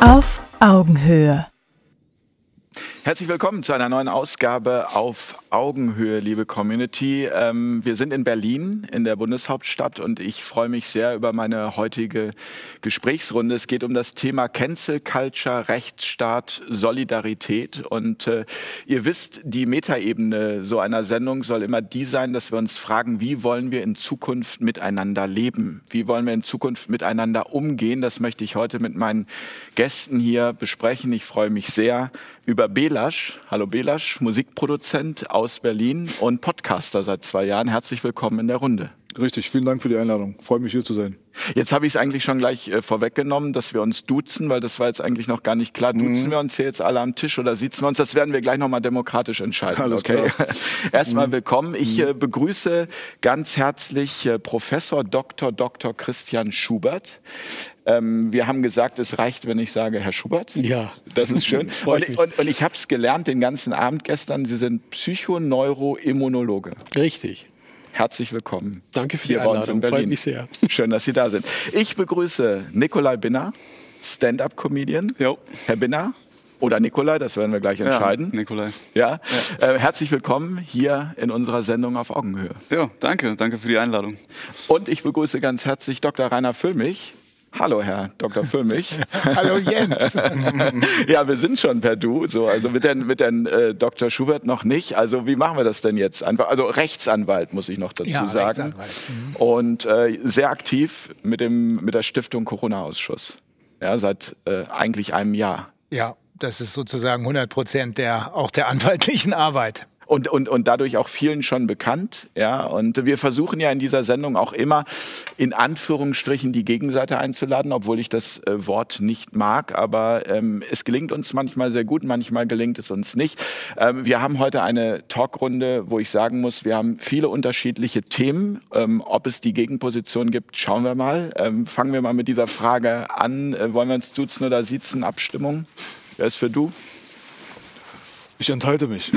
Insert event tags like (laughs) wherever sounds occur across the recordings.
Auf Augenhöhe. Herzlich willkommen zu einer neuen Ausgabe auf Augenhöhe, liebe Community. Ähm, wir sind in Berlin, in der Bundeshauptstadt, und ich freue mich sehr über meine heutige Gesprächsrunde. Es geht um das Thema Cancel Culture, Rechtsstaat, Solidarität. Und äh, ihr wisst, die Metaebene so einer Sendung soll immer die sein, dass wir uns fragen, wie wollen wir in Zukunft miteinander leben? Wie wollen wir in Zukunft miteinander umgehen? Das möchte ich heute mit meinen Gästen hier besprechen. Ich freue mich sehr über Belasch. Hallo Belasch, Musikproduzent aus Berlin und Podcaster seit zwei Jahren. Herzlich willkommen in der Runde. Richtig, vielen Dank für die Einladung. Freue mich hier zu sein. Jetzt habe ich es eigentlich schon gleich äh, vorweggenommen, dass wir uns duzen, weil das war jetzt eigentlich noch gar nicht klar. Duzen mhm. wir uns hier jetzt alle am Tisch oder sitzen wir uns? Das werden wir gleich nochmal demokratisch entscheiden. Alles okay. (laughs) Erstmal mhm. willkommen. Ich äh, mhm. begrüße ganz herzlich äh, Professor Dr. Dr. Christian Schubert. Ähm, wir haben gesagt, es reicht, wenn ich sage, Herr Schubert. Ja. Das ist schön. (laughs) und, und, und ich habe es gelernt den ganzen Abend gestern. Sie sind Psychoneuroimmunologe. Richtig. Herzlich willkommen. Danke für die Einladung. Freut mich sehr. Schön, dass Sie da sind. Ich begrüße Nikolai Binner, Stand-up-Comedian. Herr Binner, oder Nikolai, das werden wir gleich entscheiden. Ja, Nikolai. Ja, ja. Äh, herzlich willkommen hier in unserer Sendung auf Augenhöhe. Ja, danke, danke für die Einladung. Und ich begrüße ganz herzlich Dr. Rainer Füllmich, Hallo, Herr Dr. Füllmich. (laughs) Hallo, Jens. (laughs) ja, wir sind schon per Du, so, also mit den, mit den äh, Dr. Schubert noch nicht. Also, wie machen wir das denn jetzt? Einfach, also, Rechtsanwalt, muss ich noch dazu ja, sagen. Mhm. Und äh, sehr aktiv mit, dem, mit der Stiftung Corona-Ausschuss. Ja, seit äh, eigentlich einem Jahr. Ja, das ist sozusagen 100 Prozent der, auch der anwaltlichen Arbeit und, und, und dadurch auch vielen schon bekannt. Ja, und wir versuchen ja in dieser Sendung auch immer in Anführungsstrichen die Gegenseite einzuladen, obwohl ich das äh, Wort nicht mag. Aber ähm, es gelingt uns manchmal sehr gut, manchmal gelingt es uns nicht. Ähm, wir haben heute eine Talkrunde, wo ich sagen muss, wir haben viele unterschiedliche Themen. Ähm, ob es die Gegenposition gibt, schauen wir mal. Ähm, fangen wir mal mit dieser Frage an. Äh, wollen wir uns duzen oder siezen? Abstimmung? Wer ist für du? Ich enthalte mich. (laughs)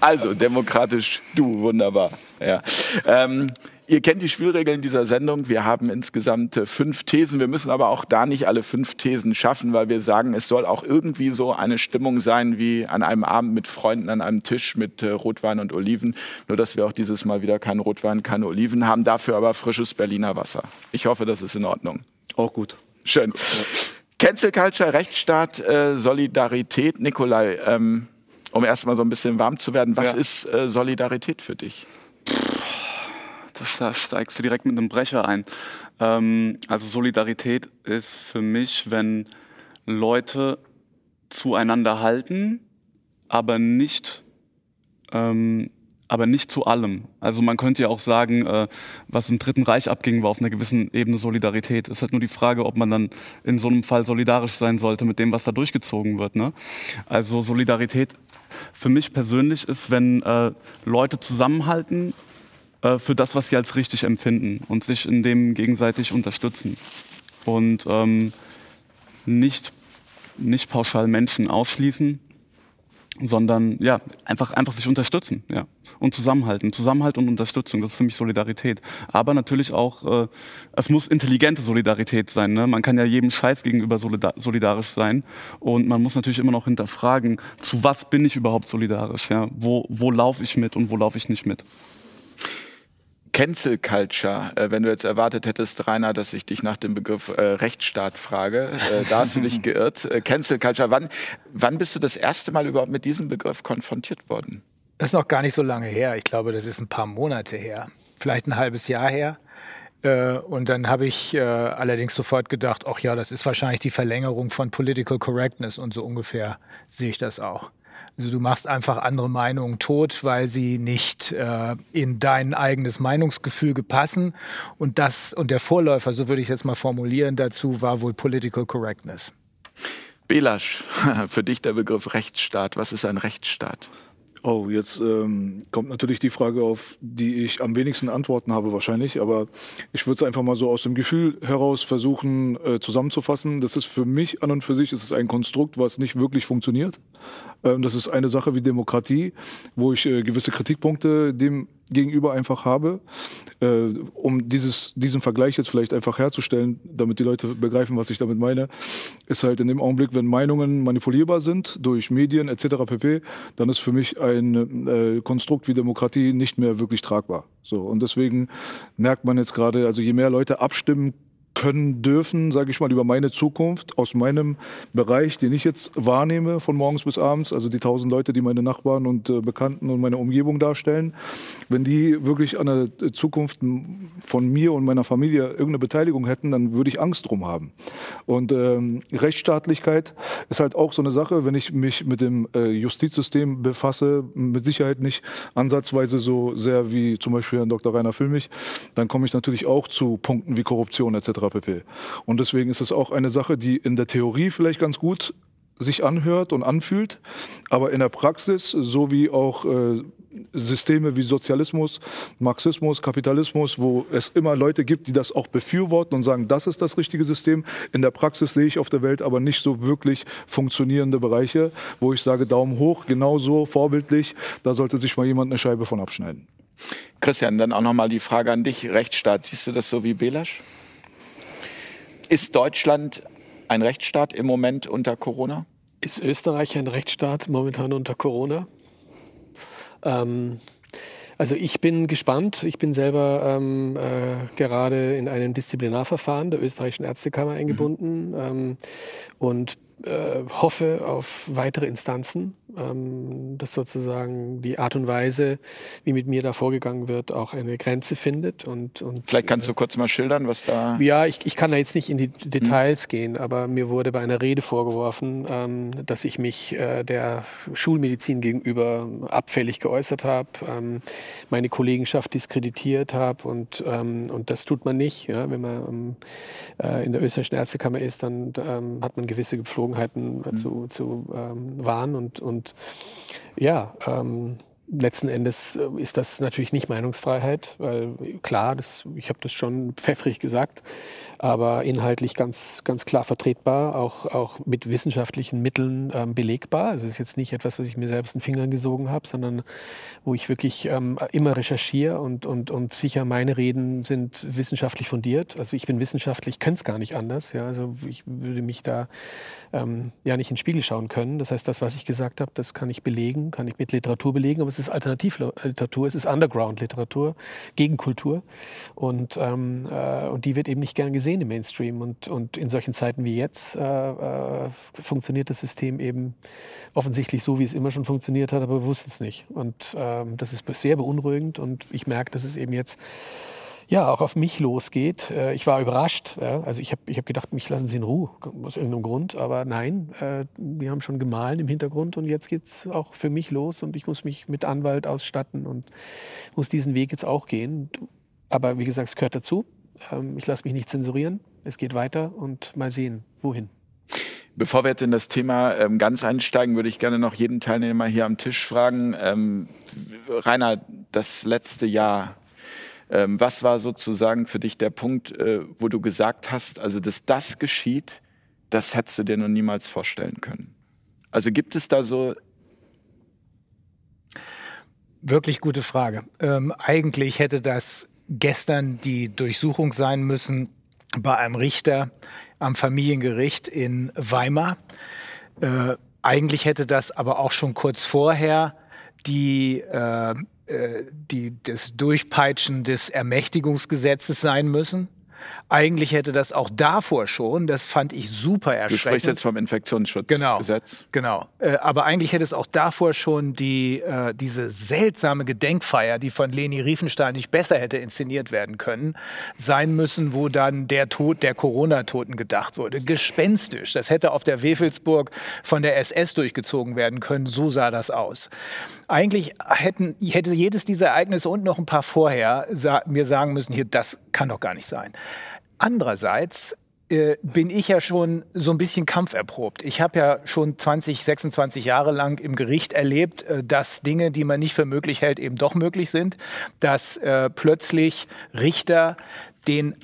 also, demokratisch, du, wunderbar. Ja. Ähm, ihr kennt die Spielregeln dieser Sendung. Wir haben insgesamt äh, fünf Thesen. Wir müssen aber auch da nicht alle fünf Thesen schaffen, weil wir sagen, es soll auch irgendwie so eine Stimmung sein wie an einem Abend mit Freunden an einem Tisch mit äh, Rotwein und Oliven. Nur, dass wir auch dieses Mal wieder keinen Rotwein, keine Oliven haben, dafür aber frisches Berliner Wasser. Ich hoffe, das ist in Ordnung. Auch gut. Schön. Cancel Culture, Rechtsstaat, äh, Solidarität. Nikolai, ähm, um erstmal so ein bisschen warm zu werden, was ja. ist äh, Solidarität für dich? Das, da steigst du direkt mit einem Brecher ein. Ähm, also Solidarität ist für mich, wenn Leute zueinander halten, aber nicht ähm, aber nicht zu allem. Also man könnte ja auch sagen, äh, was im Dritten Reich abging, war auf einer gewissen Ebene Solidarität. Es ist halt nur die Frage, ob man dann in so einem Fall solidarisch sein sollte mit dem, was da durchgezogen wird. Ne? Also Solidarität für mich persönlich ist, wenn äh, Leute zusammenhalten äh, für das, was sie als richtig empfinden und sich in dem gegenseitig unterstützen. Und ähm, nicht, nicht pauschal Menschen ausschließen, sondern ja, einfach, einfach sich unterstützen ja. und zusammenhalten. Zusammenhalt und Unterstützung, das ist für mich Solidarität. Aber natürlich auch, äh, es muss intelligente Solidarität sein. Ne? Man kann ja jedem Scheiß gegenüber solidar solidarisch sein und man muss natürlich immer noch hinterfragen, zu was bin ich überhaupt solidarisch? Ja? Wo, wo laufe ich mit und wo laufe ich nicht mit? Cancel Culture, äh, wenn du jetzt erwartet hättest, Rainer, dass ich dich nach dem Begriff äh, Rechtsstaat frage, äh, da hast du dich (laughs) geirrt. Äh, Cancel Culture, wann, wann bist du das erste Mal überhaupt mit diesem Begriff konfrontiert worden? Das ist noch gar nicht so lange her. Ich glaube, das ist ein paar Monate her. Vielleicht ein halbes Jahr her. Äh, und dann habe ich äh, allerdings sofort gedacht, ach ja, das ist wahrscheinlich die Verlängerung von Political Correctness und so ungefähr sehe ich das auch. Also du machst einfach andere Meinungen tot, weil sie nicht äh, in dein eigenes Meinungsgefühl passen. Und das und der Vorläufer, so würde ich es jetzt mal formulieren, dazu war wohl Political Correctness. Belasch, (laughs) für dich der Begriff Rechtsstaat. Was ist ein Rechtsstaat? Oh, jetzt ähm, kommt natürlich die Frage auf, die ich am wenigsten Antworten habe wahrscheinlich, aber ich würde es einfach mal so aus dem Gefühl heraus versuchen äh, zusammenzufassen. Das ist für mich an und für sich ist es ein Konstrukt, was nicht wirklich funktioniert, das ist eine Sache wie Demokratie, wo ich äh, gewisse Kritikpunkte dem gegenüber einfach habe, äh, um dieses, diesen Vergleich jetzt vielleicht einfach herzustellen, damit die Leute begreifen, was ich damit meine, ist halt in dem Augenblick, wenn Meinungen manipulierbar sind durch Medien etc. pp., dann ist für mich ein äh, Konstrukt wie Demokratie nicht mehr wirklich tragbar. So und deswegen merkt man jetzt gerade, also je mehr Leute abstimmen können dürfen, sage ich mal, über meine Zukunft aus meinem Bereich, den ich jetzt wahrnehme von morgens bis abends, also die tausend Leute, die meine Nachbarn und äh, Bekannten und meine Umgebung darstellen, wenn die wirklich an der Zukunft von mir und meiner Familie irgendeine Beteiligung hätten, dann würde ich Angst drum haben. Und ähm, Rechtsstaatlichkeit ist halt auch so eine Sache, wenn ich mich mit dem äh, Justizsystem befasse, mit Sicherheit nicht ansatzweise so sehr wie zum Beispiel Herrn Dr. Rainer Füllmich, dann komme ich natürlich auch zu Punkten wie Korruption etc pp. Und deswegen ist es auch eine Sache, die in der Theorie vielleicht ganz gut sich anhört und anfühlt, aber in der Praxis, so wie auch äh, Systeme wie Sozialismus, Marxismus, Kapitalismus, wo es immer Leute gibt, die das auch befürworten und sagen, das ist das richtige System. In der Praxis sehe ich auf der Welt aber nicht so wirklich funktionierende Bereiche, wo ich sage, Daumen hoch, genauso vorbildlich, da sollte sich mal jemand eine Scheibe von abschneiden. Christian, dann auch nochmal die Frage an dich, Rechtsstaat, siehst du das so wie Belasch? Ist Deutschland ein Rechtsstaat im Moment unter Corona? Ist Österreich ein Rechtsstaat momentan unter Corona? Ähm, also ich bin gespannt. Ich bin selber ähm, äh, gerade in einem Disziplinarverfahren der österreichischen Ärztekammer eingebunden mhm. ähm, und äh, hoffe auf weitere Instanzen, ähm, dass sozusagen die Art und Weise, wie mit mir da vorgegangen wird, auch eine Grenze findet. Und, und Vielleicht kannst du kurz mal schildern, was da. Ja, ich, ich kann da jetzt nicht in die Details hm. gehen, aber mir wurde bei einer Rede vorgeworfen, ähm, dass ich mich äh, der Schulmedizin gegenüber abfällig geäußert habe, ähm, meine Kollegenschaft diskreditiert habe und, ähm, und das tut man nicht. Ja? Wenn man ähm, äh, in der österreichischen Ärztekammer ist, dann ähm, hat man gewisse Gepflogenheiten mhm. zu, zu wahren und, und und ja, ähm, letzten Endes äh, ist das natürlich nicht Meinungsfreiheit, weil klar, das, ich habe das schon pfeffrig gesagt, aber inhaltlich ganz, ganz klar vertretbar, auch, auch mit wissenschaftlichen Mitteln ähm, belegbar. Also es ist jetzt nicht etwas, was ich mir selbst in den Fingern gesogen habe, sondern wo ich wirklich ähm, immer recherchiere und, und, und sicher meine Reden sind wissenschaftlich fundiert. Also ich bin wissenschaftlich, könnte es gar nicht anders. Ja? Also ich würde mich da ähm, ja nicht in den Spiegel schauen können. Das heißt, das, was ich gesagt habe, das kann ich belegen, kann ich mit Literatur belegen, aber es ist Alternativliteratur, es ist Underground-Literatur, Gegenkultur und, ähm, äh, und die wird eben nicht gern gesehen im Mainstream. Und, und in solchen Zeiten wie jetzt äh, äh, funktioniert das System eben offensichtlich so, wie es immer schon funktioniert hat, aber bewusst es nicht. Und ähm, das ist sehr beunruhigend und ich merke, dass es eben jetzt ja, auch auf mich losgeht. Äh, ich war überrascht. Also ich habe ich hab gedacht, mich lassen Sie in Ruhe, aus irgendeinem Grund. Aber nein, äh, wir haben schon gemahlen im Hintergrund und jetzt geht es auch für mich los und ich muss mich mit Anwalt ausstatten und muss diesen Weg jetzt auch gehen. Aber wie gesagt, es gehört dazu. Ähm, ich lasse mich nicht zensurieren. Es geht weiter und mal sehen, wohin. Bevor wir jetzt in das Thema ähm, ganz einsteigen, würde ich gerne noch jeden Teilnehmer hier am Tisch fragen. Ähm, Rainer, das letzte Jahr, ähm, was war sozusagen für dich der Punkt, äh, wo du gesagt hast, also dass das geschieht, das hättest du dir noch niemals vorstellen können? Also gibt es da so Wirklich gute Frage. Ähm, eigentlich hätte das gestern die Durchsuchung sein müssen bei einem Richter am Familiengericht in Weimar. Äh, eigentlich hätte das aber auch schon kurz vorher die, äh, die, das Durchpeitschen des Ermächtigungsgesetzes sein müssen. Eigentlich hätte das auch davor schon, das fand ich super erschreckend. Du sprichst jetzt vom Infektionsschutzgesetz. Genau, genau. Äh, aber eigentlich hätte es auch davor schon die, äh, diese seltsame Gedenkfeier, die von Leni Riefenstahl nicht besser hätte inszeniert werden können, sein müssen, wo dann der Tod der Corona-Toten gedacht wurde. Gespenstisch. Das hätte auf der Wefelsburg von der SS durchgezogen werden können. So sah das aus. Eigentlich hätten, hätte jedes dieser Ereignisse und noch ein paar vorher mir sagen müssen, hier, das kann doch gar nicht sein. Andererseits äh, bin ich ja schon so ein bisschen kampferprobt. Ich habe ja schon 20, 26 Jahre lang im Gericht erlebt, äh, dass Dinge, die man nicht für möglich hält, eben doch möglich sind, dass äh, plötzlich Richter den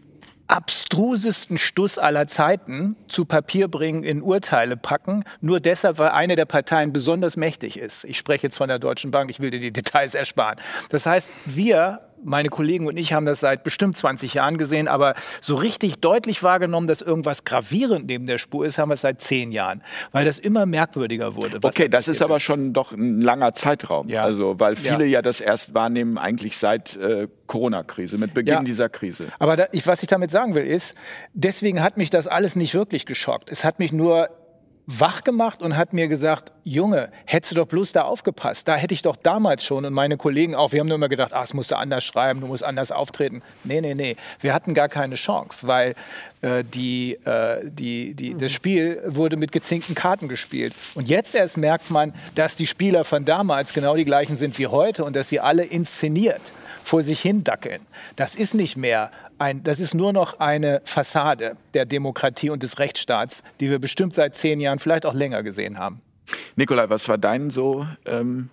abstrusesten Stuss aller Zeiten zu Papier bringen, in Urteile packen, nur deshalb, weil eine der Parteien besonders mächtig ist. Ich spreche jetzt von der Deutschen Bank, ich will dir die Details ersparen. Das heißt, wir meine Kollegen und ich haben das seit bestimmt 20 Jahren gesehen, aber so richtig deutlich wahrgenommen, dass irgendwas gravierend neben der Spur ist, haben wir es seit zehn Jahren, weil das immer merkwürdiger wurde. Okay, das ist aber schon doch ein langer Zeitraum. Ja. Also, weil viele Ja. ja, das erst wahrnehmen eigentlich seit äh, Corona-Krise, mit Beginn Ja. dieser Krise. Aber da, ich, was ich damit sagen will, ist, deswegen hat mich das alles nicht wirklich geschockt. Es hat mich nur wach gemacht und hat mir gesagt, Junge, hättest du doch bloß da aufgepasst. Da hätte ich doch damals schon und meine Kollegen auch, wir haben nur immer gedacht, ah, es musst du anders schreiben, du musst anders auftreten. Nee, nee, nee. Wir hatten gar keine Chance, weil äh, die, äh, die, die, das Spiel wurde mit gezinkten Karten gespielt. Und jetzt erst merkt man, dass die Spieler von damals genau die gleichen sind wie heute und dass sie alle inszeniert vor sich hin dackeln. Das ist nicht mehr ein, das ist nur noch eine Fassade der Demokratie und des Rechtsstaats, die wir bestimmt seit zehn Jahren, vielleicht auch länger gesehen haben. Nikolai, was war dein so ähm,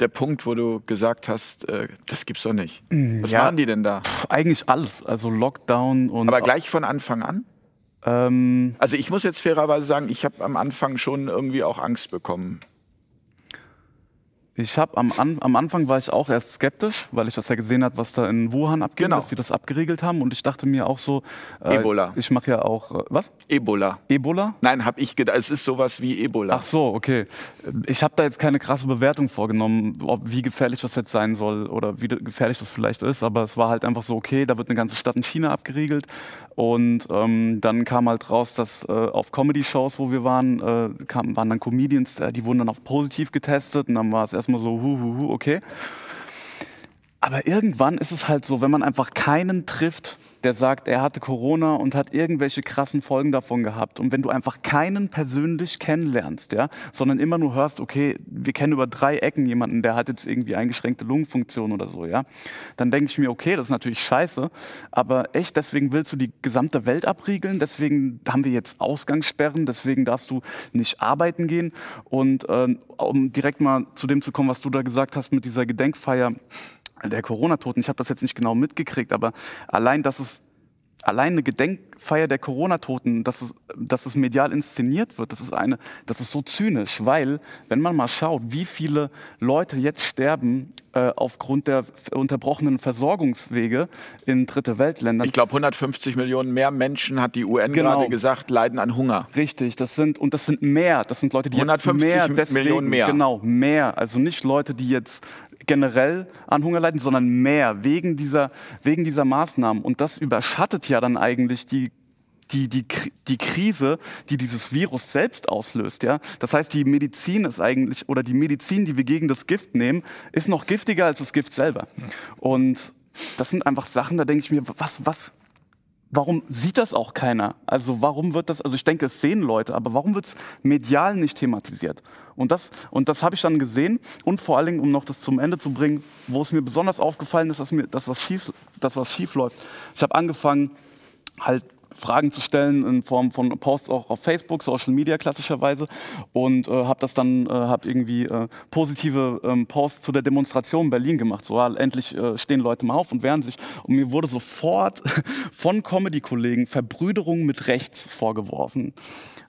der Punkt, wo du gesagt hast, äh, das gibt's doch nicht? Was ja. waren die denn da? Eigentlich alles, also Lockdown und. Aber gleich von Anfang an? Ähm, Also ich muss jetzt fairerweise sagen, ich habe am Anfang schon irgendwie auch Angst bekommen. Ich habe am, An am Anfang war ich auch erst skeptisch, weil ich das ja gesehen habe, was da in Wuhan abging, Genau. dass sie das abgeriegelt haben. Und ich dachte mir auch so, äh, Ebola. Ich mache ja auch äh, was? Ebola. Ebola? Nein, habe ich gedacht, es ist sowas wie Ebola. Ach so, okay. Ich habe da jetzt keine krasse Bewertung vorgenommen, ob, wie gefährlich das jetzt sein soll oder wie gefährlich das vielleicht ist. Aber es war halt einfach so, okay, da wird eine ganze Stadt in China abgeriegelt. Und ähm, dann kam halt raus, dass äh, auf Comedy-Shows, wo wir waren, äh, kam, waren dann Comedians, äh, die wurden dann auf positiv getestet. Und dann war es erstmal so, hu, hu, hu, okay. Aber irgendwann ist es halt so, wenn man einfach keinen trifft, der sagt, er hatte Corona und hat irgendwelche krassen Folgen davon gehabt. Und wenn du einfach keinen persönlich kennenlernst, ja, sondern immer nur hörst, okay, wir kennen über drei Ecken jemanden, der hat jetzt irgendwie eingeschränkte Lungenfunktion oder so, ja, dann denke ich mir, okay, das ist natürlich scheiße, aber echt, deswegen willst du die gesamte Welt abriegeln, deswegen haben wir jetzt Ausgangssperren, deswegen darfst du nicht arbeiten gehen. Und äh, um direkt mal zu dem zu kommen, was du da gesagt hast mit dieser Gedenkfeier, der Corona-Toten, ich habe das jetzt nicht genau mitgekriegt, aber allein, dass es allein eine Gedenkfeier der Corona-Toten, dass es, dass es medial inszeniert wird, das ist eine, das ist so zynisch, weil wenn man mal schaut, wie viele Leute jetzt sterben äh, aufgrund der unterbrochenen Versorgungswege in dritte Weltländern. Ich glaube, 150 Millionen mehr Menschen, hat die UN Genau. gerade gesagt, leiden an Hunger. Richtig, das sind und das sind mehr, das sind Leute, die 150 jetzt mehr deswegen, Millionen mehr. Genau, mehr, also nicht Leute, die jetzt generell an Hunger leiden, sondern mehr wegen dieser wegen dieser Maßnahmen und das überschattet ja dann eigentlich die die, die, die Krise, die dieses Virus selbst auslöst, ja. Das heißt, die Medizin ist eigentlich, oder die Medizin, die wir gegen das Gift nehmen, ist noch giftiger als das Gift selber. Und das sind einfach Sachen, da denke ich mir, was, was, warum sieht das auch keiner? Also warum wird das, also ich denke, es sehen Leute, aber warum wird es medial nicht thematisiert? Und das, und das habe ich dann gesehen und vor allen Dingen, um noch das zum Ende zu bringen, wo es mir besonders aufgefallen ist, dass mir das, was schief, das, was schief läuft. Ich habe angefangen, halt Fragen zu stellen in Form von Posts auch auf Facebook, Social Media klassischerweise und äh, habe das dann äh, habe irgendwie äh, positive ähm, Posts zu der Demonstration in Berlin gemacht. So, ja, endlich äh, stehen Leute mal auf und wehren sich. Und mir wurde sofort (laughs) von Comedy-Kollegen Verbrüderung mit rechts vorgeworfen.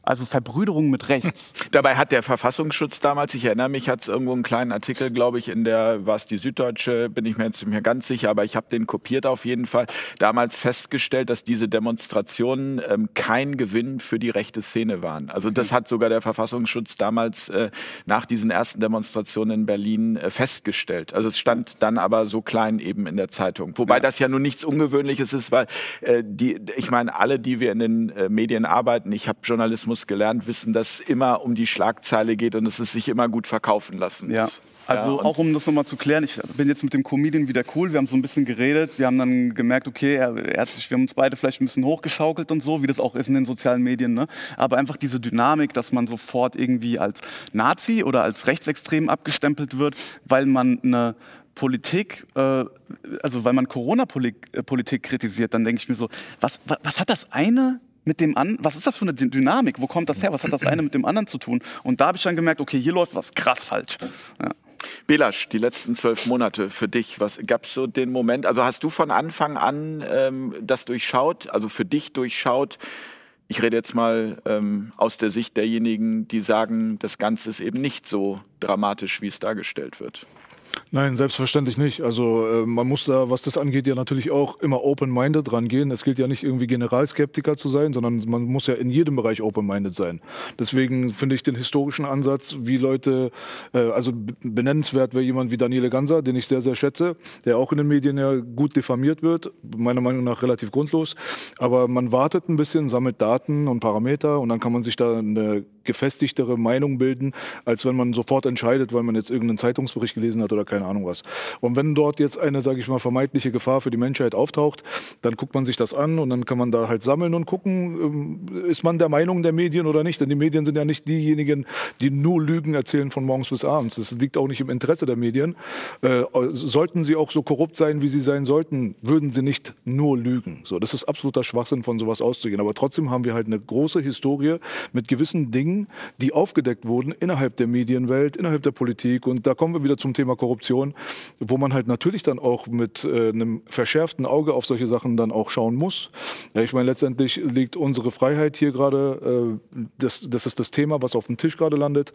Also Verbrüderung mit rechts. (laughs) Dabei hat der Verfassungsschutz damals, ich erinnere mich, hat es irgendwo einen kleinen Artikel, glaube ich, in der, war es die Süddeutsche, bin ich mir jetzt nicht mehr ganz sicher, aber ich habe den kopiert auf jeden Fall, damals festgestellt, dass diese Demonstrationen ähm, kein Gewinn für die rechte Szene waren. Also das hat sogar der Verfassungsschutz damals äh, nach diesen ersten Demonstrationen in Berlin äh, festgestellt. Also es stand dann aber so klein eben in der Zeitung. Wobei das ja nun nichts Ungewöhnliches ist, weil äh, die, ich meine, alle, die wir in den äh, Medien arbeiten, ich habe Journalismus gelernt, wissen, dass es immer um die Schlagzeile geht und dass es sich immer gut verkaufen lassen Ja. muss. Also Ja, auch um das nochmal zu klären, ich bin jetzt mit dem Comedian wieder cool, wir haben so ein bisschen geredet, wir haben dann gemerkt, okay, er, er hat sich, wir haben uns beide vielleicht ein bisschen hochgeschaukelt und so, wie das auch ist in den sozialen Medien, ne? aber einfach diese Dynamik, dass man sofort irgendwie als Nazi oder als rechtsextrem abgestempelt wird, weil man eine Politik, äh, also weil man Corona-Politik kritisiert, dann denke ich mir so, was, was, was hat das eine mit dem an, was ist das für eine Dy- Dynamik? Wo kommt das her? Was hat das eine mit dem anderen zu tun? Und da habe ich dann gemerkt, okay, hier läuft was krass falsch. Ja. Belasch, die letzten zwölf Monate für dich, was gab es so den Moment? Also hast du von Anfang an ähm, das durchschaut, also für dich durchschaut? Ich rede jetzt mal ähm, aus der Sicht derjenigen, die sagen, das Ganze ist eben nicht so dramatisch, wie es dargestellt wird. Nein, selbstverständlich nicht. Also äh, man muss da, was das angeht, ja natürlich auch immer open-minded rangehen. Es gilt ja nicht irgendwie Generalskeptiker zu sein, sondern man muss ja in jedem Bereich open-minded sein. Deswegen finde ich den historischen Ansatz, wie Leute, äh, also benennenswert wäre jemand wie Daniele Ganser, den ich sehr, sehr schätze, der auch in den Medien ja gut diffamiert wird, meiner Meinung nach relativ grundlos. Aber man wartet ein bisschen, sammelt Daten und Parameter und dann kann man sich da eine gefestigtere Meinung bilden, als wenn man sofort entscheidet, weil man jetzt irgendeinen Zeitungsbericht gelesen hat oder keine Ahnung was. Und wenn dort jetzt eine, sage ich mal, vermeintliche Gefahr für die Menschheit auftaucht, dann guckt man sich das an und dann kann man da halt sammeln und gucken, ähm, ist man der Meinung der Medien oder nicht. Denn die Medien sind ja nicht diejenigen, die nur Lügen erzählen von morgens bis abends. Das liegt auch nicht im Interesse der Medien. Äh, sollten sie auch so korrupt sein, wie sie sein sollten, würden sie nicht nur lügen. So, das ist absoluter Schwachsinn, von sowas auszugehen. Aber trotzdem haben wir halt eine große Historie mit gewissen Dingen, die aufgedeckt wurden innerhalb der Medienwelt, innerhalb der Politik. Und da kommen wir wieder zum Thema Korruption, wo man halt natürlich dann auch mit äh, einem verschärften Auge auf solche Sachen dann auch schauen muss. Ja, ich meine, letztendlich liegt unsere Freiheit hier gerade, äh, das, das ist das Thema, was auf dem Tisch gerade landet.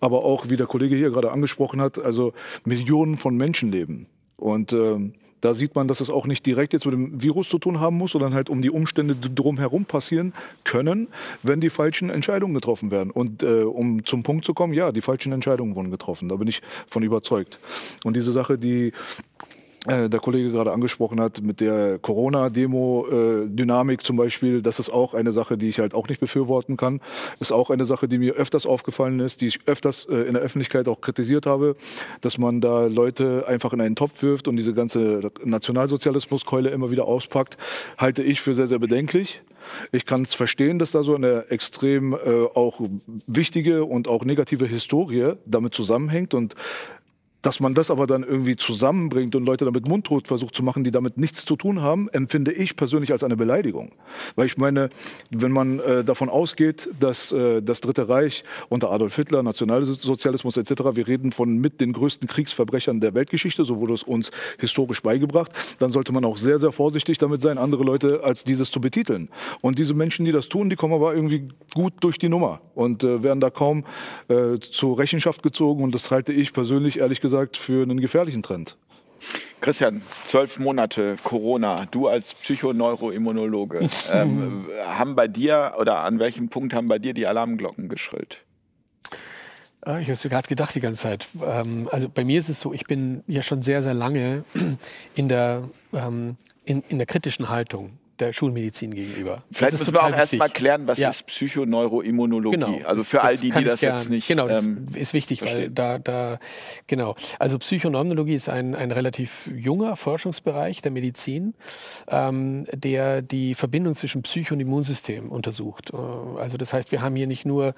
Aber auch, wie der Kollege hier gerade angesprochen hat, also Millionen von Menschenleben. Und äh, da sieht man, dass es auch nicht direkt jetzt mit dem Virus zu tun haben muss, sondern halt um die Umstände drumherum passieren können, wenn die falschen Entscheidungen getroffen werden. Und äh, um zum Punkt zu kommen, ja, die falschen Entscheidungen wurden getroffen. Da bin ich von überzeugt. Und diese Sache, die der Kollege gerade angesprochen hat, mit der Corona-Demo-Dynamik zum Beispiel, das ist auch eine Sache, die ich halt auch nicht befürworten kann. Ist auch eine Sache, die mir öfters aufgefallen ist, die ich öfters äh, in der Öffentlichkeit auch kritisiert habe, dass man da Leute einfach in einen Topf wirft und diese ganze Nationalsozialismuskeule immer wieder auspackt, halte ich für sehr, sehr bedenklich. Ich kann es verstehen, dass da so eine extrem äh, auch wichtige und auch negative Historie damit zusammenhängt und dass man das aber dann irgendwie zusammenbringt und Leute damit mundtot versucht zu machen, die damit nichts zu tun haben, empfinde ich persönlich als eine Beleidigung. Weil ich meine, wenn man äh, davon ausgeht, dass äh, das Dritte Reich unter Adolf Hitler, Nationalsozialismus etc., wir reden von mit den größten Kriegsverbrechern der Weltgeschichte, so wurde es uns historisch beigebracht, dann sollte man auch sehr, sehr vorsichtig damit sein, andere Leute als dieses zu betiteln. Und diese Menschen, die das tun, die kommen aber irgendwie gut durch die Nummer und äh, werden da kaum äh, zur Rechenschaft gezogen. Und das halte ich persönlich ehrlich gesagt gesagt, für einen gefährlichen Trend. Christian, zwölf Monate Corona, du als Psychoneuroimmunologe, (laughs) ähm, haben bei dir oder an welchem Punkt haben bei dir die Alarmglocken geschrillt? Ah, ich habe es mir gerade gedacht die ganze Zeit. Ähm, also bei mir ist es so, ich bin ja schon sehr, sehr lange (clears throat) in der, ähm, in, in der kritischen Haltung der Schulmedizin gegenüber. Vielleicht müssen wir auch erstmal klären, was ja. ist Psychoneuroimmunologie? Genau. Also für das, all die, die das gern, jetzt nicht. Genau, das ähm, ist wichtig, verstehen. weil da, da, genau. Also Psychoneuroimmunologie ist ein, ein relativ junger Forschungsbereich der Medizin, ähm, der die Verbindung zwischen Psyche und Immunsystem untersucht. Äh, also das heißt, wir haben hier nicht nur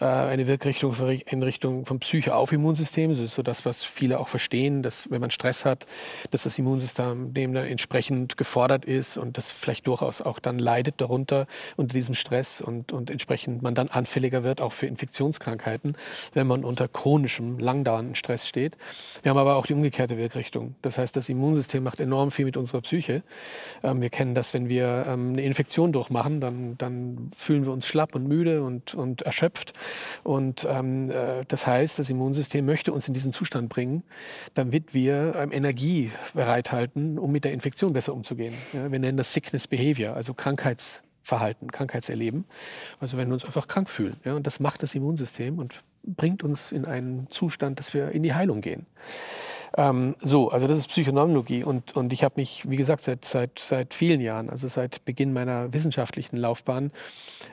äh, eine Wirkrichtung in Richtung von Psyche auf Immunsystem, das ist so das, was viele auch verstehen, dass wenn man Stress hat, dass das Immunsystem dem entsprechend gefordert ist und das vielleicht durchaus auch dann leidet darunter unter diesem Stress und, und entsprechend man dann anfälliger wird, auch für Infektionskrankheiten, wenn man unter chronischem, langdauernden Stress steht. Wir haben aber auch die umgekehrte Wirkrichtung. Das heißt, das Immunsystem macht enorm viel mit unserer Psyche. Ähm, wir kennen das, wenn wir ähm, eine Infektion durchmachen, dann, dann fühlen wir uns schlapp und müde und, und erschöpft. Und ähm, äh, das heißt, das Immunsystem möchte uns in diesen Zustand bringen, damit wir ähm, Energie bereithalten, um mit der Infektion besser umzugehen. Ja, wir nennen das Sickness Behavior, also Krankheitsverhalten, Krankheitserleben. Also wenn wir uns einfach krank fühlen. Ja, und das macht das Immunsystem und bringt uns in einen Zustand, dass wir in die Heilung gehen. Ähm, so, also das ist Psychonomologie und, und ich habe mich, wie gesagt, seit, seit, seit vielen Jahren, also seit Beginn meiner wissenschaftlichen Laufbahn,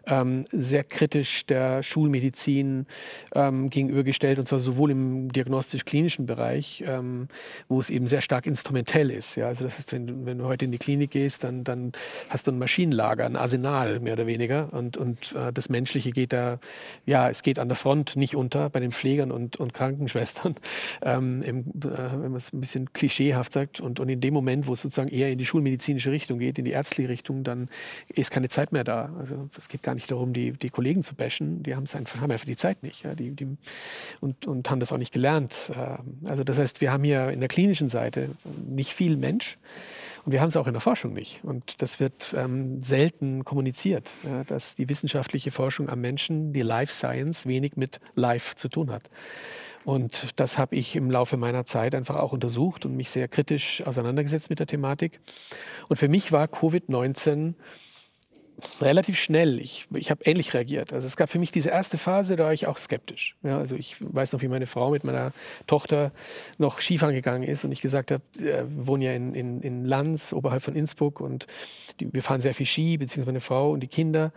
ähm, sehr kritisch der Schulmedizin ähm, gegenübergestellt und zwar sowohl im diagnostisch-klinischen Bereich, ähm, wo es eben sehr stark instrumentell ist. Ja? Also das ist, wenn, wenn du heute in die Klinik gehst, dann, dann hast du ein Maschinenlager, ein Arsenal mehr oder weniger und, und äh, das Menschliche geht da, ja, es geht an der Front nicht unter bei den Pflegern und, und Krankenschwestern (laughs) ähm, im äh, wenn man es ein bisschen klischeehaft sagt. Und, und in dem Moment, wo es sozusagen eher in die schulmedizinische Richtung geht, in die ärztliche Richtung, dann ist keine Zeit mehr da. Also es geht gar nicht darum, die, die Kollegen zu bashen. Die einfach, haben einfach die Zeit nicht. Ja, die, die, und, und haben das auch nicht gelernt. Ähm, also das heißt, wir haben hier in der klinischen Seite nicht viel Mensch. Und wir haben es auch in der Forschung nicht. Und das wird ähm, selten kommuniziert, ja, dass die wissenschaftliche Forschung am Menschen, die Life Science, wenig mit Life zu tun hat. Und das habe ich im Laufe meiner Zeit einfach auch untersucht und mich sehr kritisch auseinandergesetzt mit der Thematik. Und für mich war Covid-19 relativ schnell. Ich, ich habe ähnlich reagiert. Also es gab für mich diese erste Phase, da war ich auch skeptisch. Ja, also ich weiß noch, wie meine Frau mit meiner Tochter noch Skifahren gegangen ist und ich gesagt habe, wir wohnen ja in, in, in Lanz, oberhalb von Innsbruck und die, wir fahren sehr viel Ski, beziehungsweise meine Frau und die Kinder.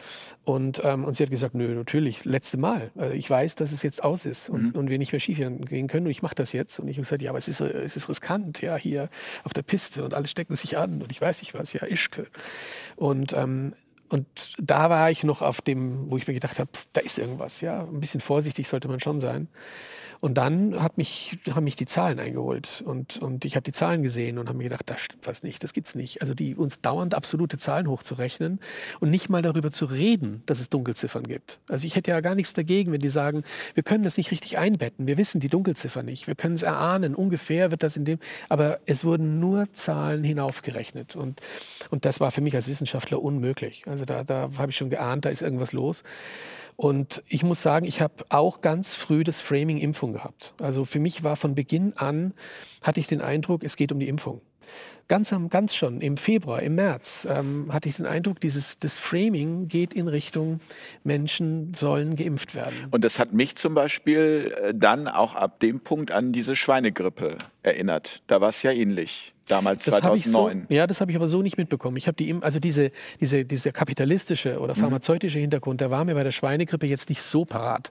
Und, ähm, und sie hat gesagt, nö, natürlich, letzte Mal. Also ich weiß, dass es jetzt aus ist und, mhm. und wir nicht mehr Skifahren gehen können und ich mache das jetzt. Und ich habe gesagt, ja, aber es ist, es ist riskant, ja, hier auf der Piste und alle stecken sich an und ich weiß nicht was, ja, Ischke. Und ähm, und da war ich noch auf dem, wo ich mir gedacht habe, da ist irgendwas. Ja, ein bisschen vorsichtig sollte man schon sein. Und dann hat mich, haben mich die Zahlen eingeholt und, und ich habe die Zahlen gesehen und habe mir gedacht, da stimmt was nicht, das gibt's nicht. Also die uns dauernd absolute Zahlen hochzurechnen und nicht mal darüber zu reden, dass es Dunkelziffern gibt. Also ich hätte ja gar nichts dagegen, wenn die sagen, wir können das nicht richtig einbetten, wir wissen die Dunkelziffer nicht, wir können es erahnen, ungefähr wird das in dem, aber es wurden nur Zahlen hinaufgerechnet und, und das war für mich als Wissenschaftler unmöglich. Also da, da habe ich schon geahnt, da ist irgendwas los. Und ich muss sagen, ich habe auch ganz früh das Framing Impfung gehabt. Also für mich war von Beginn an, hatte ich den Eindruck, es geht um die Impfung. Ganz, am, ganz schon im Februar, im März ähm, hatte ich den Eindruck, dieses das Framing geht in Richtung Menschen sollen geimpft werden. Und das hat mich zum Beispiel äh, dann auch ab dem Punkt an diese Schweinegrippe erinnert. Da war es ja ähnlich damals das 2009. So, ja, das habe ich aber so nicht mitbekommen. Ich habe die, also diese, diese, dieser kapitalistische oder mhm. pharmazeutische Hintergrund, der war mir bei der Schweinegrippe jetzt nicht so parat.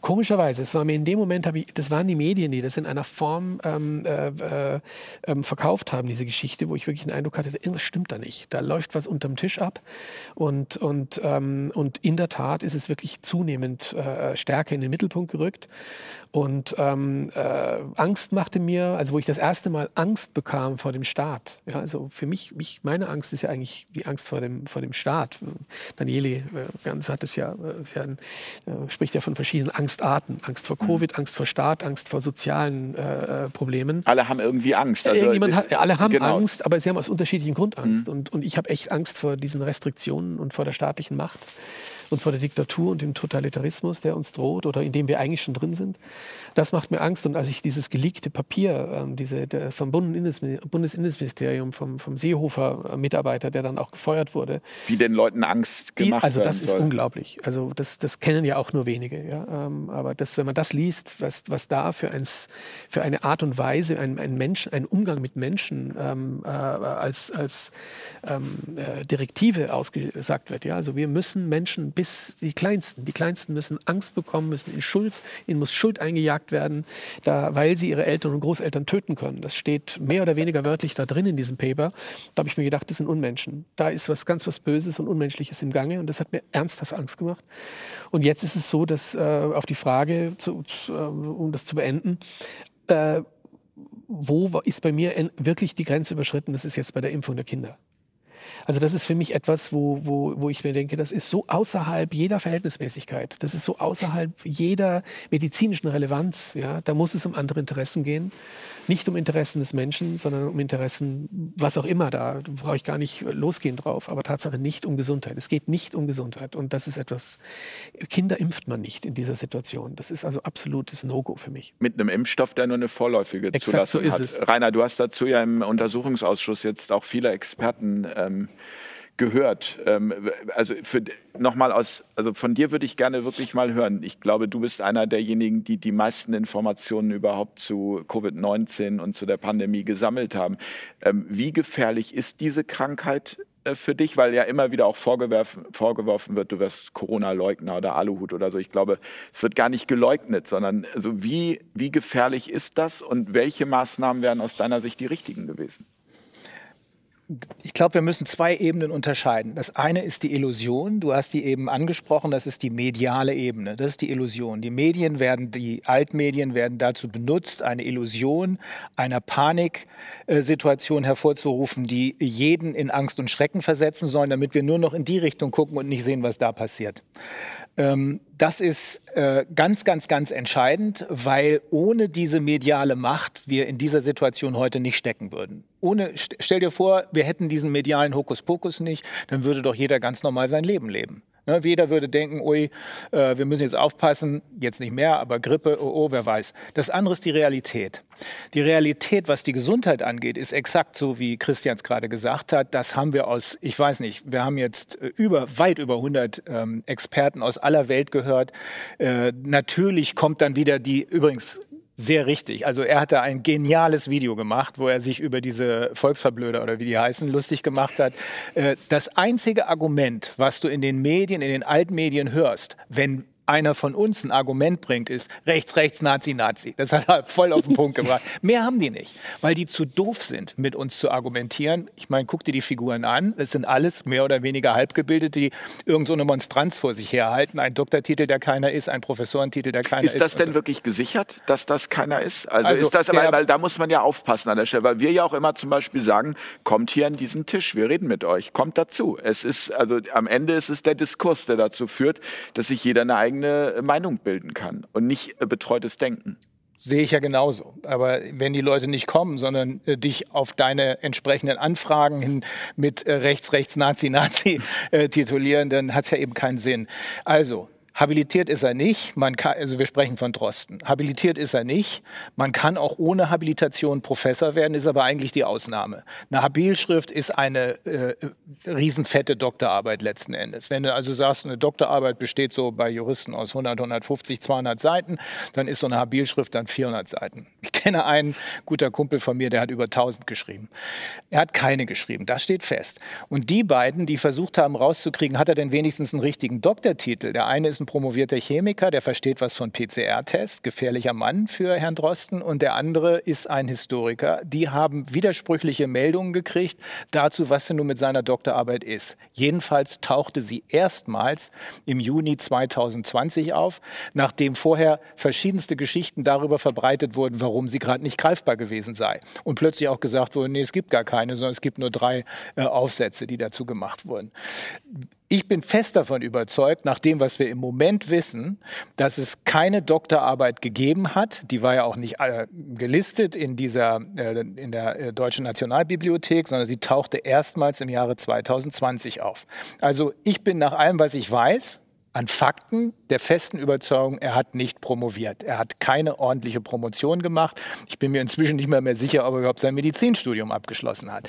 Komischerweise, es war mir in dem Moment, ich, das waren die Medien, die das in einer Form ähm, äh, äh, ähm, haben, diese Geschichte, wo ich wirklich den Eindruck hatte, irgendwas stimmt da nicht. Da läuft was unterm Tisch ab. Und, und, ähm, und in der Tat ist es wirklich zunehmend äh, stärker in den Mittelpunkt gerückt. Und ähm, äh, Angst machte mir, also wo ich das erste Mal Angst bekam vor dem Staat. Ja, also für mich, mich, meine Angst ist ja eigentlich die Angst vor dem, vor dem Staat. Daniele äh, ganz hat es ja, äh, ja ein, äh, spricht ja von verschiedenen Angstarten. Angst vor Covid, mhm. Angst vor Staat, Angst vor sozialen äh, Problemen. Alle haben irgendwie Angst. Also, hat, alle haben genau. Angst, aber sie haben aus unterschiedlichen Grund Angst. Mhm. Und, und ich habe echt Angst vor diesen Restriktionen und vor der staatlichen Macht und vor der Diktatur und dem Totalitarismus, der uns droht oder in dem wir eigentlich schon drin sind. Das macht mir Angst. Und als ich dieses geleakte Papier ähm, diese, der, vom Bundesinnenministerium, vom, vom Seehofer-Mitarbeiter, der dann auch gefeuert wurde. Wie den Leuten Angst gemacht die, Also das ist unglaublich. Also das, das kennen ja auch nur wenige. Ja? Ähm, aber das, wenn man das liest, was, was da für, eins, für eine Art und Weise, ein, ein, Mensch, ein Umgang mit Menschen ähm, äh, als, als ähm, äh, Direktive ausgesagt wird. Ja? Also wir müssen Menschen bis die Kleinsten. Die Kleinsten müssen Angst bekommen, müssen in Schuld, ihnen muss Schuld eingejagt werden, da, weil sie ihre Eltern und Großeltern töten können. Das steht mehr oder weniger wörtlich da drin in diesem Paper. Da habe ich mir gedacht, das sind Unmenschen. Da ist was ganz was Böses und Unmenschliches im Gange und das hat mir ernsthaft Angst gemacht. Und jetzt ist es so, dass äh, auf die Frage, zu, zu, äh, um das zu beenden, äh, wo ist bei mir wirklich die Grenze überschritten? Das ist jetzt bei der Impfung der Kinder. Also das ist für mich etwas, wo, wo, wo ich mir denke, das ist so außerhalb jeder Verhältnismäßigkeit. Das ist so außerhalb jeder medizinischen Relevanz. Ja? Da muss es um andere Interessen gehen. Nicht um Interessen des Menschen, sondern um Interessen, was auch immer da. Da brauche ich gar nicht losgehen drauf. Aber Tatsache nicht um Gesundheit. Es geht nicht um Gesundheit. Und das ist etwas, Kinder impft man nicht in dieser Situation. Das ist also absolutes No-Go für mich. Mit einem Impfstoff, der nur eine vorläufige Exakt Zulassung so hat. Es. Rainer, du hast dazu ja im Untersuchungsausschuss jetzt auch viele Experten ähm, gehört. Ähm, also nochmal aus, also von dir würde ich gerne wirklich mal hören. Ich glaube, du bist einer derjenigen, die die meisten Informationen überhaupt zu Covid-19 und zu der Pandemie gesammelt haben. Ähm, wie gefährlich ist diese Krankheit äh, für dich, weil ja immer wieder auch vorgeworfen wird, du wirst Corona-Leugner oder Aluhut oder so. Ich glaube, es wird gar nicht geleugnet, sondern also wie, wie gefährlich ist das und welche Maßnahmen wären aus deiner Sicht die richtigen gewesen? Ich glaube, wir müssen zwei Ebenen unterscheiden. Das eine ist die Illusion. Du hast die eben angesprochen. Das ist die mediale Ebene. Das ist die Illusion. Die Medien werden, die Altmedien werden dazu benutzt, eine Illusion einer Paniksituation hervorzurufen, die jeden in Angst und Schrecken versetzen sollen, damit wir nur noch in die Richtung gucken und nicht sehen, was da passiert. Ähm, das ist äh, ganz, ganz, ganz entscheidend, weil ohne diese mediale Macht wir in dieser Situation heute nicht stecken würden. Ohne, stell dir vor, wir hätten diesen medialen Hokuspokus nicht, dann würde doch jeder ganz normal sein Leben leben. Ne, jeder würde denken, ui, äh, wir müssen jetzt aufpassen, jetzt nicht mehr, aber Grippe, oh, oh, wer weiß. Das andere ist die Realität. Die Realität, was die Gesundheit angeht, ist exakt so, wie Christian es gerade gesagt hat. Das haben wir aus, ich weiß nicht, wir haben jetzt äh, über, weit über 100 ähm, Experten aus aller Welt gehört. Äh, natürlich kommt dann wieder die, übrigens, sehr richtig. Also er hatte ein geniales Video gemacht, wo er sich über diese Volksverblöder oder wie die heißen lustig gemacht hat. Äh, das einzige Argument, was du in den Medien, in den Altmedien hörst, wenn einer von uns ein Argument bringt, ist rechts, rechts, Nazi, Nazi. Das hat er voll auf den Punkt (laughs) gebracht. Mehr haben die nicht, weil die zu doof sind, mit uns zu argumentieren. Ich meine, guck dir die Figuren an. Das sind alles mehr oder weniger Halbgebildete, die irgendeine so Monstranz vor sich herhalten. Ein Doktortitel, der keiner ist, ein Professorentitel, der keiner ist. Ist das denn so. wirklich gesichert, dass das keiner ist? Also, also ist das, weil, weil da muss man ja aufpassen an der Stelle, weil wir ja auch immer zum Beispiel sagen, kommt hier an diesen Tisch, wir reden mit euch, kommt dazu. Es ist, also am Ende ist es der Diskurs, der dazu führt, dass sich jeder eine eigene eigene Meinung bilden kann und nicht äh, betreutes Denken. Sehe ich ja genauso. Aber wenn die Leute nicht kommen, sondern äh, dich auf deine entsprechenden Anfragen hin mit äh, rechts, rechts, Nazi, Nazi (laughs) äh, titulieren, dann hat es ja eben keinen Sinn. Also, Habilitiert ist er nicht. Man kann, also wir sprechen von Drosten. Habilitiert ist er nicht. Man kann auch ohne Habilitation Professor werden, ist aber eigentlich die Ausnahme. Eine Habilschrift ist eine äh, riesenfette Doktorarbeit letzten Endes. Wenn du also sagst, eine Doktorarbeit besteht so bei Juristen aus 100, 150, 200 Seiten, dann ist so eine Habilschrift dann 400 Seiten. Ich kenne einen guter Kumpel von mir, der hat über 1000 geschrieben. Er hat keine geschrieben, das steht fest. Und die beiden, die versucht haben rauszukriegen, hat er denn wenigstens einen richtigen Doktortitel? Der eine ist ein promovierter Chemiker, der versteht was von PCR-Tests, gefährlicher Mann für Herrn Drosten. Und der andere ist ein Historiker. Die haben widersprüchliche Meldungen gekriegt dazu, was denn nun mit seiner Doktorarbeit ist. Jedenfalls tauchte sie erstmals im Juni 2020 auf, nachdem vorher verschiedenste Geschichten darüber verbreitet wurden, warum sie gerade nicht greifbar gewesen sei. Und plötzlich auch gesagt wurde, nee, es gibt gar keine, sondern es gibt nur drei äh, Aufsätze, die dazu gemacht wurden ich bin fest davon überzeugt, nach dem, was wir im Moment wissen, dass es keine Doktorarbeit gegeben hat. Die war ja auch nicht äh, gelistet in, dieser, äh, in der äh, Deutschen Nationalbibliothek, sondern sie tauchte erstmals im Jahre 2020 auf. Also ich bin nach allem, was ich weiß, an Fakten der festen Überzeugung, er hat nicht promoviert. Er hat keine ordentliche Promotion gemacht. Ich bin mir inzwischen nicht mehr, mehr sicher, ob er überhaupt sein Medizinstudium abgeschlossen hat.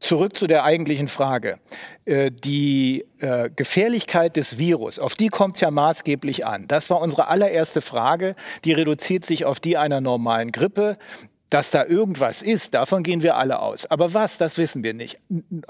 Zurück zu der eigentlichen Frage. Äh, die äh, Gefährlichkeit des Virus, auf die kommt es ja maßgeblich an. Das war unsere allererste Frage. Die reduziert sich auf die einer normalen Grippe. Dass da irgendwas ist, davon gehen wir alle aus. Aber was, das wissen wir nicht.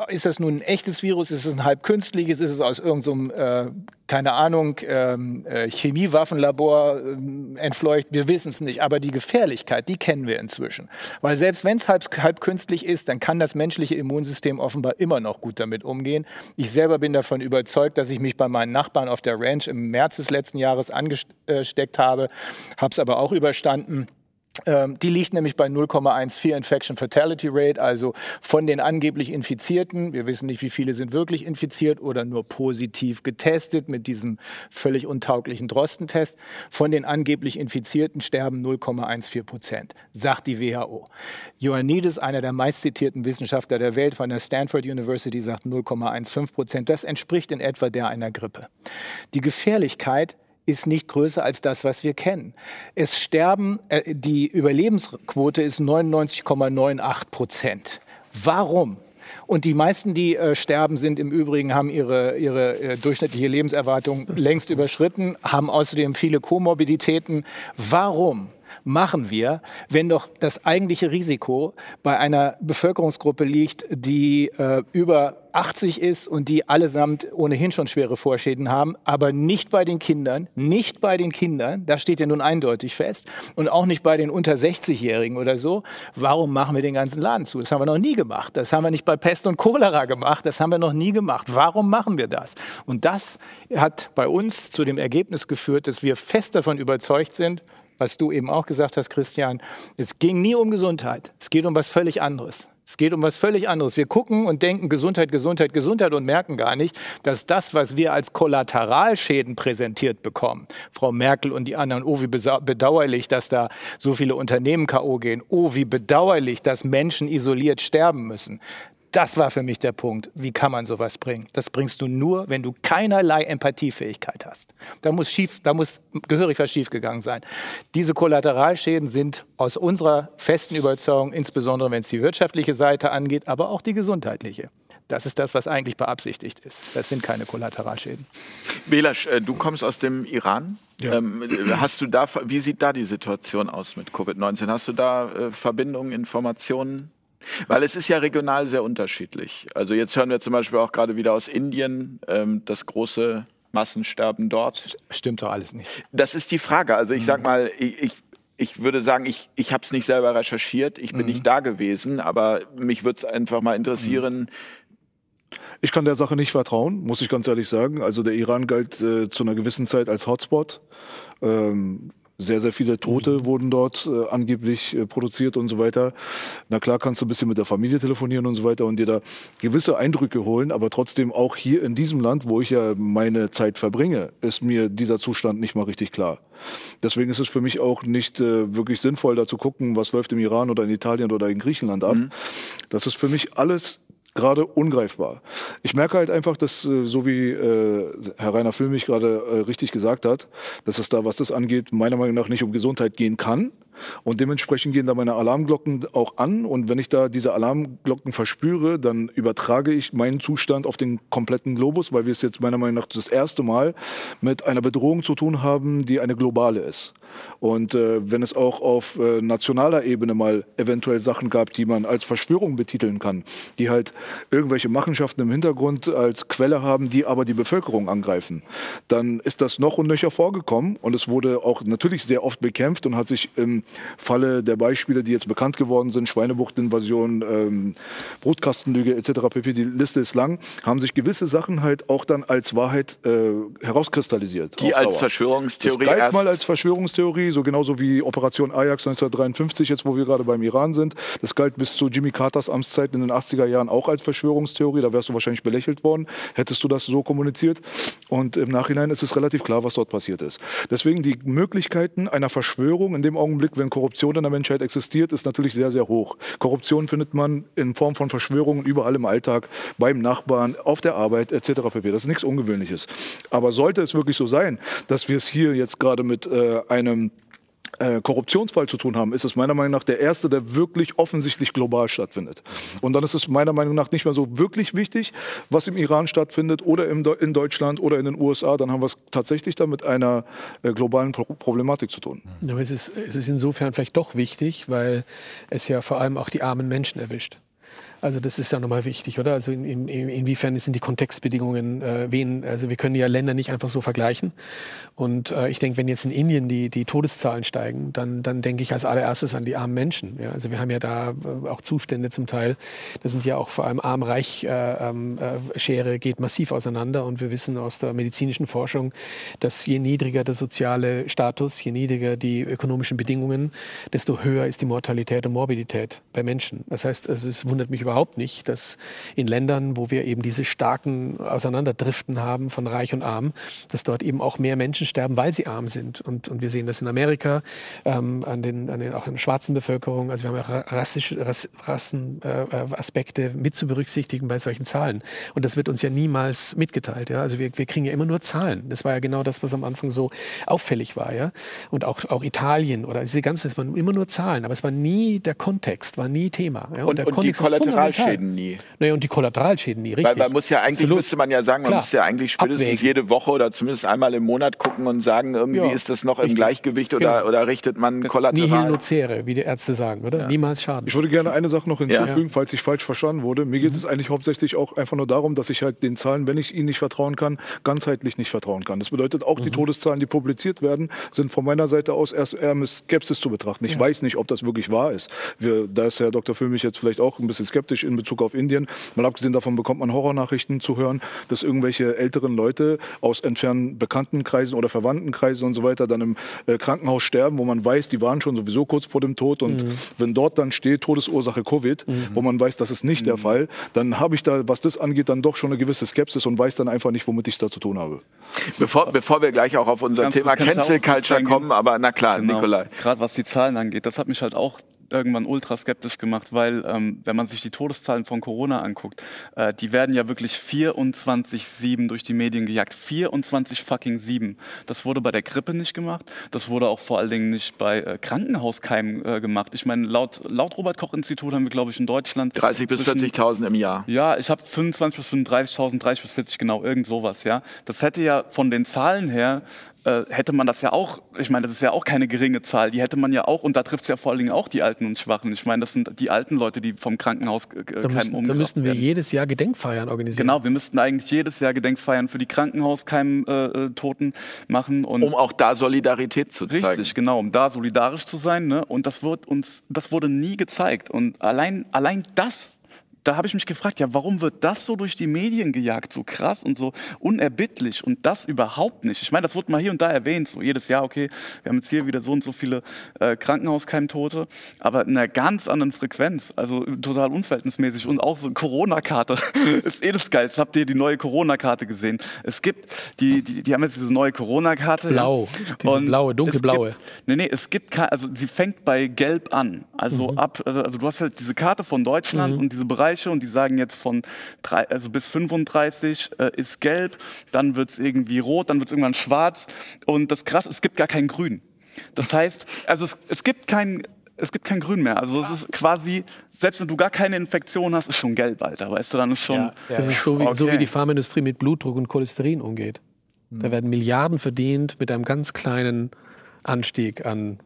Ist das nun ein echtes Virus? Ist es ein halb künstliches? Ist es aus irgendeinem, äh, keine Ahnung, ähm, äh, Chemiewaffenlabor äh, entfleucht? Wir wissen es nicht. Aber die Gefährlichkeit, die kennen wir inzwischen. Weil selbst wenn es halb, halb künstlich ist, dann kann das menschliche Immunsystem offenbar immer noch gut damit umgehen. Ich selber bin davon überzeugt, dass ich mich bei meinen Nachbarn auf der Ranch im März des letzten Jahres angesteckt habe, habe es aber auch überstanden. Ähm, die liegt nämlich bei 0,14 Infection Fatality Rate, also von den angeblich Infizierten, wir wissen nicht, wie viele sind wirklich infiziert oder nur positiv getestet mit diesem völlig untauglichen Drostentest, von den angeblich Infizierten sterben 0,14 Prozent, sagt die WHO. Ioannidis, einer der meistzitierten Wissenschaftler der Welt von der Stanford University, sagt 0,15 Prozent. Das entspricht in etwa der einer Grippe. Die Gefährlichkeit ist nicht größer als das, was wir kennen. Es sterben, äh, die Überlebensquote ist 99,98 Prozent. Warum? Und die meisten, die äh, sterben, sind im Übrigen, haben ihre, ihre äh, durchschnittliche Lebenserwartung längst überschritten, haben außerdem viele Komorbiditäten. Warum? Machen wir, wenn doch das eigentliche Risiko bei einer Bevölkerungsgruppe liegt, die äh, über 80 ist und die allesamt ohnehin schon schwere Vorschäden haben, aber nicht bei den Kindern, nicht bei den Kindern, das steht ja nun eindeutig fest, und auch nicht bei den unter 60-Jährigen oder so. Warum machen wir den ganzen Laden zu? Das haben wir noch nie gemacht. Das haben wir nicht bei Pest und Cholera gemacht. Das haben wir noch nie gemacht. Warum machen wir das? Und das hat bei uns zu dem Ergebnis geführt, dass wir fest davon überzeugt sind, was du eben auch gesagt hast, Christian, es ging nie um Gesundheit. Es geht um was völlig anderes. Es geht um was völlig anderes. Wir gucken und denken Gesundheit, Gesundheit, Gesundheit und merken gar nicht, dass das, was wir als Kollateralschäden präsentiert bekommen, Frau Merkel und die anderen, oh, wie bedauerlich, dass da so viele Unternehmen K.O. gehen, oh, wie bedauerlich, dass Menschen isoliert sterben müssen. Das war für mich der Punkt. Wie kann man sowas bringen? Das bringst du nur, wenn du keinerlei Empathiefähigkeit hast. Da muss, schief, da muss gehörig was schiefgegangen sein. Diese Kollateralschäden sind aus unserer festen Überzeugung, insbesondere wenn es die wirtschaftliche Seite angeht, aber auch die gesundheitliche. Das ist das, was eigentlich beabsichtigt ist. Das sind keine Kollateralschäden. Belasch, äh, du kommst aus dem Iran. Ja. Ähm, hast du da, wie sieht da die Situation aus mit Covid-19? Hast du da äh, Verbindungen, Informationen? Weil es ist ja regional sehr unterschiedlich. Also jetzt hören wir zum Beispiel auch gerade wieder aus Indien ähm, das große Massensterben dort. Stimmt doch alles nicht. Das ist die Frage. Also ich sag mhm. mal, ich, ich würde sagen, ich, ich habe es nicht selber recherchiert, ich bin mhm. nicht da gewesen, aber mich würde es einfach mal interessieren. Ich kann der Sache nicht vertrauen, muss ich ganz ehrlich sagen. Also der Iran galt äh, zu einer gewissen Zeit als Hotspot. Ähm, sehr, sehr viele Tote mhm. wurden dort äh, angeblich äh, produziert und so weiter. Na klar kannst du ein bisschen mit der Familie telefonieren und so weiter und dir da gewisse Eindrücke holen, aber trotzdem auch hier in diesem Land, wo ich ja meine Zeit verbringe, ist mir dieser Zustand nicht mal richtig klar. Deswegen ist es für mich auch nicht äh, wirklich sinnvoll, da zu gucken, was läuft im Iran oder in Italien oder in Griechenland ab. Mhm. Das ist für mich alles gerade ungreifbar. Ich merke halt einfach, dass äh, so wie äh, Herr Rainer Füllmich gerade äh, richtig gesagt hat, dass es da, was das angeht, meiner Meinung nach nicht um Gesundheit gehen kann. Und dementsprechend gehen da meine Alarmglocken auch an. Und wenn ich da diese Alarmglocken verspüre, dann übertrage ich meinen Zustand auf den kompletten Globus, weil wir es jetzt meiner Meinung nach das erste Mal mit einer Bedrohung zu tun haben, die eine globale ist. Und äh, wenn es auch auf äh, nationaler Ebene mal eventuell Sachen gab, die man als Verschwörung betiteln kann, die halt irgendwelche Machenschaften im Hintergrund als Quelle haben, die aber die Bevölkerung angreifen, dann ist das noch und nöcher vorgekommen und es wurde auch natürlich sehr oft bekämpft und hat sich im Falle der Beispiele, die jetzt bekannt geworden sind, Schweinebuchtinvasion, ähm, Brutkastenlüge etc. pp, die Liste ist lang, haben sich gewisse Sachen halt auch dann als Wahrheit äh, herauskristallisiert. Die als Verschwörungstheorie als Verschwörungstheorie Verschwörungstheorie, so genauso wie Operation Ajax 1953, jetzt wo wir gerade beim Iran sind. Das galt bis zu Jimmy Carters Amtszeit in den 80er Jahren auch als Verschwörungstheorie. Da wärst du wahrscheinlich belächelt worden, hättest du das so kommuniziert. Und im Nachhinein ist es relativ klar, was dort passiert ist. Deswegen die Möglichkeiten einer Verschwörung in dem Augenblick, wenn Korruption in der Menschheit existiert, ist natürlich sehr, sehr hoch. Korruption findet man in Form von Verschwörungen überall im Alltag, beim Nachbarn, auf der Arbeit etc. pp. Das ist nichts Ungewöhnliches. Aber sollte es wirklich so sein, dass wir es hier jetzt gerade mit äh, einem einem äh, Korruptionsfall zu tun haben, ist es meiner Meinung nach der erste, der wirklich offensichtlich global stattfindet. Und dann ist es meiner Meinung nach nicht mehr so wirklich wichtig, was im Iran stattfindet oder in Deutschland oder in den USA. Dann haben wir es tatsächlich da mit einer äh, globalen Pro Problematik zu tun. Aber es ist, es ist insofern vielleicht doch wichtig, weil es ja vor allem auch die armen Menschen erwischt. Also das ist ja nochmal wichtig, oder? Also in, in, inwiefern sind die Kontextbedingungen, äh, wen, also wir können ja Länder nicht einfach so vergleichen. Und äh, ich denke, wenn jetzt in Indien die, die Todeszahlen steigen, dann, dann denke ich als allererstes an die armen Menschen. Ja? Also wir haben ja da äh, auch Zustände zum Teil, da sind ja auch vor allem arm-reich-Schere äh, ähm, äh, geht massiv auseinander. Und wir wissen aus der medizinischen Forschung, dass je niedriger der soziale Status, je niedriger die ökonomischen Bedingungen, desto höher ist die Mortalität und Morbidität bei Menschen. Das heißt, also es wundert mich überhaupt überhaupt nicht, dass in Ländern, wo wir eben diese starken Auseinanderdriften haben von Reich und Arm, dass dort eben auch mehr Menschen sterben, weil sie arm sind. Und, und wir sehen das in Amerika, ähm, an den, an den, auch in der schwarzen Bevölkerung. Also wir haben ja rassische Rass, Rassenaspekte äh, mit zu berücksichtigen bei solchen Zahlen. Und das wird uns ja niemals mitgeteilt. Ja? Also wir, wir kriegen ja immer nur Zahlen. Das war ja genau das, was am Anfang so auffällig war. Ja? Und auch, auch Italien oder diese ganze, es waren immer nur Zahlen, aber es war nie der Kontext, war nie Thema. Ja? Und, und, und die Kollateral Kollateralschäden nie. Naja, und die Kollateralschäden nie, richtig. Weil man muss ja eigentlich, Absolut. müsste man ja sagen, man Klar. muss ja eigentlich spätestens Abwägen. jede Woche oder zumindest einmal im Monat gucken und sagen, irgendwie Ja, ist das noch im richtig. Gleichgewicht oder, Genau. oder richtet man Nihil Kollateral. nocere, wie die Ärzte sagen, oder? Niemals schaden. Ich würde gerne eine Sache noch hinzufügen, Ja. falls ich falsch verstanden wurde. Mir Mhm. geht es eigentlich hauptsächlich auch einfach nur darum, dass ich halt den Zahlen, wenn ich ihnen nicht vertrauen kann, ganzheitlich nicht vertrauen kann. Das bedeutet auch, Mhm. die Todeszahlen, die publiziert werden, sind von meiner Seite aus erst eher mit Skepsis zu betrachten. Ich weiß nicht, ob das wirklich wahr ist. Wir, da ist Herr Dr. Füllmich jetzt vielleicht auch ein bisschen skeptisch in Bezug auf Indien. Mal abgesehen davon bekommt man Horrornachrichten zu hören, dass irgendwelche älteren Leute aus entfernten Bekanntenkreisen oder Verwandtenkreisen und so weiter dann im äh, Krankenhaus sterben, wo man weiß, die waren schon sowieso kurz vor dem Tod. Und wenn dort dann steht Todesursache Covid, wo man weiß, das ist nicht der Fall, dann habe ich da, was das angeht, dann doch schon eine gewisse Skepsis und weiß dann einfach nicht, womit ich es da zu tun habe. Bevor, bevor wir gleich auch auf unser Ganz Thema Cancel Culture kommen, aber na klar, Nikolai. Gerade Genau. was die Zahlen angeht, das hat mich halt auch irgendwann ultra skeptisch gemacht, weil ähm, wenn man sich die Todeszahlen von Corona anguckt, äh, die werden ja wirklich 24-7 durch die Medien gejagt. 24 fucking 7. Das wurde bei der Grippe nicht gemacht. Das wurde auch vor allen Dingen nicht bei äh, Krankenhauskeimen äh, gemacht. Ich meine, laut, laut Robert-Koch-Institut haben wir, glaube ich, in Deutschland 30 bis zwischen- 40.000 im Jahr. ja, ich habe 25 bis 35.000, 30 bis 40, genau, irgend sowas, ja. Das hätte ja von den Zahlen her, äh, hätte man das ja auch, ich meine, das ist ja auch keine geringe Zahl, die hätte man ja auch, und da trifft es ja vor allen Dingen auch die Alten und Schwachen. Ich meine, das sind die alten Leute, die vom Krankenhaus äh, Da müssen, da müssten wir werden. jedes Jahr Gedenkfeiern organisieren. Genau, wir müssten eigentlich jedes Jahr Gedenkfeiern für die Krankenhauskeim-Toten äh, Toten machen. Und Um auch da Solidarität zu zeigen. Richtig, genau, um da solidarisch zu sein. Ne? Und das wird uns, das wurde nie gezeigt. Und allein, allein das, da habe ich mich gefragt, ja, warum wird das so durch die Medien gejagt, so krass und so unerbittlich und das überhaupt nicht? Ich meine, das wurde mal hier und da erwähnt, so jedes Jahr, okay, wir haben jetzt hier wieder so und so viele äh, Krankenhauskeimtote, aber in einer ganz anderen Frequenz, also total unverhältnismäßig und auch so Corona-Karte (laughs) ist eh das Geilste. Habt ihr die neue Corona-Karte gesehen? Es gibt, die, die, die haben jetzt diese neue Corona-Karte. Blau, diese blaue, es dunkelblaue. Gibt, nee, nee, es gibt also sie fängt bei Gelb an. Also ab, also, also du hast halt diese Karte von Deutschland und diese Bereiche und die sagen jetzt von drei, also bis 35 äh, ist gelb, dann wird es irgendwie rot, dann wird es irgendwann schwarz. Und das krass, es gibt gar kein Grün. Das heißt, also es, es gibt kein es gibt kein Grün mehr. Also es ist quasi, selbst wenn du gar keine Infektion hast, ist schon gelb, Alter. Weißt du, dann ist schon. Ja, ja. Das ist so wie, so Okay. wie die Pharmaindustrie mit Blutdruck und Cholesterin umgeht. Da werden Milliarden verdient mit einem ganz kleinen Anstieg an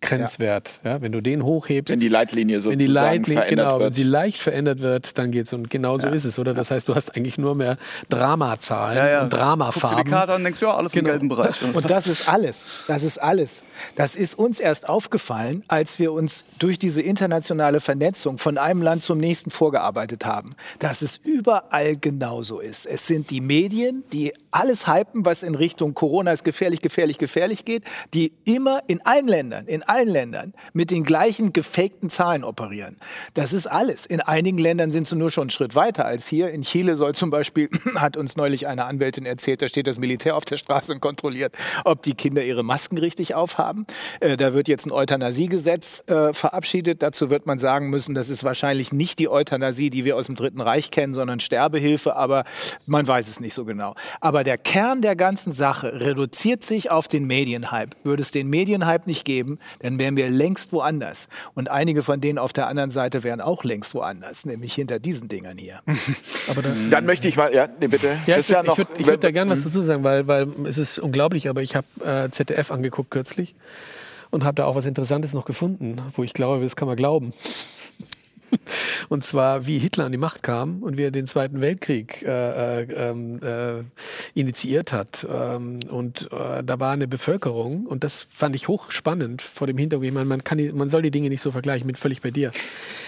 Grenzwert. Ja. wenn du den hochhebst, Wenn die Leitlinie wenn sozusagen die Leitlinie, verändert genau, wenn wird. sie leicht verändert wird, dann geht's und genau so ist es, oder? Das heißt, du hast eigentlich nur mehr Dramazahlen ja, ja. und Guckst du die Dramafarben. Karte an und denkst, ja, alles Genau. im gelben Bereich. (laughs) Und das ist alles. Das ist alles. Das ist uns erst aufgefallen, als wir uns durch diese internationale Vernetzung von einem Land zum nächsten vorgearbeitet haben, dass es überall genauso ist. Es sind die Medien, die alles hypen, was in Richtung Corona ist gefährlich, gefährlich, gefährlich geht, die immer in allen Ländern, in allen Ländern mit den gleichen gefakten Zahlen operieren. Das ist alles. In einigen Ländern sind sie nur schon einen Schritt weiter als hier. In Chile soll zum Beispiel, (clears throat) hat uns neulich eine Anwältin erzählt, da steht das Militär auf der Straße und kontrolliert, ob die Kinder ihre Masken richtig aufhaben. Äh, da wird jetzt ein Euthanasiegesetz äh, verabschiedet. Dazu wird man sagen müssen, das ist wahrscheinlich nicht die Euthanasie, die wir aus dem Dritten Reich kennen, sondern Sterbehilfe, aber man weiß es nicht so genau. Aber der Kern der ganzen Sache reduziert sich auf den Medienhype. Würde es den Medienhype nicht geben, dann wären wir längst woanders. Und einige von denen auf der anderen Seite wären auch längst woanders, nämlich hinter diesen Dingern hier. (laughs) Aber da, Dann möchte ich mal, ja, nee, bitte. Ja, ich würde noch- würd, würd da gerne was dazu sagen, weil, weil es ist unglaublich, aber ich habe äh, ZDF angeguckt kürzlich und habe da auch was Interessantes noch gefunden, wo ich glaube, das kann man glauben. (laughs) Und zwar, wie Hitler an die Macht kam und wie er den Zweiten Weltkrieg äh, äh, ähm, äh, initiiert hat. Ähm, und äh, da war eine Bevölkerung, und das fand ich hochspannend vor dem Hintergrund. Ich meine, man, kann die, man soll die Dinge nicht so vergleichen, mit völlig bei dir.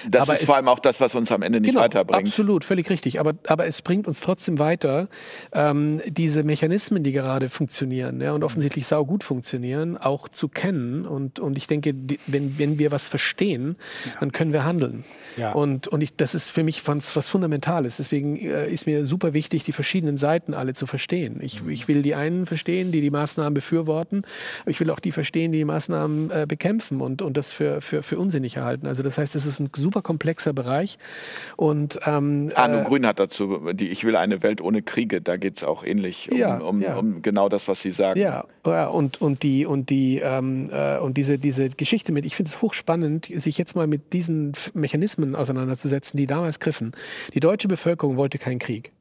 das aber ist es- vor allem auch das, was uns am Ende nicht weiterbringt. Absolut, völlig richtig. Aber, aber es bringt uns trotzdem weiter, ähm, diese Mechanismen, die gerade funktionieren ja, und offensichtlich saugut funktionieren, auch zu kennen. Und, und ich denke, die, wenn, wenn wir was verstehen, dann können wir handeln. Ja. Und, und ich, das ist für mich was, was Fundamentales. Deswegen äh, ist mir super wichtig, die verschiedenen Seiten alle zu verstehen. Ich, ich will die einen verstehen, die die Maßnahmen befürworten. Aber ich will auch die verstehen, die die Maßnahmen äh, bekämpfen und, und das für, für, für unsinnig erhalten. Also das heißt, es ist ein super komplexer Bereich. Und ähm, Arno äh, Grün hat dazu, die Ich will eine Welt ohne Kriege, da geht es auch ähnlich um, Ja, um, ja. um genau das, was Sie sagen. Ja, ja und, und, die, und, die, ähm, äh, und diese, diese Geschichte mit, ich finde es hochspannend, sich jetzt mal mit diesen Mechanismen Mechanismen auseinanderzusetzen, die damals griffen. Die deutsche Bevölkerung wollte keinen Krieg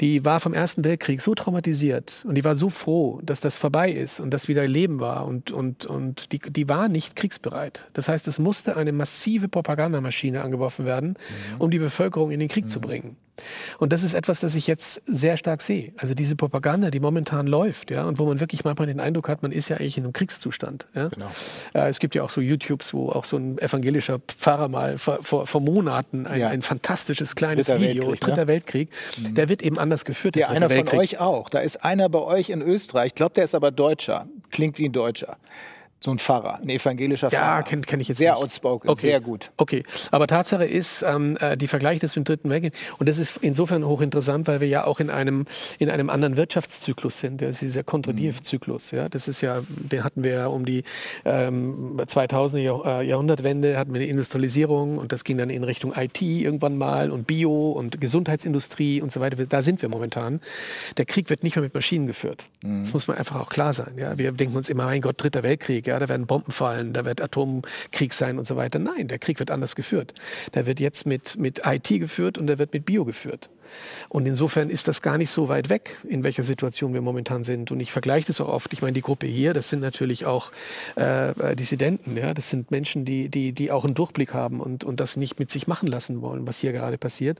die war vom Ersten Weltkrieg so traumatisiert und die war so froh, dass das vorbei ist und das wieder Leben war und, und, und die, die war nicht kriegsbereit. Das heißt, es musste eine massive Propagandamaschine angeworfen werden, mhm. um die Bevölkerung in den Krieg mhm. zu bringen. Und das ist etwas, das ich jetzt sehr stark sehe. Also diese Propaganda, die momentan läuft, ja, und wo man wirklich manchmal den Eindruck hat, man ist ja eigentlich in einem Kriegszustand. Ja. Genau. Äh, es gibt ja auch so YouTubes, wo auch so ein evangelischer Pfarrer mal vor, vor, vor Monaten ein, ja. ein, fantastisches kleines Dritter Video, Weltkrieg, Dritter ne? Weltkrieg, mhm. der wird eben anders geführt. Ja, einer Weltkrieg. von euch auch. Da ist einer bei euch in Österreich, ich glaube, der ist aber Deutscher, klingt wie ein Deutscher so ein Pfarrer, ein evangelischer Pfarrer. Ja, kenne kenn ich jetzt Sehr nicht. outspoken, okay. sehr gut. Okay, aber Tatsache ist, ähm, äh, die Vergleiche des mit dem Dritten Weltkrieg, und das ist insofern hochinteressant, weil wir ja auch in einem, in einem anderen Wirtschaftszyklus sind. Das ist dieser Kontradiev-Zyklus. Ja? Das ist ja, den hatten wir ja um die ähm, 2000er Jahr, äh, Jahrhundertwende, hatten wir die Industrialisierung und das ging dann in Richtung IT irgendwann mal und Bio und Gesundheitsindustrie und so weiter. Da sind wir momentan. Der Krieg wird nicht mehr mit Maschinen geführt. Mhm. Das muss man einfach auch klar sein. Ja? Wir denken uns immer, mein Gott, Dritter Weltkrieg. Ja? Ja, da werden Bomben fallen, da wird Atomkrieg sein und so weiter. Nein, der Krieg wird anders geführt. Der wird jetzt mit, mit IT geführt und der wird mit Bio geführt. Und insofern ist das gar nicht so weit weg, in welcher Situation wir momentan sind. Und ich vergleiche das auch oft. Ich meine, die Gruppe hier, das sind natürlich auch äh, Dissidenten. Ja? Das sind Menschen, die, die, die auch einen Durchblick haben und, und das nicht mit sich machen lassen wollen, was hier gerade passiert.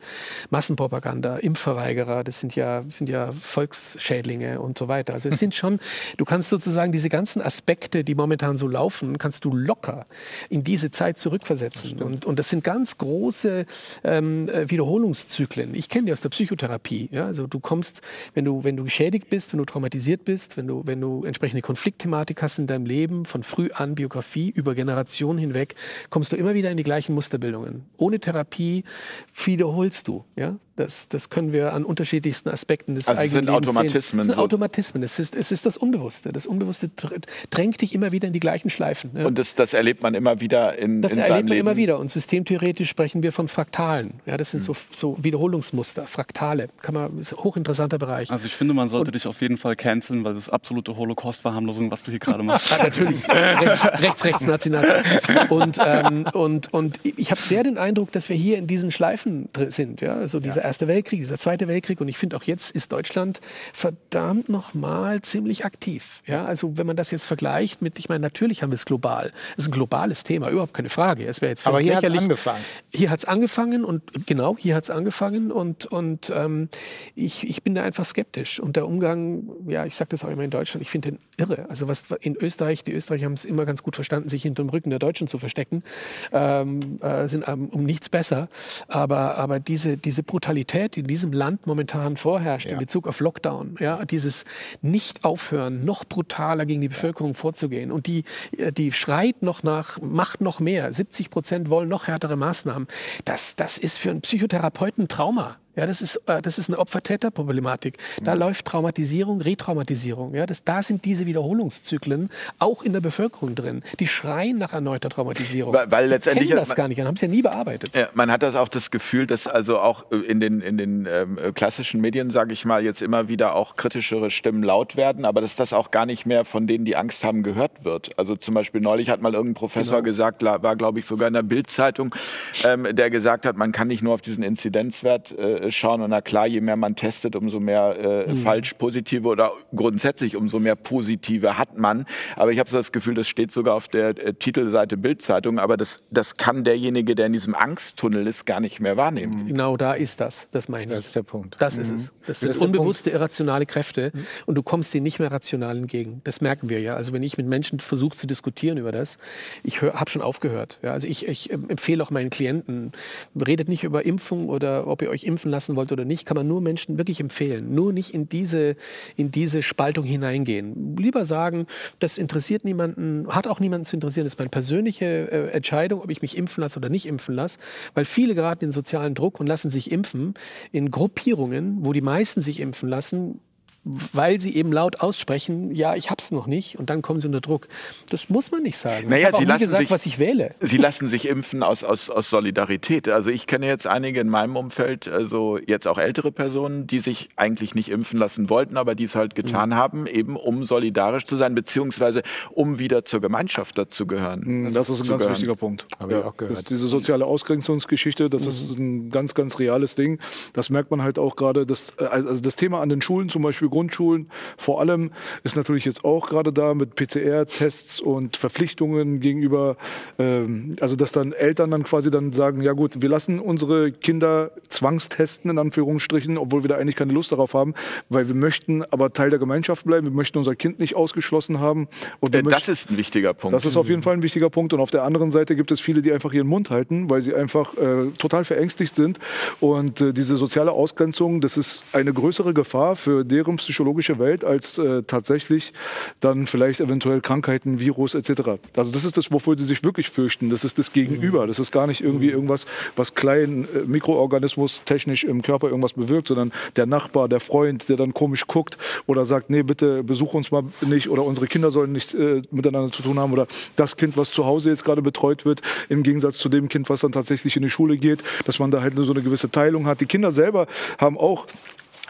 Massenpropaganda, Impfverweigerer, das sind ja, sind ja Volksschädlinge und so weiter. Also es sind schon, (laughs) du kannst sozusagen diese ganzen Aspekte, die momentan so laufen, kannst du locker in diese Zeit zurückversetzen. Und, und das sind ganz große ähm, äh, Wiederholungszyklen. Ich kenne die aus der Psychotherapie. Ja? Also du kommst, wenn du, wenn du geschädigt bist, wenn du traumatisiert bist, wenn du, wenn du entsprechende Konfliktthematik hast in deinem Leben, von früh an Biografie über Generationen hinweg, kommst du immer wieder in die gleichen Musterbildungen. Ohne Therapie wiederholst du. Ja? Das, das können wir an unterschiedlichsten Aspekten des also eigenen Lebens Automatismen sehen. Es sind Automatismen. Es ist, es ist das Unbewusste. Das Unbewusste drängt dich immer wieder in die gleichen Schleifen. Ja. Und das, das, erlebt man immer wieder in, das in seinem erlebt man Leben. immer wieder. Und systemtheoretisch sprechen wir von Fraktalen. Ja, das sind hm. so, so, Wiederholungsmuster, Fraktale. Kann man, ist ein hochinteressanter Bereich. Also ich finde, man sollte Und, dich auf jeden Fall canceln, weil das absolute Holocaust-Verharmlosung, was du hier gerade machst. ja, (laughs) natürlich. rechts, rechts, rechts, Nazi, Nazi. Und, ähm, und, und ich habe sehr den Eindruck, dass wir hier in diesen Schleifen sind. Ja? Also dieser ja. Erste Weltkrieg, dieser Zweite Weltkrieg und ich finde auch jetzt ist Deutschland verdammt nochmal ziemlich aktiv. Ja, also wenn man das jetzt vergleicht mit, ich meine, natürlich haben wir es global. Es ist ein globales Thema, überhaupt keine Frage. Es wäre jetzt Aber hier hat es angefangen. Hier hat es angefangen und genau, hier hat es angefangen und, und ähm, ich, ich bin da einfach skeptisch. Und der Umgang, ja, ich sage das auch immer in Deutschland, ich finde den irre. Also was in Österreich, die Österreicher haben es immer ganz gut verstanden, sich hinter dem Rücken der Deutschen zu verstecken, ähm, äh, sind ähm, um nichts besser. Aber, aber diese, diese Brutalität, die in diesem Land momentan vorherrscht ja. in Bezug auf Lockdown. Ja, dieses Nicht-Aufhören, noch brutaler gegen die Bevölkerung vorzugehen. Und die, äh, die schreit noch nach, macht noch mehr. 70 Prozent wollen noch härtere Maßnahmen. Das, das ist für einen Psychotherapeuten Trauma. Ja, das ist, äh, das ist eine Opfer-Täter-Problematik. Da mhm. läuft Traumatisierung, Retraumatisierung. Ja, das, da sind diese Wiederholungszyklen auch in der Bevölkerung drin. Die schreien nach erneuter Traumatisierung. Weil, weil letztendlich die das gar nicht, haben es ja nie bearbeitet. Ja, man hat das auch das Gefühl, dass also auch in den, in den ähm, klassischen Medien, sage ich mal, jetzt immer wieder auch kritischere Stimmen laut werden, aber dass das auch gar nicht mehr von denen, die Angst haben, gehört wird. Also zum Beispiel neulich hat mal irgendein Professor genau. gesagt, war glaube ich sogar in der Bildzeitung, ähm, der gesagt hat, man kann nicht nur auf diesen Inzidenzwert äh, schauen. Und na klar, je mehr man testet, umso mehr äh, mhm. falsch positive oder grundsätzlich umso mehr positive hat man. Aber ich habe so das Gefühl, das steht sogar auf der äh, Titelseite Bildzeitung. Aber das, das kann derjenige, der in diesem Angsttunnel ist, gar nicht mehr wahrnehmen. Mhm. Genau da ist das. Das meine ich. Das ist der Punkt. Das mhm. ist es. Das sind das unbewusste, irrationale Kräfte. Mhm. Und du kommst denen nicht mehr rational entgegen. Das merken wir ja. Also wenn ich mit Menschen versuche zu diskutieren über das, ich habe schon aufgehört. Ja, also ich, ich empfehle auch meinen Klienten, redet nicht über Impfung oder ob ihr euch impfen lassen wollt oder nicht, kann man nur Menschen wirklich empfehlen. Nur nicht in diese, in diese Spaltung hineingehen. Lieber sagen, das interessiert niemanden, hat auch niemanden zu interessieren. Das ist meine persönliche äh, Entscheidung, ob ich mich impfen lasse oder nicht impfen lasse. Weil viele geraten in sozialen Druck und lassen sich impfen in Gruppierungen, wo die meisten sich impfen lassen, weil sie eben laut aussprechen, ja, ich hab's noch nicht und dann kommen sie unter Druck. Das muss man nicht sagen. Naja, ich habe nie lassen gesagt, sich- was ich wähle. Sie lassen sich impfen aus, aus, aus Solidarität. Also ich kenne jetzt einige in meinem Umfeld, also jetzt auch ältere Personen, die sich eigentlich nicht impfen lassen wollten, aber die es halt getan Mhm. haben, eben um solidarisch zu sein, beziehungsweise um wieder zur Gemeinschaft dazu gehören. Das ist ein ganz gehören. wichtiger Punkt. Hab ich auch gehört. Das, diese soziale Ausgrenzungsgeschichte, das ist ein ganz, ganz reales Ding. Das merkt man halt auch gerade. Das, äh, also das Thema an den Schulen, zum Beispiel Grundschulen, vor allem ist natürlich jetzt auch gerade da mit PCR-Tests und Verpflichtungen gegenüber, ähm, also dass dann Eltern dann quasi dann sagen, ja gut, wir lassen unsere Kinder zwangstesten, in Anführungsstrichen, obwohl wir da eigentlich keine Lust darauf haben, weil wir möchten aber Teil der Gemeinschaft bleiben, wir möchten unser Kind nicht ausgeschlossen haben. Und Äh, Das ist ein wichtiger Punkt. das ist auf jeden Fall ein wichtiger Punkt. Und auf der anderen Seite gibt es viele, die einfach ihren Mund halten, weil sie einfach äh, total verängstigt sind. Und äh, diese soziale Ausgrenzung, das ist eine größere Gefahr für deren psychologische Welt als äh, tatsächlich dann vielleicht eventuell Krankheiten, Virus etc. Also das ist das, wofür sie sich wirklich fürchten. Das ist das Gegenüber. Das ist gar nicht irgendwie irgendwas, was klein äh, Mikroorganismus technisch im Körper irgendwas bewirkt, sondern der Nachbar, der Freund, der dann komisch guckt oder sagt, nee, bitte besuch uns mal nicht oder unsere Kinder sollen nichts äh, miteinander zu tun haben oder das Kind, was zu Hause jetzt gerade betreut wird, im Gegensatz zu dem Kind, was dann tatsächlich in die Schule geht, dass man da halt so eine gewisse Teilung hat. Die Kinder selber haben auch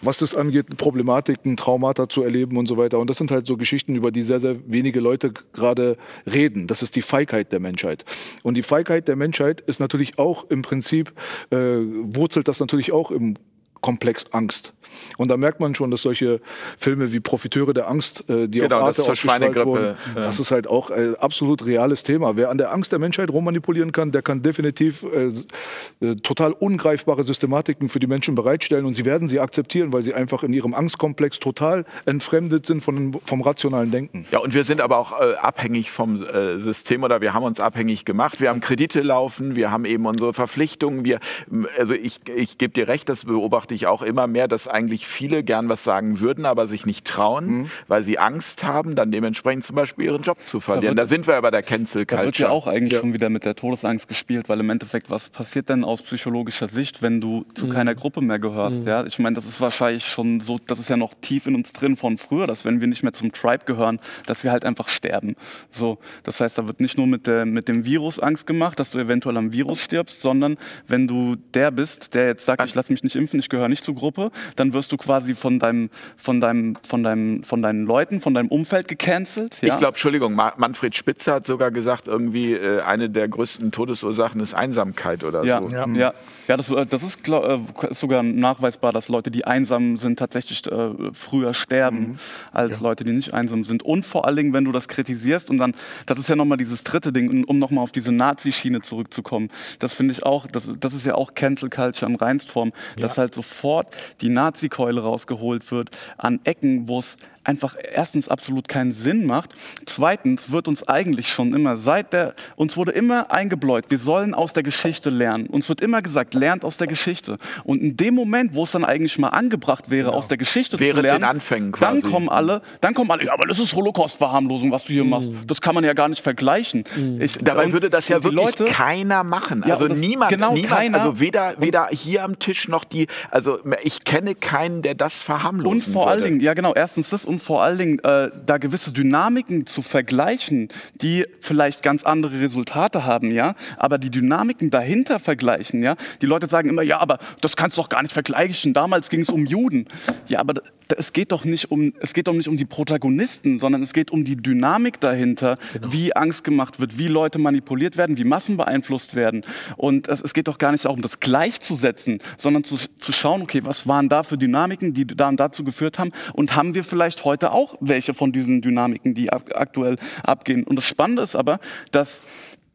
was das angeht, Problematiken, Traumata zu erleben und so weiter. Und das sind halt so Geschichten, über die sehr, sehr wenige Leute gerade reden. Das ist die Feigheit der Menschheit. Und die Feigheit der Menschheit ist natürlich auch im Prinzip, äh, wurzelt das natürlich auch im Komplex Angst. Und da merkt man schon, dass solche Filme wie Profiteure der Angst, äh, die Genau, auf das Arte ausgestrahlt Schweinegrippe, wurden, ja. das ist halt auch ein absolut reales Thema. Wer an der Angst der Menschheit rummanipulieren kann, der kann definitiv äh, äh, total ungreifbare Systematiken für die Menschen bereitstellen und sie werden sie akzeptieren, weil sie einfach in ihrem Angstkomplex total entfremdet sind von, vom rationalen Denken. Ja, und wir sind aber auch äh, abhängig vom äh, System oder wir haben uns abhängig gemacht. Wir haben Kredite laufen, wir haben eben unsere Verpflichtungen. Wir, also ich, ich gebe dir recht, das beobachte ich auch immer mehr, dass eigentlich viele gern was sagen würden, aber sich nicht trauen, weil sie Angst haben, dann dementsprechend zum Beispiel ihren Job zu verlieren. Da, wird- sind wir ja bei der Cancel Da wird Culture. ja auch eigentlich schon wieder mit der Todesangst gespielt, weil im Endeffekt, was passiert denn aus psychologischer Sicht, wenn du zu keiner Gruppe mehr gehörst? Ja? Ich meine, das ist wahrscheinlich schon so, das ist ja noch tief in uns drin von früher, dass wenn wir nicht mehr zum Tribe gehören, dass wir halt einfach sterben. So, das heißt, da wird nicht nur mit, der, mit dem Virus Angst gemacht, dass du eventuell am Virus stirbst, sondern wenn du der bist, der jetzt sagt, ich lasse mich nicht impfen, ich gehöre nicht zur Gruppe, dann wirst du quasi von deinem, von deinem, von deinem, von deinen Leuten, von deinem Umfeld gecancelt. Ja? Ich glaube, Entschuldigung, Ma Manfred Spitzer hat sogar gesagt, irgendwie äh, eine der größten Todesursachen ist Einsamkeit oder Ja, so. ja, ja. ja das, äh, das ist, glaub, äh, ist sogar nachweisbar, dass Leute, die einsam sind, tatsächlich äh, früher sterben als Leute, die nicht einsam sind. Und vor allen Dingen, wenn du das kritisierst und dann, das ist ja nochmal dieses dritte Ding, um nochmal auf diese Nazi-Schiene zurückzukommen. Das finde ich auch, das, das ist ja auch Cancel Culture in Reinstform, dass halt sofort die Nazi-Keule rausgeholt wird an Ecken, wo es einfach erstens absolut keinen Sinn macht. Zweitens wird uns eigentlich schon immer seit der, uns wurde immer eingebläut, wir sollen aus der Geschichte lernen. Uns wird immer gesagt, lernt aus der Geschichte. Und in dem Moment, wo es dann eigentlich mal angebracht wäre, aus der Geschichte Während zu lernen, den Anfängen dann quasi. kommen alle, dann kommen alle, ja, aber das ist Holocaust-Verharmlosung, was du hier machst. Das kann man ja gar nicht vergleichen. Ich, Dabei und- würde das ja wirklich Leute, keiner machen. Ja, also und das- niemand, genau niemand keiner. also weder, weder hier am Tisch noch die, also ich kenne keinen, der das verharmlosen Und vor allen würde. Dingen, ja genau, erstens das und vor allen Dingen äh, da gewisse Dynamiken zu vergleichen, die vielleicht ganz andere Resultate haben, ja, aber die Dynamiken dahinter vergleichen, ja. Die Leute sagen immer, ja, aber das kannst du doch gar nicht vergleichen. Damals ging es um Juden. Ja, aber es geht doch nicht um, es geht doch nicht um die Protagonisten, sondern es geht um die Dynamik dahinter, wie Angst gemacht wird, wie Leute manipuliert werden, wie Massen beeinflusst werden. Und es, es geht doch gar nicht darum, das gleichzusetzen, sondern zu, zu schauen, okay, was waren da für Dynamiken, die da und dazu geführt haben und haben wir vielleicht heute auch welche von diesen Dynamiken, die ak aktuell abgehen. Und das Spannende ist aber, dass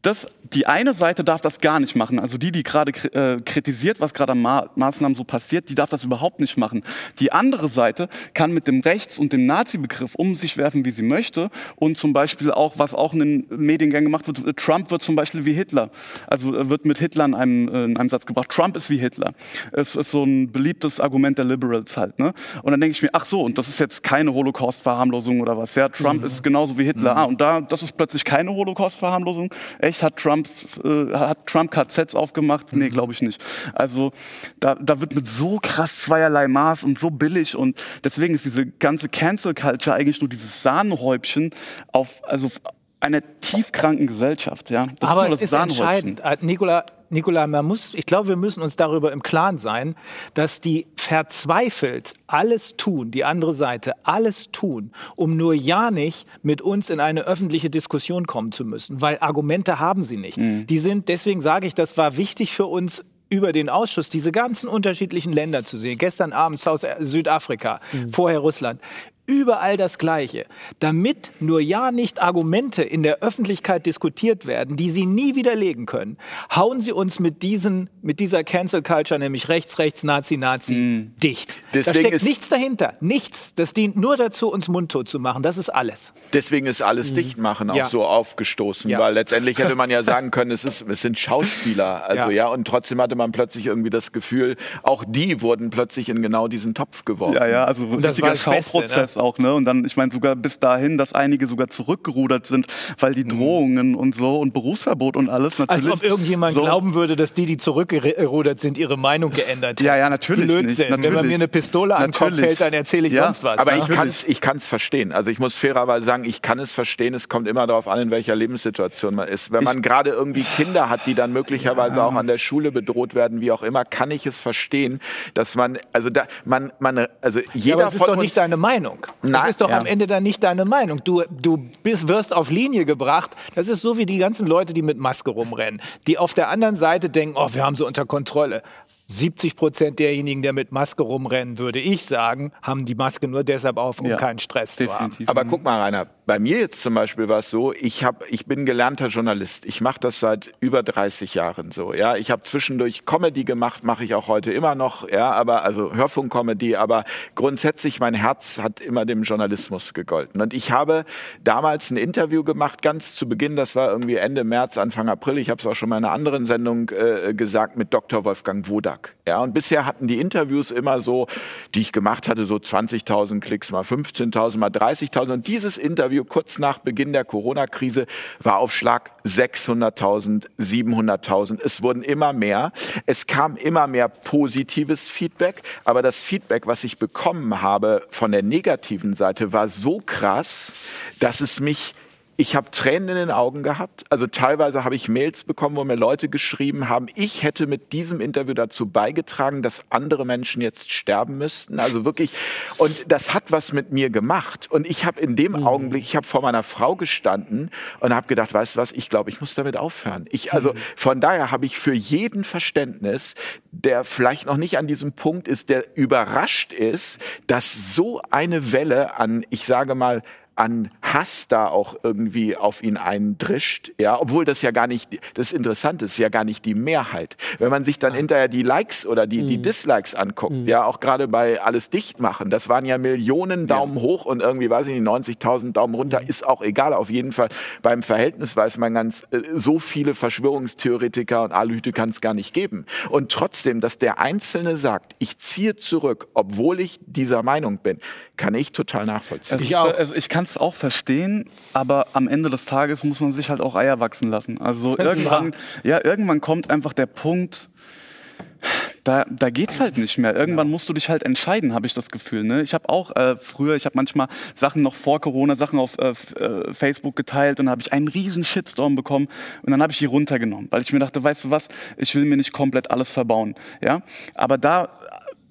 das, die eine Seite darf das gar nicht machen. Also die, die gerade äh, kritisiert, was gerade an Ma Maßnahmen so passiert, die darf das überhaupt nicht machen. Die andere Seite kann mit dem Rechts- und dem Nazi-Begriff um sich werfen, wie sie möchte. Und zum Beispiel auch, was auch in den Medien gern gemacht wird, Trump wird zum Beispiel wie Hitler. Also äh, wird mit Hitler in einem, äh, in einem Satz gebracht, Trump ist wie Hitler. Es ist so ein beliebtes Argument der Liberals halt. Ne? Und dann denke ich mir, ach so, und das ist jetzt keine Holocaust-Verharmlosung oder was. Ja, Trump ist genauso wie Hitler. Ah, und da, das ist plötzlich keine Holocaust-Verharmlosung. Echt, hat Trump, äh, hat Trump KZs aufgemacht? Nee, glaube ich nicht. Also da, da wird mit so krass zweierlei Maß und so billig und deswegen ist diese ganze Cancel Culture eigentlich nur dieses Sahnehäubchen auf, also einer tiefkranken Gesellschaft. Ja? Das Aber nur es das ist entscheidend. Äh, Nikola, Nikola, man muss, ich glaube, wir müssen uns darüber im Klaren sein, dass die verzweifelt alles tun, die andere Seite alles tun, um nur ja nicht mit uns in eine öffentliche Diskussion kommen zu müssen, weil Argumente haben sie nicht. Die sind, deswegen sage ich, das war wichtig für uns über den Ausschuss diese ganzen unterschiedlichen Länder zu sehen. Gestern Abend South Südafrika, vorher Russland. Überall das Gleiche. Damit nur ja nicht Argumente in der Öffentlichkeit diskutiert werden, die sie nie widerlegen können, hauen sie uns mit, diesen, mit dieser Cancel Culture, nämlich rechts, rechts, Nazi, Nazi, dicht. da Deswegen steckt ist- nichts dahinter. Nichts. Das dient nur dazu, uns mundtot zu machen. Das ist alles. Deswegen ist alles Dichtmachen auch Ja. so aufgestoßen, Ja. weil letztendlich hätte man ja (laughs) sagen können, es, ist, es sind Schauspieler. Also Ja. ja. und trotzdem hatte man plötzlich irgendwie das Gefühl, auch die wurden plötzlich in genau diesen Topf geworfen. Ja, ja, also das richtiger Beste, Schauprozess auch, ne? Und dann, ich meine, sogar bis dahin, dass einige sogar zurückgerudert sind, weil die Drohungen und so und Berufsverbot und alles Als natürlich. ob irgendjemand so, glauben würde, dass die, die zurückgerudert sind, ihre Meinung geändert Ja, hätten. ja, natürlich Blödsinn. nicht, Wenn man natürlich. mir eine Pistole an den Kopf Natürlich. hält, dann erzähle ich Ja, sonst was. Aber ne? ich kann es ich kann's verstehen. Also ich muss fairerweise sagen, ich kann es verstehen. Es kommt immer darauf an, in welcher Lebenssituation man ist. Wenn man gerade irgendwie Kinder hat, die dann möglicherweise auch an der Schule bedroht werden, wie auch immer, kann ich es verstehen, dass man, also da, man, man, also Ja, jeder aber es ist von doch uns, nicht deine Meinung. Das Nein, ist doch ja. am Ende dann nicht deine Meinung. Du, du bist, wirst auf Linie gebracht. Das ist so wie die ganzen Leute, die mit Maske rumrennen, die auf der anderen Seite denken, oh, wir haben sie unter Kontrolle. 70 Prozent derjenigen, der mit Maske rumrennen, würde ich sagen, haben die Maske nur deshalb auf, um Ja, keinen Stress zu haben. definitiv. Aber guck mal, Rainer, bei mir jetzt zum Beispiel war es so, ich, hab, ich bin gelernter Journalist. Ich mache das seit über 30 Jahren so. Ja, Ich habe zwischendurch Comedy gemacht, mache ich auch heute immer noch, ja, aber also Hörfunkcomedy, aber grundsätzlich mein Herz hat immer dem Journalismus gegolten. Und ich habe damals ein Interview gemacht, ganz zu Beginn, das war irgendwie Ende März, Anfang April, ich habe es auch schon mal in einer anderen Sendung äh, gesagt, mit Dr. Wolfgang Wodak. Ja, und bisher hatten die Interviews immer so, die ich gemacht hatte, so 20.000 Klicks, mal 15.000, mal 30.000. Und dieses Interview kurz nach Beginn der Corona-Krise war auf Schlag 600.000, 700.000. Es wurden immer mehr. Es kam immer mehr positives Feedback. Aber das Feedback, was ich bekommen habe von der negativen Seite, war so krass, dass es mich ich habe Tränen in den Augen gehabt. Also teilweise habe ich Mails bekommen, wo mir Leute geschrieben haben, ich hätte mit diesem Interview dazu beigetragen, dass andere Menschen jetzt sterben müssten. Also wirklich. Und das hat was mit mir gemacht. Und ich habe in dem Augenblick, ich habe vor meiner Frau gestanden und habe gedacht, weißt du was, ich glaube, ich muss damit aufhören. Ich, also von daher habe ich für jeden Verständnis, der vielleicht noch nicht an diesem Punkt ist, der überrascht ist, dass so eine Welle an, ich sage mal, an Hass da auch irgendwie auf ihn eindrischt, ja, obwohl das ja gar nicht, das Interessante ist ja gar nicht die Mehrheit. Wenn man sich dann hinterher die Likes oder die, die Dislikes anguckt, ja, auch gerade bei alles dicht machen, das waren ja Millionen Daumen hoch und irgendwie, weiß ich nicht, 90.000 Daumen runter, ist auch egal. Auf jeden Fall beim Verhältnis weiß man ganz, äh, so viele Verschwörungstheoretiker und Analytiker kann es gar nicht geben. Und trotzdem, dass der Einzelne sagt, ich ziehe zurück, obwohl ich dieser Meinung bin, kann ich total nachvollziehen. Also ich, also ich kann es auch verstehen, aber am Ende des Tages muss man sich halt auch Eier wachsen lassen. Also irgendwann, ja, irgendwann kommt einfach der Punkt, da, da geht's halt nicht mehr. Irgendwann musst du dich halt entscheiden, habe ich das Gefühl. Ne? Ich habe auch äh, früher, ich habe manchmal Sachen noch vor Corona, Sachen auf äh, äh, Facebook geteilt und dann habe ich einen riesen Shitstorm bekommen und dann habe ich die runtergenommen, weil ich mir dachte, weißt du was, ich will mir nicht komplett alles verbauen. Ja, aber da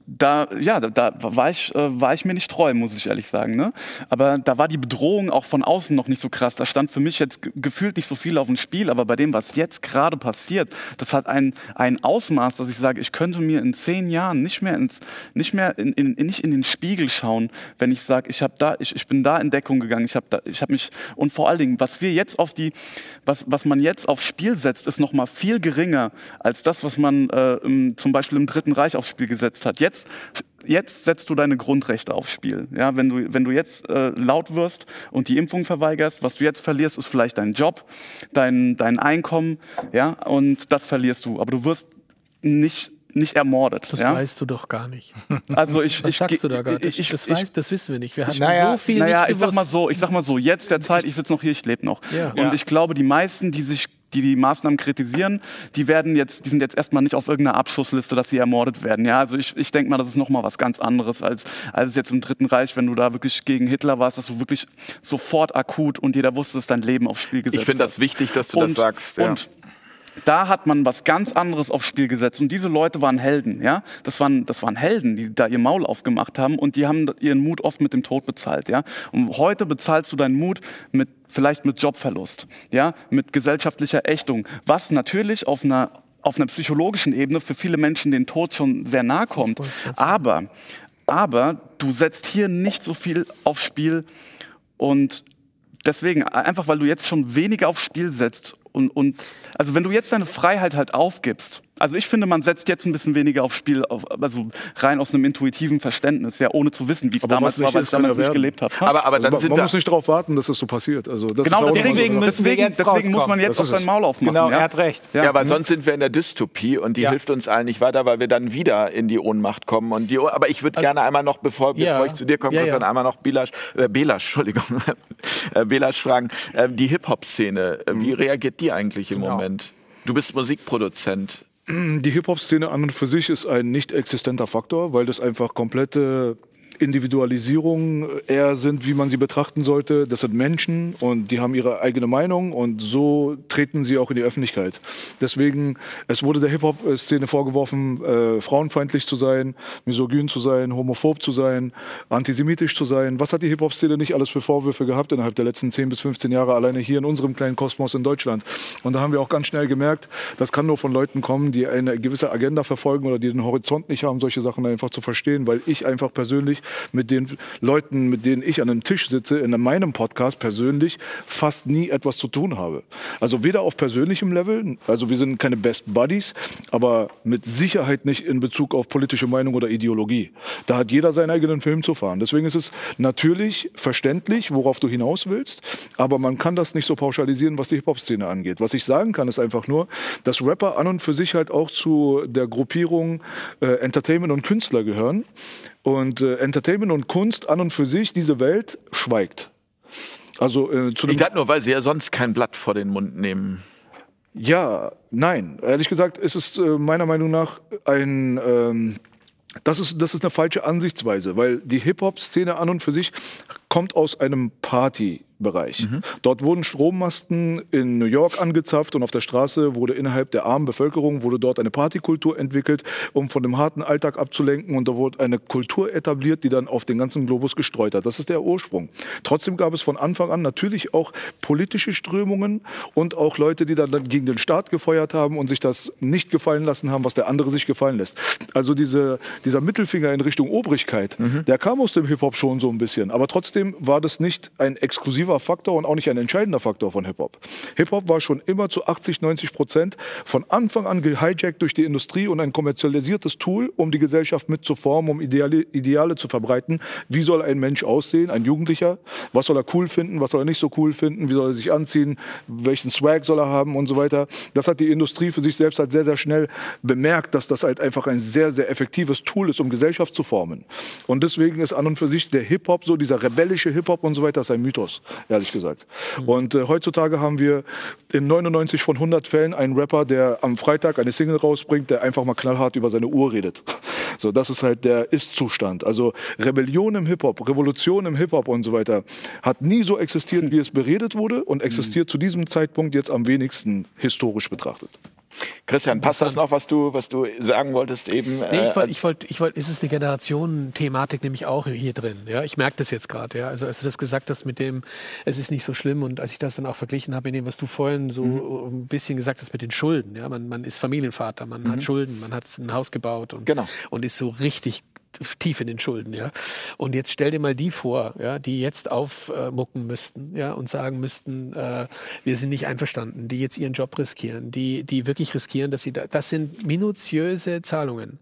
da, ja, da, da war, ich, äh, war ich mir nicht treu, muss ich ehrlich sagen. Ne? Aber da war die Bedrohung auch von außen noch nicht so krass. Da stand für mich jetzt ge- gefühlt nicht so viel auf dem Spiel, aber bei dem, was jetzt gerade passiert, das hat ein, ein Ausmaß, dass ich sage, ich könnte mir in zehn Jahren nicht mehr, ins, nicht, mehr in, in, nicht in den Spiegel schauen, wenn ich sage, ich, hab da, ich, ich bin da in Deckung gegangen, ich habe hab mich, und vor allen Dingen, was wir jetzt auf die, was, was man jetzt aufs Spiel setzt, ist noch mal viel geringer als das, was man äh, im, zum Beispiel im Dritten Reich aufs Spiel gesetzt hat. Jetzt Jetzt setzt du deine Grundrechte aufs Spiel. Ja, wenn du, wenn du jetzt äh, laut wirst und die Impfung verweigerst, was du jetzt verlierst, ist vielleicht dein Job, dein, dein Einkommen, ja, und das verlierst du. Aber du wirst nicht, nicht ermordet. Das ja? weißt du doch gar nicht. Also ich, (laughs) Was ich, sagst du da gerade? Ich, ich, das, ich, weiß, das wissen wir nicht. Wir haben Naja, so viel naja, nicht ich sag mal so, ich sag mal so, jetzt der Zeit, ich sitze noch hier, ich lebe noch. Ja. Und Ja. ich glaube, die meisten, die sich die die Maßnahmen kritisieren, die werden jetzt, die sind jetzt erstmal nicht auf irgendeiner Abschussliste, dass sie ermordet werden. Ja, also ich, ich denke mal, das ist nochmal was ganz anderes als, als jetzt im Dritten Reich, wenn du da wirklich gegen Hitler warst, dass du wirklich sofort akut und jeder wusste, dass dein Leben aufs Spiel gesetzt Ich finde das wichtig, dass du und, das sagst. Ja. Und da hat man was ganz anderes aufs Spiel gesetzt. Und diese Leute waren Helden, ja. Das waren, das waren Helden, die da ihr Maul aufgemacht haben und die haben ihren Mut oft mit dem Tod bezahlt, ja. Und heute bezahlst du deinen Mut mit, vielleicht mit Jobverlust, ja, mit gesellschaftlicher Ächtung, was natürlich auf einer auf einer psychologischen Ebene für viele Menschen den Tod schon sehr nahe kommt. Aber, aber du setzt hier nicht so viel aufs Spiel und deswegen, einfach weil du jetzt schon weniger aufs Spiel setzt und, und also wenn du jetzt deine Freiheit halt aufgibst, also ich finde, man setzt jetzt ein bisschen weniger aufs Spiel, auf, also rein aus einem intuitiven Verständnis, ja, ohne zu wissen, wie es damals war, weil ich damals ja nicht werden. gelebt habe. aber, aber dann Also man sind man wir, muss nicht darauf warten, dass das so passiert. Also das Genau, deswegen, müssen wir deswegen, jetzt deswegen muss man rauskommen. jetzt auf sein es. Maul aufmachen. Genau, ja? er hat recht. Ja, aber Mhm. sonst sind wir in der Dystopie und die Ja. hilft uns allen nicht weiter, weil wir dann wieder in die Ohnmacht kommen. Und die, aber ich würde gerne einmal noch, bevor, Ja. bevor ich zu dir komme, Ja, Christian, ja. einmal noch Belasch, äh, Belasch, Entschuldigung, (laughs) äh, Belasch fragen. Ähm, die Hip-Hop-Szene, äh, wie reagiert die eigentlich im Moment? Du bist Musikproduzent. Die Hip-Hop-Szene an und für sich ist ein nicht existenter Faktor, weil das einfach komplette Individualisierung eher sind, wie man sie betrachten sollte. Das sind Menschen und die haben ihre eigene Meinung und so treten sie auch in die Öffentlichkeit. Deswegen, es wurde der Hip-Hop-Szene vorgeworfen, äh, frauenfeindlich zu sein, misogyn zu sein, homophob zu sein, antisemitisch zu sein. Was hat die Hip-Hop-Szene nicht alles für Vorwürfe gehabt innerhalb der letzten 10 bis 15 Jahre alleine hier in unserem kleinen Kosmos in Deutschland? Und da haben wir auch ganz schnell gemerkt, das kann nur von Leuten kommen, die eine gewisse Agenda verfolgen oder die den Horizont nicht haben, solche Sachen einfach zu verstehen, weil ich einfach persönlich mit den Leuten, mit denen ich an einem Tisch sitze, in meinem Podcast persönlich fast nie etwas zu tun habe. Also weder auf persönlichem Level, also wir sind keine Best Buddies, aber mit Sicherheit nicht in Bezug auf politische Meinung oder Ideologie. Da hat jeder seinen eigenen Film zu fahren. Deswegen ist es natürlich verständlich, worauf du hinaus willst, aber man kann das nicht so pauschalisieren, was die Hip-Hop-Szene angeht. Was ich sagen kann, ist einfach nur, dass Rapper an und für sich halt auch zu der Gruppierung äh, Entertainment und Künstler gehören. Und äh, Entertainment und Kunst an und für sich, diese Welt schweigt. Also äh, Ich dachte nur, weil sie ja sonst kein Blatt vor den Mund nehmen. ja, nein. Ehrlich gesagt ist es äh, meiner Meinung nach ein. Ähm, das ist, das ist eine falsche Ansichtsweise, weil die Hip-Hop-Szene an und für sich kommt aus einem Partybereich. Dort wurden Strommasten in New York angezapft und auf der Straße wurde innerhalb der armen Bevölkerung wurde dort eine Partykultur entwickelt, um von dem harten Alltag abzulenken und da wurde eine Kultur etabliert, die dann auf den ganzen Globus gestreut hat. Das ist der Ursprung. Trotzdem gab es von Anfang an natürlich auch politische Strömungen und auch Leute, die dann, gegen den Staat gefeuert haben und sich das nicht gefallen lassen haben, was der andere sich gefallen lässt. Also diese, dieser Mittelfinger in Richtung Obrigkeit, der kam aus dem Hip-Hop schon so ein bisschen. Aber trotzdem war das nicht ein exklusiver Faktor und auch nicht ein entscheidender Faktor von Hip-Hop. Hip-Hop war schon immer zu 80, 90 Prozent von Anfang an gehijackt durch die Industrie und ein kommerzialisiertes Tool, um die Gesellschaft mitzuformen, um Ideale, Ideale zu verbreiten. Wie soll ein Mensch aussehen, ein Jugendlicher? Was soll er cool finden, was soll er nicht so cool finden? Wie soll er sich anziehen? Welchen Swag soll er haben und so weiter? Das hat die Industrie für sich selbst halt sehr, sehr schnell bemerkt, dass das halt einfach ein sehr, sehr effektives Tool ist, um Gesellschaft zu formen. Und deswegen ist an und für sich der Hip-Hop, so dieser rebellische Hip-Hop und so weiter, ist ein Mythos, ehrlich gesagt. Und äh, heutzutage haben wir in 99 von 100 Fällen einen Rapper, der am Freitag eine Single rausbringt, der einfach mal knallhart über seine Uhr redet. (laughs) So, das ist halt der Ist-Zustand. Also Rebellion im Hip-Hop, Revolution im Hip-Hop und so weiter hat nie so existiert, (laughs) wie es beredet wurde und existiert zu diesem Zeitpunkt jetzt am wenigsten historisch betrachtet. Christian, passt das noch, was du, was du sagen wolltest eben? Nee, äh, ich wollte, ich wollte, ich wollte, es ist eine Generationen-Thematik nämlich auch hier drin. Ja, ich merke das jetzt gerade. Ja, also als du das gesagt hast mit dem, es ist nicht so schlimm und als ich das dann auch verglichen habe mit dem, was du vorhin so Mhm. ein bisschen gesagt hast mit den Schulden. Ja, man, man ist Familienvater, man hat Schulden, man hat ein Haus gebaut und, Mhm. Genau. und ist so richtig tief in den Schulden, ja. Und jetzt stell dir mal die vor, ja, die jetzt aufmucken müssten, ja, und sagen müssten, äh, wir sind nicht einverstanden, die jetzt ihren Job riskieren, die, die wirklich riskieren, dass sie da, das sind minutiöse Zahlungen.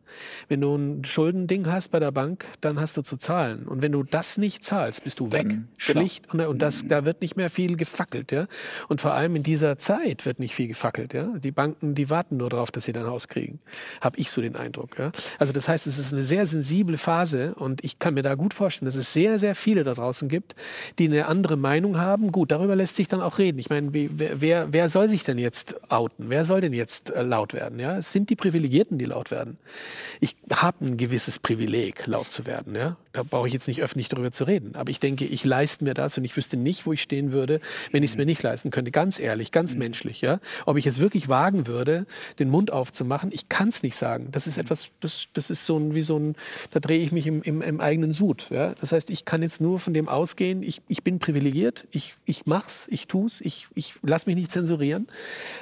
Wenn du ein Schuldending hast bei der Bank, dann hast du zu zahlen. Und wenn du das nicht zahlst, bist du weg. Schlicht. Und, und das, da wird nicht mehr viel gefackelt, ja. Und vor allem in dieser Zeit wird nicht viel gefackelt, ja. Die Banken, die warten nur darauf, dass sie dein Haus kriegen. Habe ich so den Eindruck, ja. Also das heißt, es ist eine sehr sensible sensible Phase und ich kann mir da gut vorstellen, dass es sehr, sehr viele da draußen gibt, die eine andere Meinung haben. Gut, darüber lässt sich dann auch reden. Ich meine, wie, wer, wer soll sich denn jetzt outen? Wer soll denn jetzt äh, laut werden? Ja? Es sind die Privilegierten, die laut werden. Ich habe ein gewisses Privileg, laut zu werden. Ja? Da brauche ich jetzt nicht öffentlich darüber zu reden. Aber ich denke, ich leiste mir das und ich wüsste nicht, wo ich stehen würde, wenn ich es mir nicht leisten könnte. Ganz ehrlich, ganz mhm. menschlich. Ja? Ob ich es wirklich wagen würde, den Mund aufzumachen, ich kann es nicht sagen. Das ist etwas, das, das ist so ein, wie so ein, da drehe ich mich im, im, im eigenen Sud. Ja? Das heißt, ich kann jetzt nur von dem ausgehen, ich, ich bin privilegiert, ich, ich mach's, ich tu's, ich, ich lasse mich nicht zensurieren.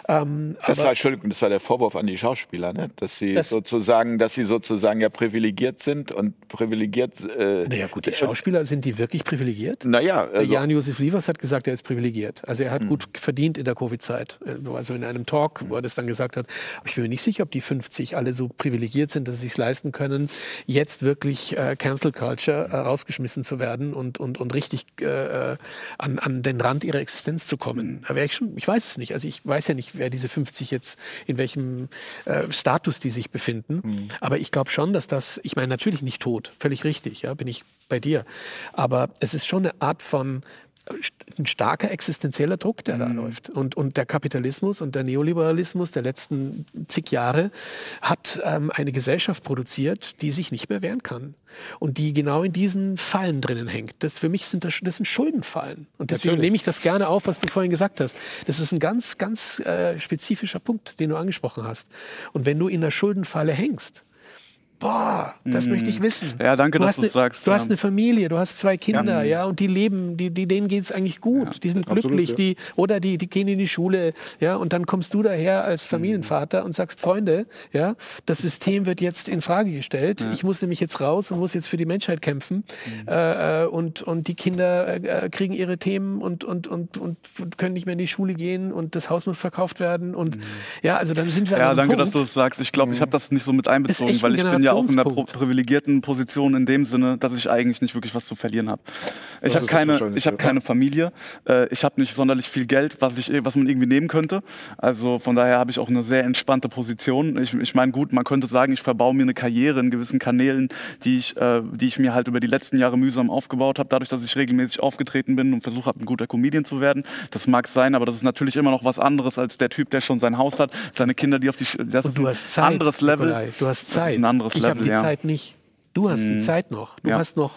Ähm, das war, Entschuldigung, das war der Vorwurf an die Schauspieler, ne? dass sie das, sozusagen, dass sie sozusagen ja privilegiert sind und privilegiert. Äh, naja, gut, die Schauspieler sind die wirklich privilegiert? Naja. Also, Jan-Josef Liefers hat gesagt, er ist privilegiert. Also er hat mh. gut verdient in der Covid-Zeit. Äh, also in einem Talk, wo er das dann gesagt hat. Aber ich bin mir nicht sicher, ob die 50 alle so privilegiert sind, dass sie es leisten können, jetzt wirklich äh, Cancel Culture äh, rausgeschmissen zu werden und, und, und richtig äh, äh an, an den Rand ihrer Existenz zu kommen. Da ich schon, ich weiß es nicht. Also ich weiß ja nicht, wer diese 50 jetzt, in welchem äh, Status die sich befinden. Mhm. Aber ich glaube schon, dass das, ich meine natürlich nicht tot, völlig richtig, ja, bin ich bei dir. Aber es ist schon eine Art von ein starker existenzieller Druck, der mhm. da läuft. Und, und der Kapitalismus und der Neoliberalismus der letzten zig Jahre hat ähm, eine Gesellschaft produziert, die sich nicht mehr wehren kann. Und die genau in diesen Fallen drinnen hängt. Das für mich sind das, das sind Schuldenfallen. Und deswegen Natürlich. nehme ich das gerne auf, was du vorhin gesagt hast. Das ist ein ganz, ganz äh, spezifischer Punkt, den du angesprochen hast. Und wenn du in der Schuldenfalle hängst, boah, das mm. möchte ich wissen. Ja, danke, du dass du es sagst. Du ja. hast eine Familie, du hast zwei Kinder, ja, ja und die leben, die, die, denen geht es eigentlich gut, ja, die sind glücklich, absolut, die, oder die, die gehen in die Schule, ja, und dann kommst du daher als Familienvater mm. und sagst, Freunde, ja, das System wird jetzt in Frage gestellt, ich muss nämlich jetzt raus und muss jetzt für die Menschheit kämpfen mm. äh, und, und die Kinder äh, kriegen ihre Themen und, und, und, und können nicht mehr in die Schule gehen und das Haus muss verkauft werden und ja, also dann sind wir Ja, danke, Punkt. dass du das sagst. Ich glaube, ich habe das nicht so mit einbezogen, weil ich bin ja auch in einer privilegierten Position in dem Sinne, dass ich eigentlich nicht wirklich was zu verlieren habe. Ich habe keine, ich hab keine Familie, äh, ich habe nicht sonderlich viel Geld, was, ich, was man irgendwie nehmen könnte. Also von daher habe ich auch eine sehr entspannte Position. Ich, ich meine, gut, man könnte sagen, ich verbaue mir eine Karriere in gewissen Kanälen, die ich, äh, die ich mir halt über die letzten Jahre mühsam aufgebaut habe, dadurch, dass ich regelmäßig aufgetreten bin und versucht habe, ein guter Comedian zu werden. Das mag sein, aber das ist natürlich immer noch was anderes als der Typ, der schon sein Haus hat, seine Kinder, die auf die... Das und ist ein Zeit, anderes Level. Nikolai, du hast Zeit. Das ist ein anderes ich Level, ja. Zeit nicht. Du hast mhm. die Zeit noch. Du ja. hast noch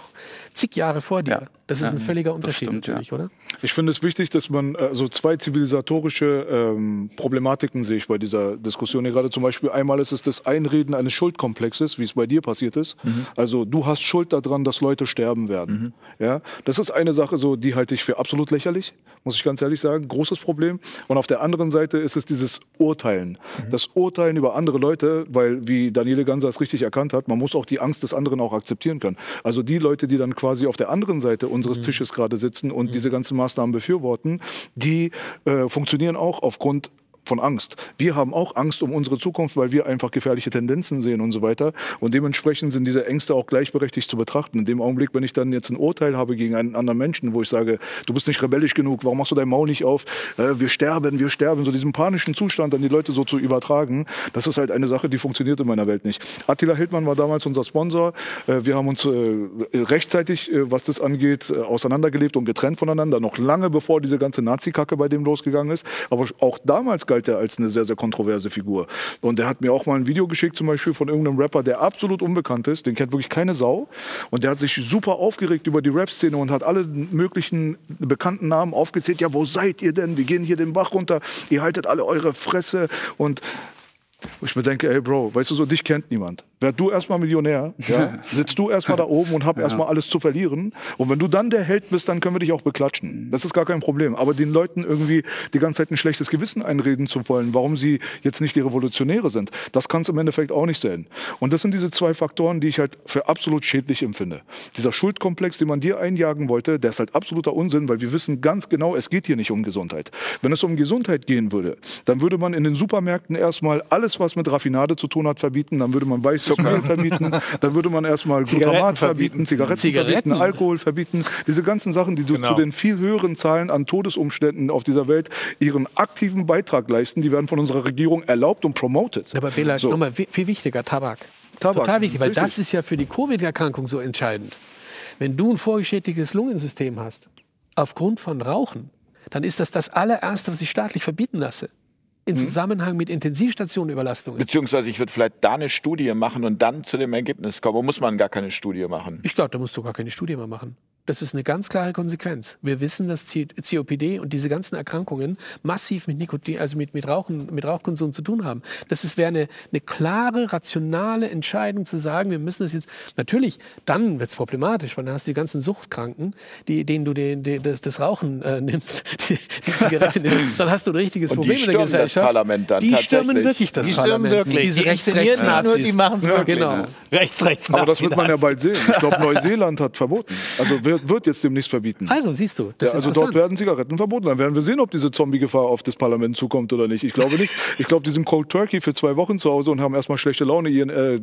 zig Jahre vor dir. Ja. Das ist ein völliger Unterschied stimmt, natürlich, oder? Ich finde es wichtig, dass man äh, so also zwei zivilisatorische ähm, Problematiken sehe ich bei dieser Diskussion hier gerade. Zum Beispiel einmal ist es das Einreden eines Schuldkomplexes, wie es bei dir passiert ist. Mhm. Also du hast Schuld daran, dass Leute sterben werden. Mhm. Ja, das ist eine Sache, so die halte ich für absolut lächerlich, muss ich ganz ehrlich sagen. Großes Problem. Und auf der anderen Seite ist es dieses Urteilen, mhm. das Urteilen über andere Leute, weil wie Daniele Ganser es richtig erkannt hat, man muss auch die Angst des anderen auch akzeptieren können. Also die Leute, die dann quasi auf der anderen Seite unseres mhm. Tisches gerade sitzen und mhm. diese ganzen Maßnahmen befürworten, die äh, funktionieren auch aufgrund von Angst. Wir haben auch Angst um unsere Zukunft, weil wir einfach gefährliche Tendenzen sehen und so weiter. Und dementsprechend sind diese Ängste auch gleichberechtigt zu betrachten. In dem Augenblick, wenn ich dann jetzt ein Urteil habe gegen einen anderen Menschen, wo ich sage, du bist nicht rebellisch genug, warum machst du dein Maul nicht auf? Äh, wir sterben, wir sterben. So diesen panischen Zustand an die Leute so zu übertragen, das ist halt eine Sache, die funktioniert in meiner Welt nicht. Attila Hildmann war damals unser Sponsor. Äh, wir haben uns äh, rechtzeitig, äh, was das angeht, äh, auseinandergelebt und getrennt voneinander, noch lange bevor diese ganze Nazi-Kacke bei dem losgegangen ist. Aber auch damals galt galt er als eine sehr, sehr kontroverse Figur. Und er hat mir auch mal ein Video geschickt, zum Beispiel von irgendeinem Rapper, der absolut unbekannt ist, den kennt wirklich keine Sau. Und der hat sich super aufgeregt über die Rap-Szene und hat alle möglichen bekannten Namen aufgezählt. Ja, wo seid ihr denn? Wir gehen hier den Bach runter. Ihr haltet alle eure Fresse. Und ich mir denke, ey Bro, weißt du so, dich kennt niemand. Werd du erstmal Millionär, ja? sitzt du erstmal da oben und hab ja. erstmal alles zu verlieren. Und wenn du dann der Held bist, dann können wir dich auch beklatschen. Das ist gar kein Problem. Aber den Leuten irgendwie die ganze Zeit ein schlechtes Gewissen einreden zu wollen, warum sie jetzt nicht die Revolutionäre sind, das kann es im Endeffekt auch nicht sein. Und das sind diese zwei Faktoren, die ich halt für absolut schädlich empfinde. Dieser Schuldkomplex, den man dir einjagen wollte, der ist halt absoluter Unsinn, weil wir wissen ganz genau, es geht hier nicht um Gesundheit. Wenn es um Gesundheit gehen würde, dann würde man in den Supermärkten erstmal alles, was mit Raffinade zu tun hat, verbieten. Dann würde man weiß Zucker verbieten, (laughs) dann würde man erstmal Glutamat verbieten, Zigaretten, Zigaretten, verbieten, Alkohol verbieten. Diese ganzen Sachen, die genau. zu den viel höheren Zahlen an Todesumständen auf dieser Welt ihren aktiven Beitrag leisten, die werden von unserer Regierung erlaubt und promoted. Aber Bela, so. nochmal viel wichtiger, Tabak. Tabak. Total wichtig, weil Richtig. das ist ja für die Covid-Erkrankung so entscheidend. Wenn du ein vorgeschädigtes Lungensystem hast, aufgrund von Rauchen, dann ist das das allererste, was ich staatlich verbieten lasse. In Mhm. Zusammenhang mit Intensivstationenüberlastungen. Beziehungsweise ich würde vielleicht da eine Studie machen und dann zu dem Ergebnis kommen. Oder muss man gar keine Studie machen? Ich glaube, da musst du gar keine Studie mehr machen. Das ist eine ganz klare Konsequenz. Wir wissen, dass COPD und diese ganzen Erkrankungen massiv mit Nikotin, also mit, mit, Rauchen, mit Rauchkonsum zu tun haben. Das ist- wäre eine, eine klare, rationale Entscheidung zu sagen, wir müssen das jetzt. Natürlich, dann wird es problematisch, weil dann hast du die ganzen Suchtkranken, die, denen du den, den, das, das Rauchen äh, (laughs) nimmst, die, die Zigarette nimmst. (laughs) Dann hast du ein richtiges Und die Problem in der stürmen das Gesellschaft. Parlament dann die stürmen tatsächlich. wirklich das Die stürmen Parlament. wirklich. Diese Die rechts, rechts nicht nur, die machen's wirklich. Genau. Rechts, rechts, Aber das wird man ja bald sehen. Ich glaube, Neuseeland hat verboten. Also wird, wird jetzt demnächst verbieten. Also, siehst du, das Ja, also dort werden Zigaretten verboten. Dann werden wir sehen, ob diese Zombie-Gefahr auf das Parlament zukommt oder nicht. Ich glaube nicht. Ich glaube, die sind Cold Turkey für zwei Wochen zu Hause und haben erstmal schlechte Laune ihren äh,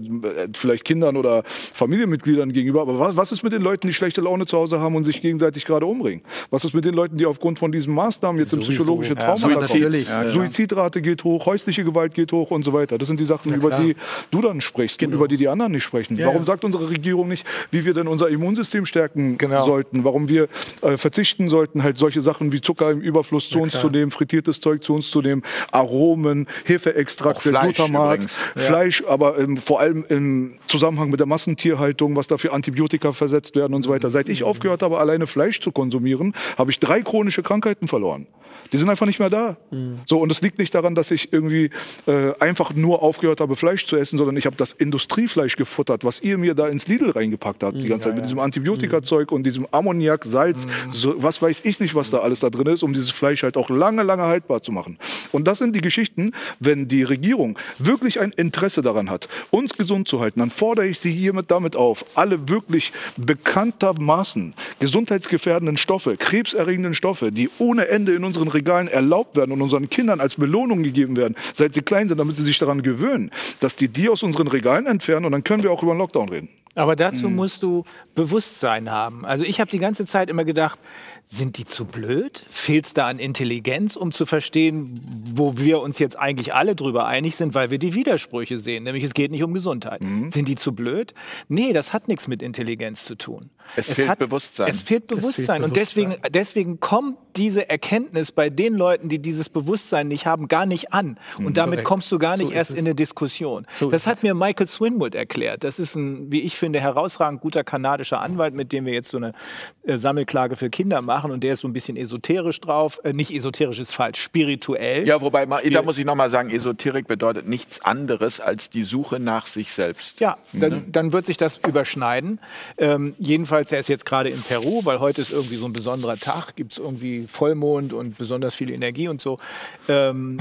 vielleicht Kindern oder Familienmitgliedern gegenüber. Aber was, was ist mit den Leuten, die schlechte Laune zu Hause haben und sich gegenseitig gerade umbringen? Was ist mit den Leuten, die aufgrund von diesen Maßnahmen jetzt in psychologische Trauma Suizid. kommen? Natürlich. Ja, Suizidrate geht hoch, häusliche Gewalt geht hoch und so weiter. Das sind die Sachen, über die du dann sprichst und über die die anderen nicht sprechen. Ja, Warum ja. sagt unsere Regierung nicht, wie wir denn unser Immunsystem stärken Genau. Sollten? Warum wir äh, verzichten sollten, halt solche Sachen wie Zucker im Überfluss zu uns zu nehmen, frittiertes Zeug zu uns zu nehmen, Aromen, Hefeextrakte, Fleisch Glutamat, übrigens. Fleisch, aber ähm, vor allem im Zusammenhang mit der Massentierhaltung, was da für Antibiotika versetzt werden und so weiter. Seit ich aufgehört habe, alleine Fleisch zu konsumieren, habe ich drei chronische Krankheiten verloren. Die sind einfach nicht mehr da. So, und es liegt nicht daran, dass ich irgendwie äh, einfach nur aufgehört habe, Fleisch zu essen, sondern ich habe das Industriefleisch gefuttert, was ihr mir da ins Lidl reingepackt habt, die ganze Zeit mit diesem Antibiotikazeug und diesem Ammoniak, Salz, so, was weiß ich nicht, was da alles da drin ist, um dieses Fleisch halt auch lange, lange haltbar zu machen. Und das sind die Geschichten, wenn die Regierung wirklich ein Interesse daran hat, uns gesund zu halten, dann fordere ich sie hiermit damit auf, alle wirklich bekanntermaßen gesundheitsgefährdenden Stoffe, krebserregenden Stoffe, die ohne Ende in unseren Regalen erlaubt werden und unseren Kindern als Belohnung gegeben werden, seit sie klein sind, damit sie sich daran gewöhnen, dass die die aus unseren Regalen entfernen und dann können wir auch über einen Lockdown reden. Aber dazu musst du Bewusstsein haben. Also ich habe die ganze Zeit immer gedacht, sind die zu blöd? Fehlt es da an Intelligenz, um zu verstehen, wo wir uns jetzt eigentlich alle drüber einig sind, weil wir die Widersprüche sehen, nämlich es geht nicht um Gesundheit. Sind die zu blöd? Nee, das hat nichts mit Intelligenz zu tun. Es fehlt Bewusstsein. Es fehlt Bewusstsein. Und deswegen, deswegen kommt diese Erkenntnis bei den Leuten, die dieses Bewusstsein nicht haben, gar nicht an. Und damit Korrekt. kommst du gar nicht So erst es. in eine Diskussion. So das hat mir Michael Swinwood erklärt. Das ist ein, wie ich finde, herausragend guter kanadischer Anwalt, mit dem wir jetzt so eine äh, Sammelklage für Kinder machen. Und der ist so ein bisschen esoterisch drauf. Äh, nicht esoterisch ist falsch, spirituell. Ja, wobei, da muss ich nochmal sagen, Esoterik bedeutet nichts anderes als die Suche nach sich selbst. Ja, dann, dann wird sich das überschneiden. Ähm, jedenfalls, er ist jetzt gerade in Peru, weil heute ist irgendwie so ein besonderer Tag, gibt es irgendwie Vollmond und besonders viel Energie und so. Ähm,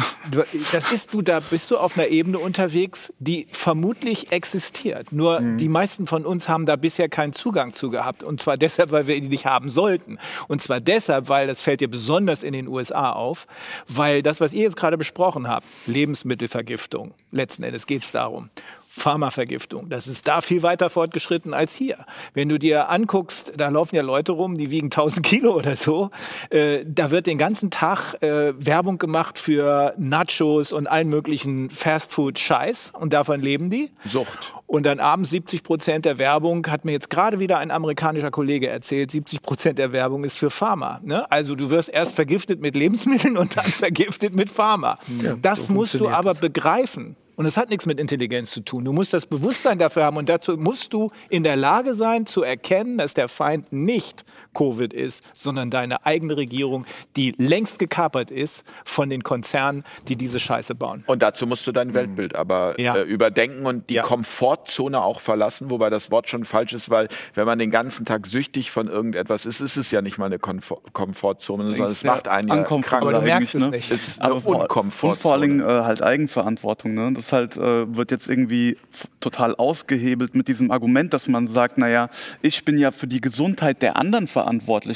das ist du, da bist du auf einer Ebene unterwegs, die vermutlich existiert. Nur die meisten von uns haben da bisher keinen Zugang zu gehabt. Und zwar deshalb, weil wir ihn nicht haben sollten. Und zwar deshalb, weil, das fällt dir besonders in den USA auf, weil das, was ihr jetzt gerade besprochen habt, Lebensmittelvergiftung, letzten Endes geht es darum. Pharmavergiftung. Das ist da viel weiter fortgeschritten als hier. Wenn du dir anguckst, da laufen ja Leute rum, die wiegen 1000 Kilo oder so. Äh, da wird den ganzen Tag äh, Werbung gemacht für Nachos und allen möglichen Fastfood-Scheiß und davon leben die. Sucht. Und dann abends 70 Prozent der Werbung, hat mir jetzt gerade wieder ein amerikanischer Kollege erzählt, 70 Prozent der Werbung ist für Pharma. Ne? Also du wirst erst vergiftet mit Lebensmitteln und dann (laughs) vergiftet mit Pharma. das so musst du aber das. begreifen. Und es hat nichts mit Intelligenz zu tun. Du musst das Bewusstsein dafür haben und dazu musst du in der Lage sein zu erkennen, dass der Feind nicht Covid ist, sondern deine eigene Regierung, die längst gekapert ist von den Konzernen, die diese Scheiße bauen. Und dazu musst du dein Weltbild aber Ja. äh, überdenken und die Ja. Komfortzone auch verlassen, wobei das Wort schon falsch ist, weil wenn man den ganzen Tag süchtig von irgendetwas ist, ist es ja nicht mal eine Komfort Komfortzone, sondern es macht einen ja krank. Aber du merkst es ne? nicht. Es ist eine Unkomfortzone. und vor allem äh, halt Eigenverantwortung. Ne? Das halt äh, wird jetzt irgendwie total ausgehebelt mit diesem Argument, dass man sagt, naja, ich bin ja für die Gesundheit der anderen verantwortlich,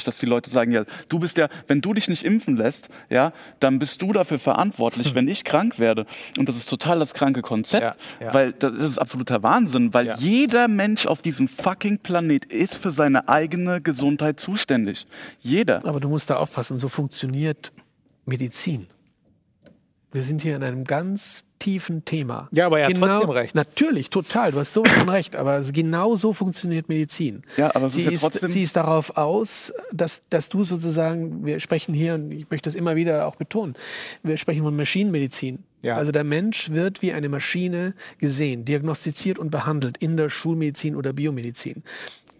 dass die Leute sagen, ja, du bist ja, wenn du dich nicht impfen lässt, ja, dann bist du dafür verantwortlich, wenn ich krank werde. Und das ist total das kranke Konzept, Ja, ja. weil das ist absoluter Wahnsinn, weil Ja. jeder Mensch auf diesem fucking Planet ist für seine eigene Gesundheit zuständig. Jeder. Aber du musst da aufpassen, so funktioniert Medizin. Wir sind hier in einem ganz tiefen Thema. Ja, aber er hat genau, trotzdem recht. Natürlich, total. Du hast so von recht. Aber genau so funktioniert Medizin. Ja, aber es sie, ist ja ist, trotzdem- sie ist darauf aus, dass, dass du sozusagen, wir sprechen hier, und ich möchte das immer wieder auch betonen, wir sprechen von Maschinenmedizin. Ja. Also der Mensch wird wie eine Maschine gesehen, diagnostiziert und behandelt in der Schulmedizin oder Biomedizin.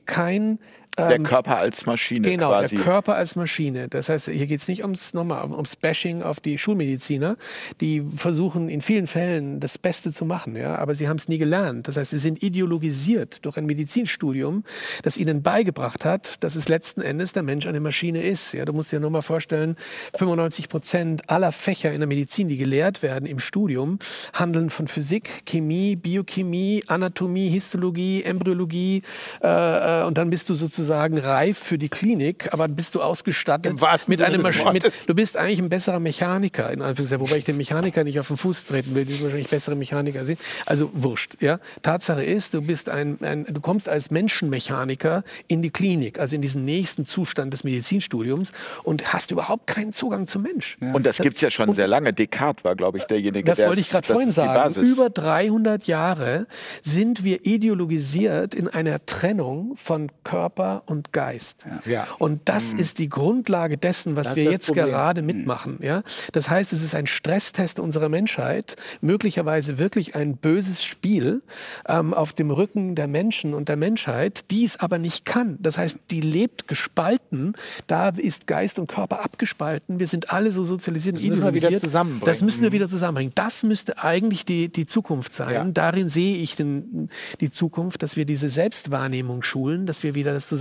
Kein Der Körper als Maschine Genau, quasi. der Körper als Maschine. Das heißt, hier geht es nicht ums, nochmal, ums Bashing auf die Schulmediziner, die versuchen in vielen Fällen das Beste zu machen, ja, aber sie haben es nie gelernt. Das heißt, sie sind ideologisiert durch ein Medizinstudium, das ihnen beigebracht hat, dass es letzten Endes der Mensch eine Maschine ist. Ja, du musst dir nur mal vorstellen, 95 Prozent aller Fächer in der Medizin, die gelehrt werden im Studium, handeln von Physik, Chemie, Biochemie, Anatomie, Histologie, Embryologie äh, äh, und dann bist du sozusagen reif für die Klinik, aber bist du ausgestattet mit einem des Masch mit, Wortes. Du bist eigentlich ein besserer Mechaniker, in Anführungszeichen, wobei ich den Mechaniker nicht auf den Fuß treten will, die sind wahrscheinlich bessere Mechaniker sind. Also wurscht, ja. Tatsache ist, du bist ein, ein du kommst als Menschenmechaniker in die Klinik, also in diesen nächsten Zustand des Medizinstudiums und hast überhaupt keinen Zugang zum Mensch. Und das gibt es ja schon sehr lange. Descartes war, glaube ich, derjenige, Das der wollte ich gerade das vorhin sagen. Basis. Über 300 Jahre sind wir ideologisiert in einer Trennung von Körper und Geist. Ja. Und das ist die Grundlage dessen, was Das wir jetzt Problem. gerade mitmachen. Ja? Das heißt, es ist ein Stresstest unserer Menschheit, möglicherweise wirklich ein böses Spiel ähm, auf dem Rücken der Menschen und der Menschheit, die es aber nicht kann. Das heißt, die lebt gespalten. Da ist Geist und Körper abgespalten. Wir sind alle so sozialisiert und Das müssen wir wieder ideologisiert. zusammenbringen. Das müssen wir wieder zusammenbringen. Das müsste eigentlich die, die Zukunft sein. Ja. Darin sehe ich den, die Zukunft, dass wir diese Selbstwahrnehmung schulen, dass wir wieder das zusammenbringen.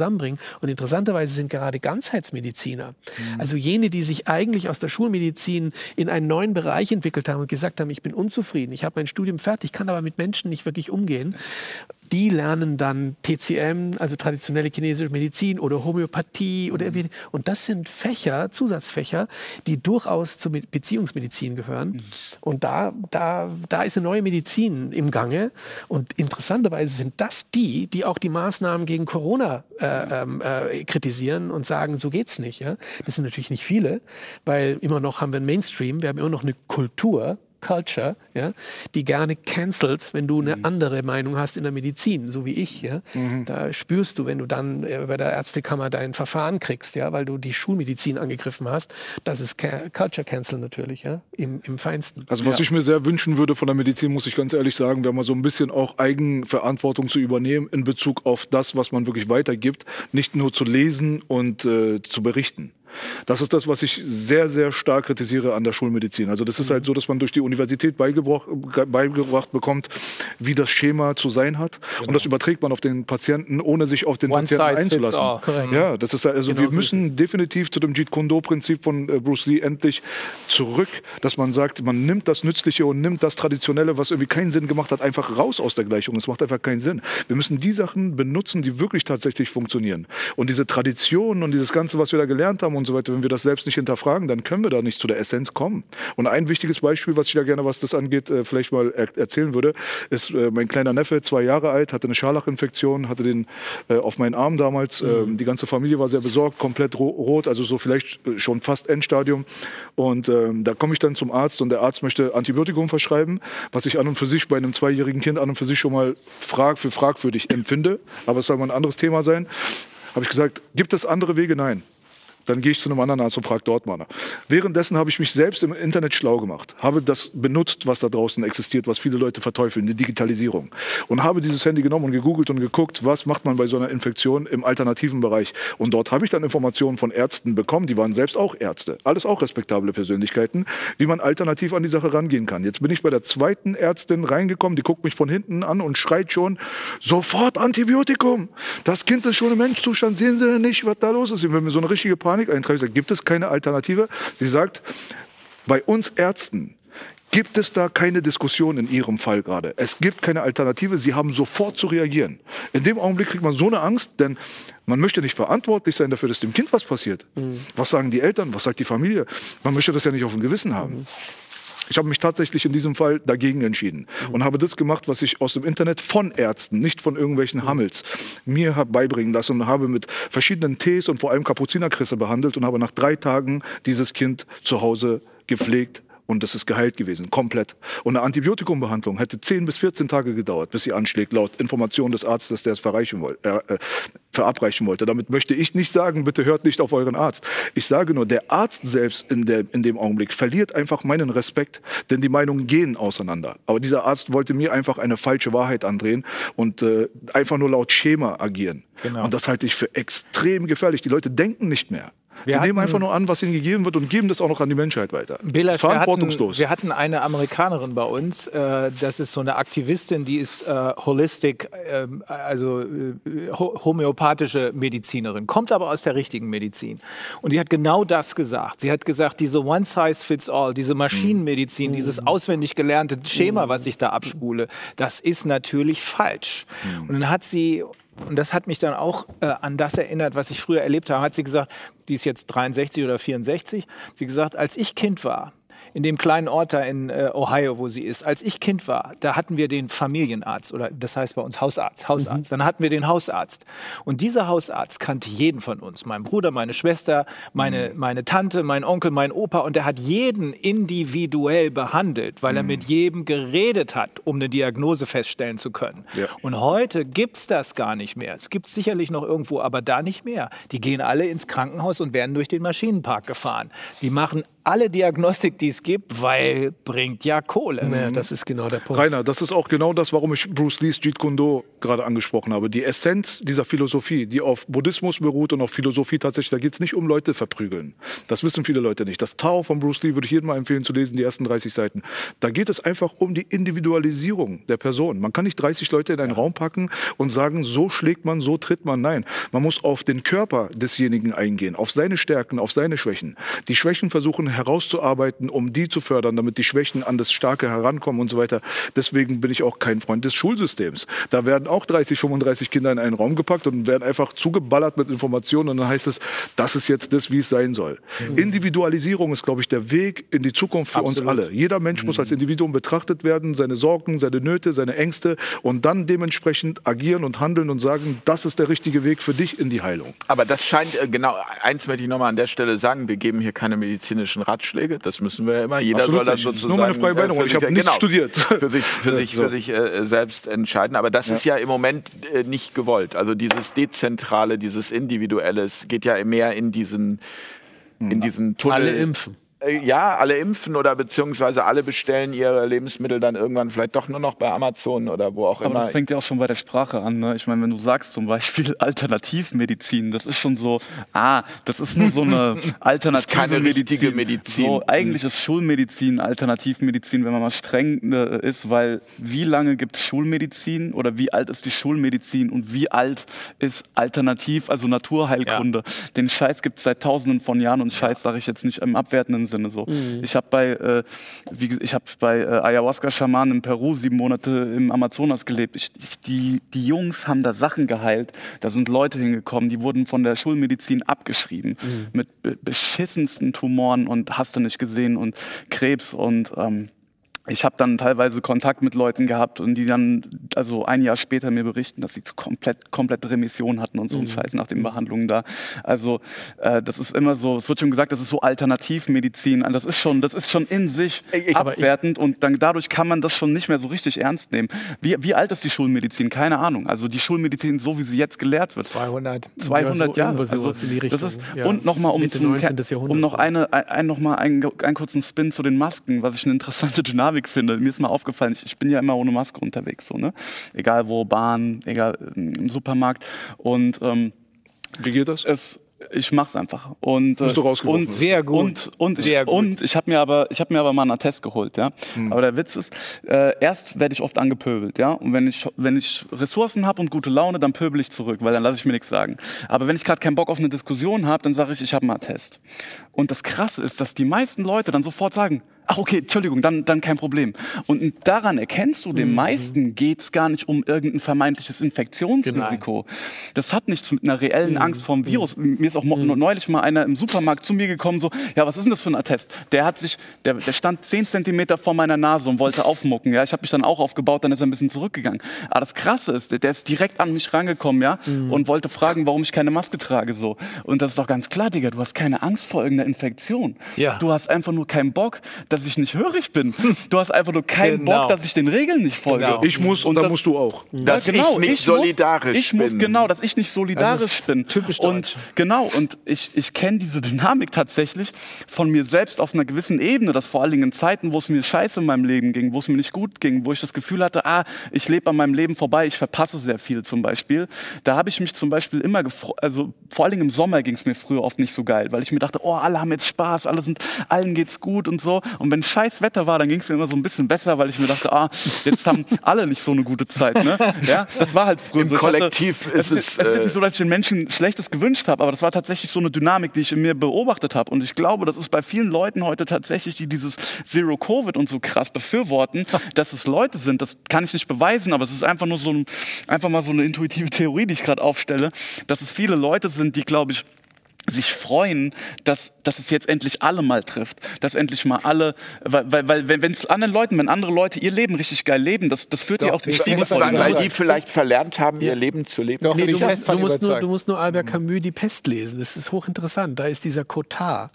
Und interessanterweise sind gerade Ganzheitsmediziner, Mhm. also jene, die sich eigentlich aus der Schulmedizin in einen neuen Bereich entwickelt haben und gesagt haben, ich bin unzufrieden, ich habe mein Studium fertig, kann aber mit Menschen nicht wirklich umgehen, die lernen dann TCM, also traditionelle chinesische Medizin oder Homöopathie oder irgendwie. Und das sind Fächer, Zusatzfächer, die durchaus zur Me- Beziehungsmedizin gehören. Und da, da, da ist eine neue Medizin im Gange. Und interessanterweise sind das die, die auch die Maßnahmen gegen Corona äh, ähm, äh, kritisieren und sagen, so geht's nicht. Ja? Das sind natürlich nicht viele, weil immer noch haben wir einen Mainstream, wir haben immer noch eine Kultur. Culture, ja, die gerne cancelt, wenn du eine andere Meinung hast in der Medizin, so wie ich. Ja. Da spürst du, wenn du dann äh, bei der Ärztekammer dein Verfahren kriegst, ja, weil du die Schulmedizin angegriffen hast, das ist Culture Cancel natürlich, ja, im, im Feinsten. Also was ich mir sehr wünschen würde von der Medizin, muss ich ganz ehrlich sagen, wäre mal so ein bisschen auch Eigenverantwortung zu übernehmen in Bezug auf das, was man wirklich weitergibt, nicht nur zu lesen und äh, zu berichten. Das ist das, was ich sehr, sehr stark kritisiere an der Schulmedizin. Also das ist halt so, dass man durch die Universität beigebracht, beigebracht bekommt, wie das Schema zu sein hat. Und das überträgt man auf den Patienten, ohne sich auf den One Patienten einzulassen. Ja, das ist also Genau wir so müssen definitiv zu dem Jeet Kune Do Prinzip von äh, Bruce Lee endlich zurück, dass man sagt, man nimmt das Nützliche und nimmt das Traditionelle, was irgendwie keinen Sinn gemacht hat, einfach raus aus der Gleichung. Es macht einfach keinen Sinn. Wir müssen die Sachen benutzen, die wirklich tatsächlich funktionieren. Und diese Traditionen und dieses Ganze, was wir da gelernt haben und so weiter, wenn wir das selbst nicht hinterfragen, dann können wir da nicht zu der Essenz kommen. Und ein wichtiges Beispiel, was ich da gerne, was das angeht, äh, vielleicht mal er erzählen würde, ist äh, mein kleiner Neffe, zwei Jahre alt, hatte eine Scharlachinfektion, hatte den äh, auf meinen Arm damals. Ähm, die ganze Familie war sehr besorgt, komplett ro rot, also so vielleicht schon fast Endstadium. Und ähm, da komme ich dann zum Arzt und der Arzt möchte Antibiotikum verschreiben, was ich an und für sich bei einem zweijährigen Kind an und für sich schon mal frag für fragwürdig empfinde. Aber es soll mal ein anderes Thema sein. Habe ich gesagt, gibt es andere Wege? Nein. Dann gehe ich zu einem anderen Arzt und frage dort mal. Währenddessen habe ich mich selbst im Internet schlau gemacht, habe das benutzt, was da draußen existiert, was viele Leute verteufeln, die Digitalisierung. Und habe dieses Handy genommen und gegoogelt und geguckt, was macht man bei so einer Infektion im alternativen Bereich. Und dort habe ich dann Informationen von Ärzten bekommen, die waren selbst auch Ärzte. Alles auch respektable Persönlichkeiten, wie man alternativ an die Sache rangehen kann. Jetzt bin ich bei der zweiten Ärztin reingekommen, die guckt mich von hinten an und schreit schon, sofort Antibiotikum. Das Kind ist schon im Menschzustand, sehen Sie nicht, was da los ist? Wenn mir so eine richtige Panik eintreibt, ich sage, gibt es keine Alternative? Sie sagt, bei uns Ärzten gibt es da keine Diskussion in Ihrem Fall gerade. Es gibt keine Alternative. Sie haben sofort zu reagieren. In dem Augenblick kriegt man so eine Angst, denn man möchte nicht verantwortlich sein dafür, dass dem Kind was passiert. Was sagen die Eltern? Was sagt die Familie? Man möchte das ja nicht auf dem Gewissen haben. Ich habe mich tatsächlich in diesem Fall dagegen entschieden und habe das gemacht, was ich aus dem Internet von Ärzten, nicht von irgendwelchen Hammels, mir habe beibringen lassen und habe mit verschiedenen Tees und vor allem Kapuzinerkresse behandelt und habe nach drei Tagen dieses Kind zu Hause gepflegt und das ist geheilt gewesen, komplett. Und eine Antibiotikumbehandlung hätte 10 bis 14 Tage gedauert, bis sie anschlägt, laut Information des Arztes, der es verreichen wollte, äh, äh, verabreichen wollte. Damit möchte ich nicht sagen, bitte hört nicht auf euren Arzt. Ich sage nur, der Arzt selbst in, der, in dem Augenblick verliert einfach meinen Respekt, denn die Meinungen gehen auseinander. Aber dieser Arzt wollte mir einfach eine falsche Wahrheit andrehen und äh, einfach nur laut Schema agieren. Genau. Und das halte ich für extrem gefährlich. Die Leute denken nicht mehr. Wir Sie nehmen einfach nur an, was ihnen gegeben wird und geben das auch noch an die Menschheit weiter. Belasch, wir hatten, Verantwortungslos. wir hatten eine Amerikanerin bei uns, äh, das ist so eine Aktivistin, die ist äh, Holistic, ähm, also äh, ho homöopathische Medizinerin, kommt aber aus der richtigen Medizin. Und die hat genau das gesagt. Sie hat gesagt, diese One Size Fits All, diese Maschinenmedizin, dieses auswendig gelernte Schema, was ich da abspule, das ist natürlich falsch. Und dann hat sie und das hat mich dann auch äh, an das erinnert, was ich früher erlebt habe. Hat sie gesagt, die ist jetzt 63 oder 64, sie gesagt, als ich Kind war, in dem kleinen Ort da in äh, Ohio, wo sie ist. Als ich Kind war, da hatten wir den Familienarzt oder das heißt bei uns Hausarzt, Hausarzt. Dann hatten wir den Hausarzt. Und dieser Hausarzt kannte jeden von uns, mein Bruder, meine Schwester, meine, meine Tante, mein Onkel, mein Opa und der hat jeden individuell behandelt, weil er mit jedem geredet hat, um eine Diagnose feststellen zu können. Ja. Und heute gibt es das gar nicht mehr. Es gibt es sicherlich noch irgendwo, aber da nicht mehr. Die gehen alle ins Krankenhaus und werden durch den Maschinenpark gefahren. Die machen alle Diagnostik, die es gibt, weil bringt ja Kohle. Ja, das ist genau der Punkt. Rainer, das ist auch genau das, warum ich Bruce Lees Jeet Kune Do gerade angesprochen habe. Die Essenz dieser Philosophie, die auf Buddhismus beruht und auf Philosophie tatsächlich, da geht es nicht um Leute verprügeln. Das wissen viele Leute nicht. Das Tao von Bruce Lee würde ich jedem mal empfehlen zu lesen, die ersten 30 Seiten. Da geht es einfach um die Individualisierung der Person. Man kann nicht 30 Leute in einen Raum packen und sagen, so schlägt man, so tritt man. Nein, man muss auf den Körper desjenigen eingehen, auf seine Stärken, auf seine Schwächen. Die Schwächen versuchen herauszuarbeiten, um die zu fördern, damit die Schwächen an das Starke herankommen und so weiter. Deswegen bin ich auch kein Freund des Schulsystems. Da werden auch 30, 35 Kinder in einen Raum gepackt und werden einfach zugeballert mit Informationen und dann heißt es, das ist jetzt das, wie es sein soll. Individualisierung ist, glaube ich, der Weg in die Zukunft für uns alle. Jeder Mensch muss als Individuum betrachtet werden, seine Sorgen, seine Nöte, seine Ängste und dann dementsprechend agieren und handeln und sagen, das ist der richtige Weg für dich in die Heilung. Aber das scheint, äh, genau, eins möchte ich nochmal an der Stelle sagen, wir geben hier keine medizinischen Ratschläge, das müssen wir ja immer. Jeder Absolut soll das sozusagen... Nur meine freie äh, Meinung. für Ich sich- habe nichts studiert. Für sich, für (laughs) sich, für sich äh, selbst entscheiden. Aber das ist ja im Moment äh, nicht gewollt. Also dieses Dezentrale, dieses Individuelle, es geht ja mehr in diesen, in diesen Tunnel. Alle impfen. Äh, Ja, alle impfen oder beziehungsweise alle bestellen ihre Lebensmittel dann irgendwann vielleicht doch nur noch bei Amazon oder wo auch Aber immer. das fängt ja auch schon bei der Sprache an. Ne? Ich meine, wenn du sagst zum Beispiel (laughs) Alternativmedizin, das ist schon so, ah, das ist nur so eine (laughs) alternative keine richtige Medizin. Medizin. So, eigentlich ist Schulmedizin Alternativmedizin, wenn man mal streng äh, ist, weil wie lange gibt es Schulmedizin oder wie alt ist die Schulmedizin und wie alt ist Alternativ, also Naturheilkunde. Den Scheiß gibt es seit tausenden von Jahren und Scheiß sage ich jetzt nicht im abwertenden Sinne so. Ich habe bei, äh, wie, ich hab bei äh, Ayahuasca-Schamanen in Peru sieben Monate im Amazonas gelebt. Ich, ich, die, die Jungs haben da Sachen geheilt. Da sind Leute hingekommen, die wurden von der Schulmedizin abgeschrieben mit be beschissensten Tumoren und hast du nicht gesehen und Krebs und ähm, ich habe dann teilweise Kontakt mit Leuten gehabt und die dann also ein Jahr später mir berichten, dass sie komplett komplett Remission hatten und so einen Scheiß nach den Behandlungen da. Also äh, das ist immer so, es wird schon gesagt, das ist so Alternativmedizin. Also Das ist schon, das ist schon in sich abwertend und dann dadurch kann man das schon nicht mehr so richtig ernst nehmen. Wie, wie alt ist die Schulmedizin? Keine Ahnung. Also die Schulmedizin, so wie sie jetzt gelehrt wird. 200. 200 Ja, so- Jahre. Also, das ist, ja. Und nochmal um, Mitte zum 19. Ker- Jahrhundert. um noch eine, ein, ein, noch mal einen, einen kurzen Spin zu den Masken, was ich eine interessante (laughs) Dynamik finde. Mir ist mal aufgefallen, ich, ich bin ja immer ohne Maske unterwegs, so, ne? Egal wo, Bahn, egal ähm, im Supermarkt. Und ähm, Wie geht das? es, ich mach's einfach. Und, Musst du rausgeworfen und. Sehr gut. Und, und Sehr ich, gut. und ich habe mir aber, ich habe mir aber mal einen Attest geholt, ja. Hm. Aber der Witz ist, äh, erst werde ich oft angepöbelt, ja. Und wenn ich, wenn ich Ressourcen habe und gute Laune, dann pöbel ich zurück, weil dann lasse ich mir nichts sagen. Aber wenn ich gerade keinen Bock auf eine Diskussion habe, dann sage ich, ich habe einen Attest. Und das Krasse ist, dass die meisten Leute dann sofort sagen, Ach okay, Entschuldigung, dann, dann kein Problem. Und daran erkennst du, Mhm. den meisten geht's gar nicht um irgendein vermeintliches Infektionsrisiko. Das hat nichts mit einer reellen Mhm. Angst vor dem Virus. Mir ist auch mo- neulich mal einer im Supermarkt zu mir gekommen, so, ja, was ist denn das für ein Attest? Der hat sich, der, der stand 10 Zentimeter vor meiner Nase und wollte aufmucken. Ja, ich habe mich dann auch aufgebaut, dann ist er ein bisschen zurückgegangen. Aber das Krasse ist, der, der ist direkt an mich rangekommen, ja, Mhm. und wollte fragen, warum ich keine Maske trage, so. Und das ist doch ganz klar, Digga, du hast keine Angst vor irgendeiner Infektion. Ja. Du hast einfach nur keinen Bock, dass dass ich nicht hörig bin. Du hast einfach nur keinen Genau. Bock, dass ich den Regeln nicht folge. Genau. Ich muss und dann das- musst du auch. Dass genau, ich nicht muss- solidarisch ich bin. Muss, genau, dass ich nicht solidarisch bin. typisch und deutsch. genau, und ich, ich kenne diese Dynamik tatsächlich von mir selbst auf einer gewissen Ebene, dass vor allen Dingen in Zeiten, wo es mir scheiße in meinem Leben ging, wo es mir nicht gut ging, wo ich das Gefühl hatte, ah, ich lebe an meinem Leben vorbei, ich verpasse sehr viel zum Beispiel. Da habe ich mich zum Beispiel immer gefreut, also vor allen Dingen im Sommer ging es mir früher oft nicht so geil, weil ich mir dachte, oh, alle haben jetzt Spaß, alle sind, allen geht's gut und so. Und wenn scheiß Wetter war, dann ging es mir immer so ein bisschen besser, weil ich mir dachte, ah, jetzt haben alle nicht so eine gute Zeit. Ne? Ja, das war halt früher Im so. Ich hatte- Kollektiv ist es, ist, es ist äh, nicht so, dass ich den Menschen Schlechtes gewünscht habe, aber das war tatsächlich so eine Dynamik, die ich in mir beobachtet habe. Und ich glaube, das ist bei vielen Leuten heute tatsächlich, die dieses Zero Covid und so krass befürworten, (laughs) dass es Leute sind. Das kann ich nicht beweisen, aber es ist einfach nur so ein, einfach mal so eine intuitive Theorie, die ich gerade aufstelle, dass es viele Leute sind, die, glaube ich, sich freuen, dass, dass es jetzt endlich alle mal trifft, dass endlich mal alle, weil, weil, weil wenn es anderen Leuten, wenn andere Leute ihr Leben richtig geil leben, das, das führt ja auch vor man den weil die vielleicht verlernt haben, ihr Leben zu leben. Doch, Nee, du, musst, du, musst nur, du musst nur Albert Camus die Pest lesen. Das ist hochinteressant. Da ist dieser Cotard.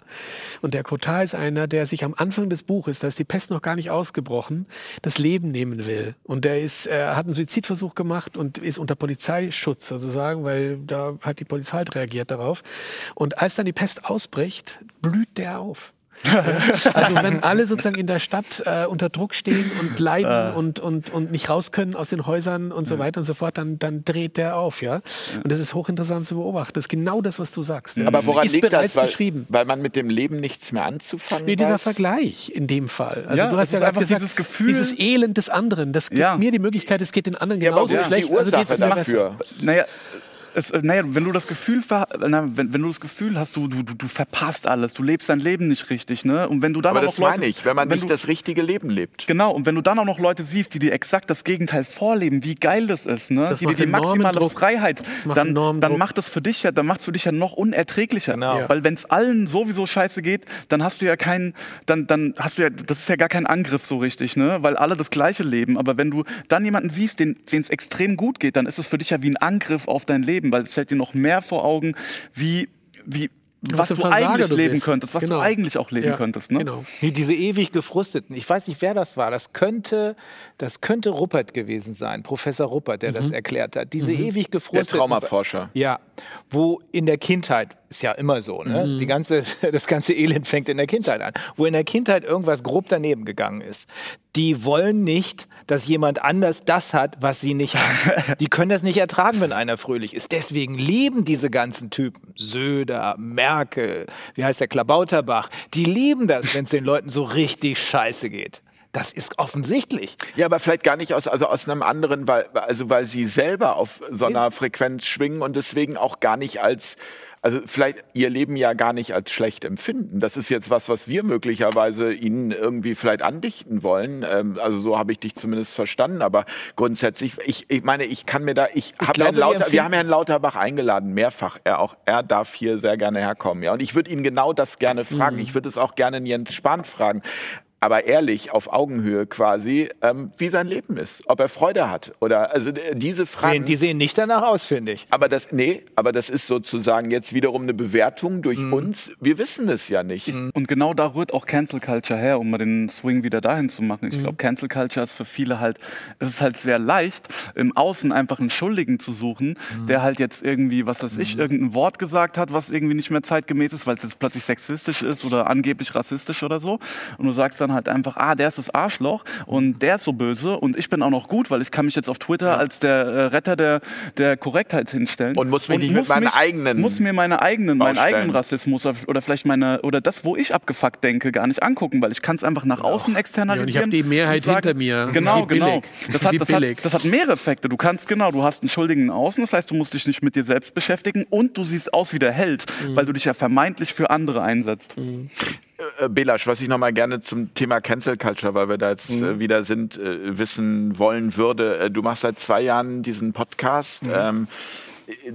Und der Cotard ist einer, der sich am Anfang des Buches, da ist die Pest noch gar nicht ausgebrochen, das Leben nehmen will. Und der ist, äh, hat einen Suizidversuch gemacht und ist unter Polizeischutz sozusagen, weil da hat die Polizei halt reagiert darauf. Und als dann die Pest ausbricht, blüht der auf. Also wenn alle sozusagen in der Stadt äh, unter Druck stehen und leiden und, und, und nicht raus können aus den Häusern und so weiter und so fort, dann, dann dreht der auf, ja. Und das ist hochinteressant zu beobachten. Das ist genau das, was du sagst. ja. Aber woran ist liegt bereits das? Weil, beschrieben. weil man mit dem Leben nichts mehr anzufangen Nee, dieser weiß? Vergleich in dem Fall. Also Ja, du hast ja einfach gesagt, dieses Gefühl- dieses Elend des anderen, das gibt Ja. mir die Möglichkeit, es geht den anderen Ja, aber genauso wo ist die schlecht, also Ursache mir dafür? Naja, es, äh, naja, wenn du das Gefühl, ver- na, wenn, wenn du das Gefühl hast, du, du, du, verpasst alles, du lebst dein Leben nicht richtig, ne? Und wenn du dann Aber auch das noch Leute, meine ich, wenn man wenn nicht du, das richtige Leben lebt. Genau, und wenn du dann auch noch Leute siehst, die dir exakt das Gegenteil vorleben, wie geil das ist, ne? Das die dir die maximale Druck. Freiheit, macht dann, dann macht das für dich ja, dann macht's für dich ja noch unerträglicher. Genau. Ja. Weil wenn es allen sowieso scheiße geht, dann hast du ja keinen, dann, dann hast du ja, das ist ja gar kein Angriff so richtig, ne? Weil alle das Gleiche leben. Aber wenn du dann jemanden siehst, den es extrem gut geht, dann ist es für dich ja wie ein Angriff auf dein Leben, weil es fällt dir noch mehr vor Augen, wie, wie, was, für du eigentlich du leben bist. könntest, was Genau. du eigentlich auch leben Ja, könntest, ne? Genau. Diese ewig gefrusteten, ich weiß nicht, wer das war. Das könnte, das könnte Ruppert gewesen sein, Professor Ruppert, der das erklärt hat. Diese ewig Der gefrusteten. Traumaforscher. Ja, wo in der Kindheit, ist ja immer so, ne? Die ganze, (laughs) das ganze Elend fängt in der Kindheit an, wo in der Kindheit irgendwas grob daneben gegangen ist. Die wollen nicht, dass jemand anders das hat, was sie nicht haben. (laughs) Die können das nicht ertragen, wenn einer fröhlich ist. Deswegen lieben diese ganzen Typen, Söder, Merkel, wie heißt der Klabauterbach, die lieben das, wenn es den Leuten so richtig scheiße geht. Das ist offensichtlich. Ja, aber vielleicht gar nicht aus, also aus einem anderen, weil, also weil sie selber auf so einer Frequenz schwingen und deswegen auch gar nicht als, also vielleicht ihr Leben ja gar nicht als schlecht empfinden. Das ist jetzt was, was wir möglicherweise ihnen irgendwie vielleicht andichten wollen. Ähm, also so habe ich dich zumindest verstanden. Aber grundsätzlich, ich, ich meine, ich kann mir da, ich habe glaube, Herrn Lauter, wir haben Herrn Lauterbach eingeladen, mehrfach. Er auch, er darf hier sehr gerne herkommen. Ja, und ich würde ihn genau das gerne fragen. Ich würde es auch gerne in Jens Spahn fragen aber ehrlich, auf Augenhöhe quasi, ähm, wie sein Leben ist, ob er Freude hat oder also diese Fragen. Sehen, die sehen nicht danach aus, finde ich. aber das, nee, aber das ist sozusagen jetzt wiederum eine Bewertung durch Mhm. uns. Wir wissen es ja nicht. Und genau da rührt auch Cancel Culture her, um mal den Swing wieder dahin zu machen. Ich glaube, Cancel Culture ist für viele halt, es ist halt sehr leicht, im Außen einfach einen Schuldigen zu suchen, der halt jetzt irgendwie, was weiß ich, irgendein Wort gesagt hat, was irgendwie nicht mehr zeitgemäß ist, weil es jetzt plötzlich sexistisch ist oder angeblich rassistisch oder so. Und du sagst dann halt einfach, ah, der ist das Arschloch und der ist so böse und ich bin auch noch gut, weil ich kann mich jetzt auf Twitter als der äh, Retter der, der Korrektheit hinstellen. Und muss mich nicht mit meinen eigenen muss mir meine eigenen, meinen eigenen Rassismus oder vielleicht meine oder das, wo ich abgefuckt denke, gar nicht angucken, weil ich kann es einfach nach außen externalisieren. Ja, und ich hab die Mehrheit sagen, hinter mir. Genau, genau. Das hat, das, hat, das hat mehrere Effekte. Du kannst genau, du hast einen Schuldigen außen, das heißt, du musst dich nicht mit dir selbst beschäftigen und du siehst aus wie der Held, Mhm. weil du dich ja vermeintlich für andere einsetzt. Äh, Belasch, was ich noch mal gerne zum Thema Cancel Culture, weil wir da jetzt Mhm. äh, wieder sind, äh, wissen wollen würde. Äh, du machst seit zwei Jahren diesen Podcast. Mhm. Ähm, äh,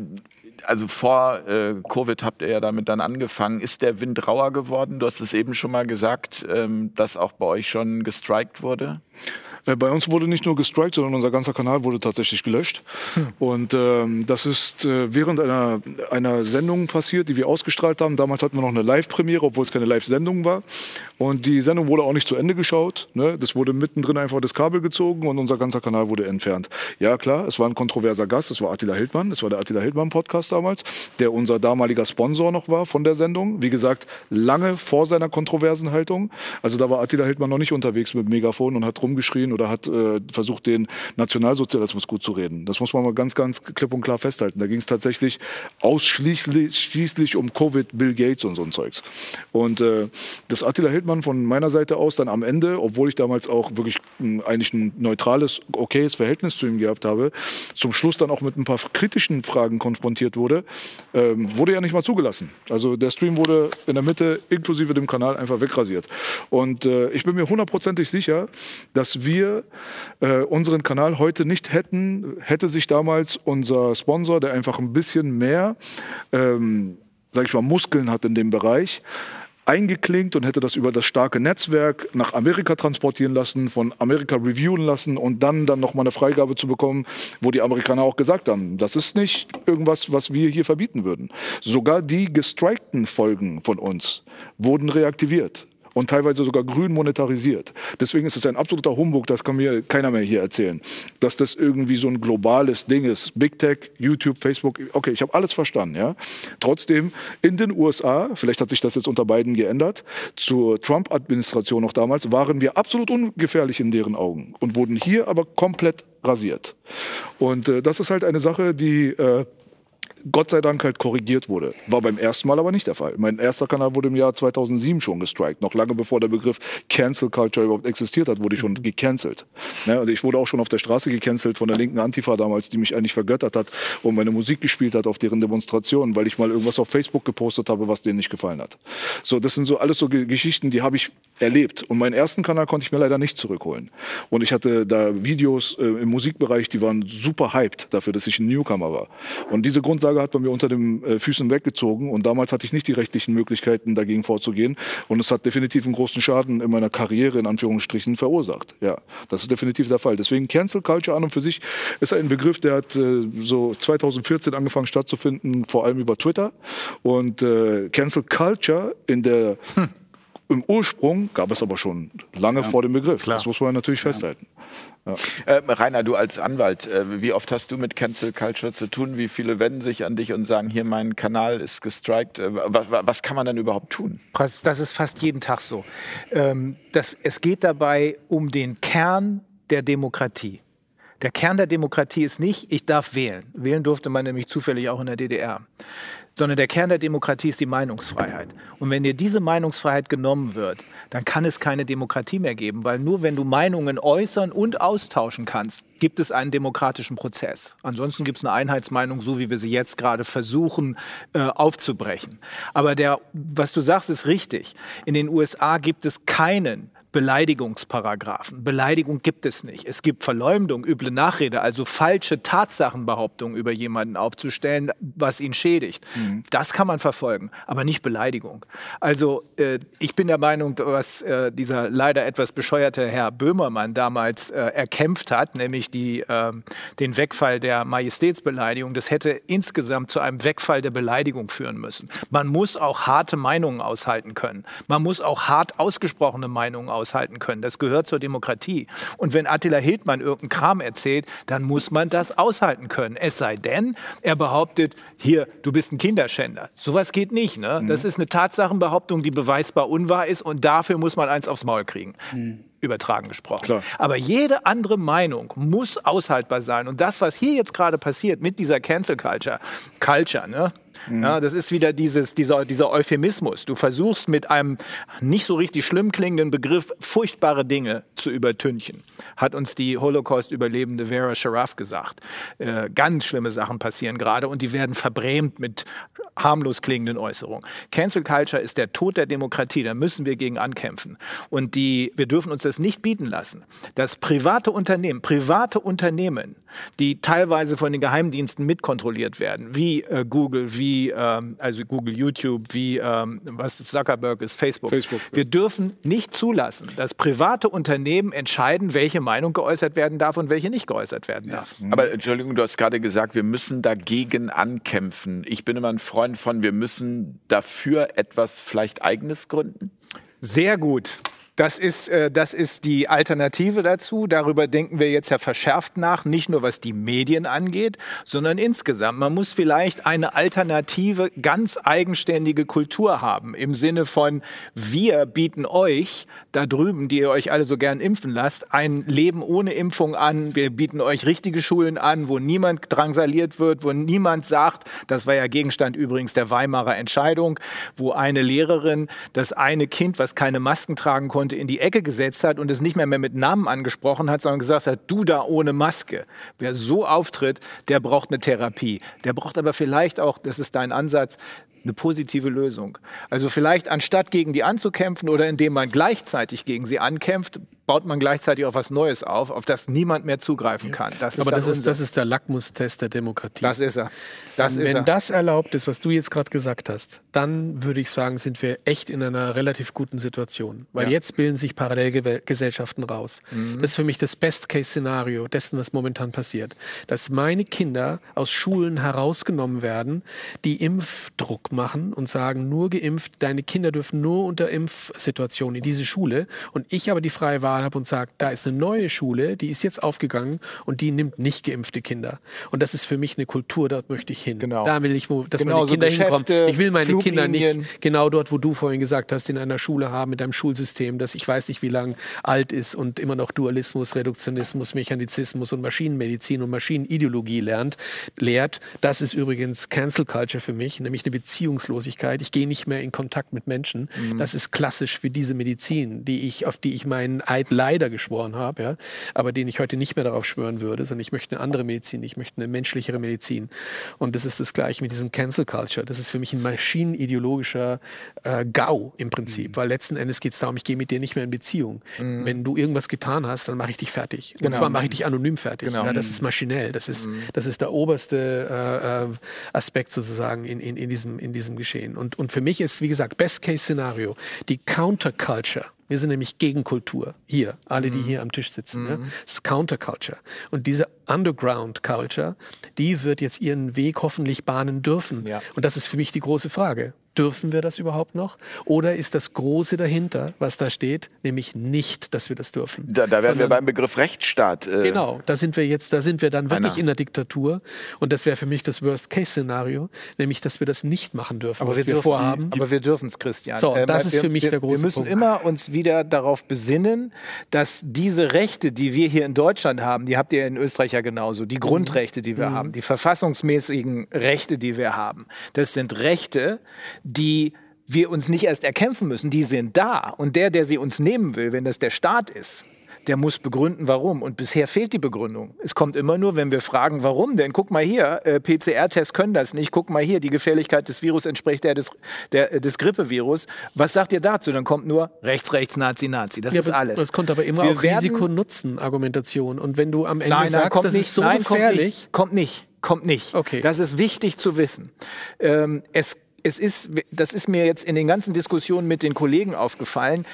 also vor äh, Covid habt ihr ja damit dann angefangen. Ist der Wind rauer geworden? Du hast es eben schon mal gesagt, ähm, dass auch bei euch schon gestrikt wurde. Äh, bei uns wurde nicht nur gestrikt, sondern unser ganzer Kanal wurde tatsächlich gelöscht. Hm. Und ähm, das ist äh, während einer, einer Sendung passiert, die wir ausgestrahlt haben. Damals hatten wir noch eine Live-Premiere, obwohl es keine Live-Sendung war. Und die Sendung wurde auch nicht zu Ende geschaut. Ne? Das wurde mittendrin einfach das Kabel gezogen und unser ganzer Kanal wurde entfernt. Ja, klar, es war ein kontroverser Gast, das war Attila Hildmann. Das war der Attila Hildmann-Podcast damals, der unser damaliger Sponsor noch war von der Sendung. Wie gesagt, lange vor seiner kontroversen Haltung. Also da war Attila Hildmann noch nicht unterwegs mit Megafon und hat rumgeschrien oder hat äh, versucht, den Nationalsozialismus gut zu reden. Das muss man mal ganz, ganz klipp und klar festhalten. Da ging es tatsächlich ausschließlich um Covid, Bill Gates und so ein Zeugs. Und äh, das Attila Hildmann von meiner Seite aus dann am Ende, obwohl ich damals auch wirklich ein, eigentlich ein neutrales, okayes Verhältnis zu ihm gehabt habe, zum Schluss dann auch mit ein paar kritischen Fragen konfrontiert wurde, ähm, wurde ja nicht mal zugelassen. Also der Stream wurde in der Mitte inklusive dem Kanal einfach wegrasiert. Und äh, ich bin mir hundertprozentig sicher, dass wir äh, unseren Kanal heute nicht hätten, hätte sich damals unser Sponsor, der einfach ein bisschen mehr, ähm, sag ich mal, Muskeln hat in dem Bereich, eingeklinkt und hätte das über das starke Netzwerk nach Amerika transportieren lassen, von Amerika reviewen lassen und dann dann noch mal eine Freigabe zu bekommen, wo die Amerikaner auch gesagt haben, das ist nicht irgendwas, was wir hier verbieten würden. Sogar die gestrikten Folgen von uns wurden reaktiviert und teilweise sogar grün monetarisiert. Deswegen ist es ein absoluter Humbug, das kann mir keiner mehr hier erzählen, dass das irgendwie so ein globales Ding ist. Big Tech, YouTube, Facebook, okay, ich habe alles verstanden. Ja? Trotzdem, in den USA, vielleicht hat sich das jetzt unter beiden geändert, zur Trump-Administration noch damals, waren wir absolut ungefährlich in deren Augen und wurden hier aber komplett rasiert. Und äh, das ist halt eine Sache, die... Äh, Gott sei Dank halt korrigiert wurde. War beim ersten Mal aber nicht der Fall. Mein erster Kanal wurde im Jahr 2007 schon gestrikt. Noch lange bevor der Begriff Cancel Culture überhaupt existiert hat, wurde ich schon mhm. gecancelt. Ne? Und ich wurde auch schon auf der Straße gecancelt von der linken Antifa damals, die mich eigentlich vergöttert hat und meine Musik gespielt hat auf deren Demonstrationen, weil ich mal irgendwas auf Facebook gepostet habe, was denen nicht gefallen hat. So, das sind so alles so Geschichten, die habe ich erlebt. Und meinen ersten Kanal konnte ich mir leider nicht zurückholen. Und ich hatte da Videos äh, im Musikbereich, die waren super hyped dafür, dass ich ein Newcomer war. Und diese Grundlage hat bei mir unter den äh, Füßen weggezogen und damals hatte ich nicht die rechtlichen Möglichkeiten, dagegen vorzugehen und es hat definitiv einen großen Schaden in meiner Karriere in Anführungsstrichen verursacht. Ja, das ist definitiv der Fall. Deswegen Cancel Culture an und für sich ist ein Begriff, der hat äh, so 2014 angefangen stattzufinden, vor allem über Twitter und äh, Cancel Culture in der hm. Im Ursprung gab es aber schon lange ja, vor dem Begriff. Klar. Das muss man natürlich festhalten. Ja. Äh, Rainer, du als Anwalt, äh, wie oft hast du mit Cancel Culture zu tun? Wie viele wenden sich an dich und sagen, hier mein Kanal ist gestrikt? Äh, was, was, kann man denn überhaupt tun? Das ist fast jeden Tag so. Ähm, das, es geht dabei um den Kern der Demokratie. Der Kern der Demokratie ist nicht, ich darf wählen. Wählen durfte man nämlich zufällig auch in der DDR sondern der Kern der Demokratie ist die Meinungsfreiheit. Und wenn dir diese Meinungsfreiheit genommen wird, dann kann es keine Demokratie mehr geben, weil nur wenn du Meinungen äußern und austauschen kannst, gibt es einen demokratischen Prozess. Ansonsten gibt es eine Einheitsmeinung, so wie wir sie jetzt gerade versuchen äh, aufzubrechen. Aber der, was du sagst, ist richtig. In den USA gibt es keinen Beleidigungsparagraphen. Beleidigung gibt es nicht. Es gibt Verleumdung, üble Nachrede, also falsche Tatsachenbehauptungen über jemanden aufzustellen, was ihn schädigt. Mhm. Das kann man verfolgen, aber nicht Beleidigung. Also äh, ich bin der Meinung, was äh, dieser leider etwas bescheuerte Herr Böhmermann damals äh, erkämpft hat, nämlich die, ähm, den Wegfall der Majestätsbeleidigung, das hätte insgesamt zu einem Wegfall der Beleidigung führen müssen. Man muss auch harte Meinungen aushalten können. Man muss auch hart ausgesprochene Meinungen aushalten können. Das gehört zur Demokratie. Und wenn Attila Hildmann irgendeinen Kram erzählt, dann muss man das aushalten können. Es sei denn, er behauptet, hier, du bist ein Kinderschänder. Sowas geht nicht. Ne? Das mhm. ist eine Tatsachenbehauptung, die beweisbar unwahr ist und dafür muss man eins aufs Maul kriegen. Mhm übertragen gesprochen. Klar. Aber jede andere Meinung muss aushaltbar sein. Und das, was hier jetzt gerade passiert mit dieser Cancel Culture, Culture, ne? Mhm. Ja, das ist wieder dieses, dieser, dieser Euphemismus. Du versuchst mit einem nicht so richtig schlimm klingenden Begriff furchtbare Dinge zu übertünchen, hat uns die Holocaust-Überlebende Vera Sharaf gesagt. Äh, ganz schlimme Sachen passieren gerade und die werden verbrämt mit harmlos klingenden Äußerungen. Cancel Culture ist der Tod der Demokratie, da müssen wir gegen ankämpfen. Und die, wir dürfen uns das nicht bieten lassen, dass private Unternehmen, private Unternehmen, die teilweise von den Geheimdiensten mitkontrolliert werden, wie äh, Google, wie wie ähm, also Google, YouTube, wie ähm, was Zuckerberg ist, Facebook. Facebook, ja. Wir dürfen nicht zulassen, dass private Unternehmen entscheiden, welche Meinung geäußert werden darf und welche nicht geäußert werden darf. Aber Entschuldigung, du hast gerade gesagt, wir müssen dagegen ankämpfen. Ich bin immer ein Freund von, wir müssen dafür etwas vielleicht eigenes gründen. Sehr gut. Das ist, äh, das ist die Alternative dazu. Darüber denken wir jetzt ja verschärft nach, nicht nur was die Medien angeht, sondern insgesamt. Man muss vielleicht eine alternative, ganz eigenständige Kultur haben. Im Sinne von, wir bieten euch da drüben, die ihr euch alle so gern impfen lasst, ein Leben ohne Impfung an. Wir bieten euch richtige Schulen an, wo niemand drangsaliert wird, wo niemand sagt, das war ja Gegenstand übrigens der Weimarer Entscheidung, wo eine Lehrerin das eine Kind, was keine Masken tragen konnte, in die Ecke gesetzt hat und es nicht mehr, mehr mit Namen angesprochen hat, sondern gesagt hat, du da ohne Maske. Wer so auftritt, der braucht eine Therapie. Der braucht aber vielleicht auch, das ist dein Ansatz, eine positive Lösung. Also vielleicht anstatt gegen die anzukämpfen oder indem man gleichzeitig gegen sie ankämpft, baut man gleichzeitig auch was Neues auf, auf das niemand mehr zugreifen kann. Das Aber das ist, das ist der Lackmustest der Demokratie. das ist er. Das ist Wenn er. das erlaubt ist, was du jetzt gerade gesagt hast, dann würde ich sagen, sind wir echt in einer relativ guten Situation. Weil Ja. jetzt bilden sich Parallelgesellschaften raus. Mhm. Das ist für mich das Best-Case-Szenario dessen, was momentan passiert. Dass meine Kinder aus Schulen herausgenommen werden, die Impfdruck machen und sagen, nur geimpft, deine Kinder dürfen nur unter Impfsituationen in diese Schule. Und ich aber die freie Wahl habe und sage, da ist eine neue Schule, die ist jetzt aufgegangen und die nimmt nicht geimpfte Kinder. Und das ist für mich eine Kultur, dort möchte ich hin. Genau. Da will ich, wo, dass Genau, meine so Kinder hinkommen. Geschäfte, Ich will meine Kinder nicht genau dort, wo du vorhin gesagt hast, in einer Schule haben, mit einem Schulsystem, das ich weiß nicht, wie lang alt ist und immer noch Dualismus, Reduktionismus, Mechanizismus und Maschinenmedizin und Maschinenideologie lernt, lehrt. Das ist übrigens Cancel Culture für mich, nämlich eine Beziehungslosigkeit. Ich gehe nicht mehr in Kontakt mit Menschen. Mhm. Das ist klassisch für diese Medizin, die ich, auf die ich meinen Eid leider geschworen habe, ja, aber den ich heute nicht mehr darauf schwören würde, sondern ich möchte eine andere Medizin, ich möchte eine menschlichere Medizin. Und das ist das Gleiche mit diesem Cancel Culture. Das ist für mich ein maschinenideologischer äh, GAU im Prinzip, weil letzten Endes geht es darum, ich gehe mit dir nicht mehr in Beziehung. Wenn du irgendwas getan hast, dann mache ich dich fertig. Und Genau. zwar mache ich dich anonym fertig. Genau. Ja, das ist maschinell. Das ist, das ist der oberste äh, äh, Aspekt sozusagen in, in, in, diesem, in diesem Geschehen. Und, und für mich ist, wie gesagt, Best-Case-Szenario, die Counterculture. Wir sind nämlich Gegenkultur. Hier, alle, die hier am Tisch sitzen. Ja? Das ist Counterculture. Und diese Underground-Culture, die wird jetzt ihren Weg hoffentlich bahnen dürfen. Ja. Und das ist für mich die große Frage. Dürfen wir das überhaupt noch? Oder ist das Große dahinter, was da steht, nämlich nicht, dass wir das dürfen? Da, da wären wir beim Begriff Rechtsstaat. Äh, Genau, da sind wir jetzt, da sind wir dann wirklich Einer. in der Diktatur. Und das wäre für mich das Worst-Case-Szenario, nämlich, dass wir das nicht machen dürfen, was wir, dürfen- vorhaben. Aber wir dürfen es, Christian. Ähm, So, das ist wir, für mich wir, der große Wir müssen Punkt. immer uns wieder darauf besinnen, dass diese Rechte, die wir hier in Deutschland haben, die habt ihr in Österreich ja genauso, die Grundrechte, die wir haben, die verfassungsmäßigen Rechte, die wir haben, das sind Rechte, die wir uns nicht erst erkämpfen müssen, die sind da. Und der, der sie uns nehmen will, wenn das der Staat ist, der muss begründen, warum. Und bisher fehlt die Begründung. Es kommt immer nur, wenn wir fragen, warum denn? Guck mal hier, äh, PCR-Tests können das nicht. Guck mal hier, die Gefährlichkeit des Virus entspricht der des, der, äh, des Grippevirus. Was sagt ihr dazu? Dann kommt nur rechts, rechts, Nazi, Nazi. Das Ja, ist alles. Es kommt aber immer Wir auf werden- Risiko-Nutzen-Argumentation. Und wenn du am Ende Nein, nein, sagst, kommt das nicht. ist so nein, gefährlich, Kommt nicht. Kommt nicht. Kommt nicht. Okay. Das ist wichtig zu wissen. Ähm, es es ist, das ist mir jetzt in den ganzen Diskussionen mit den Kollegen aufgefallen.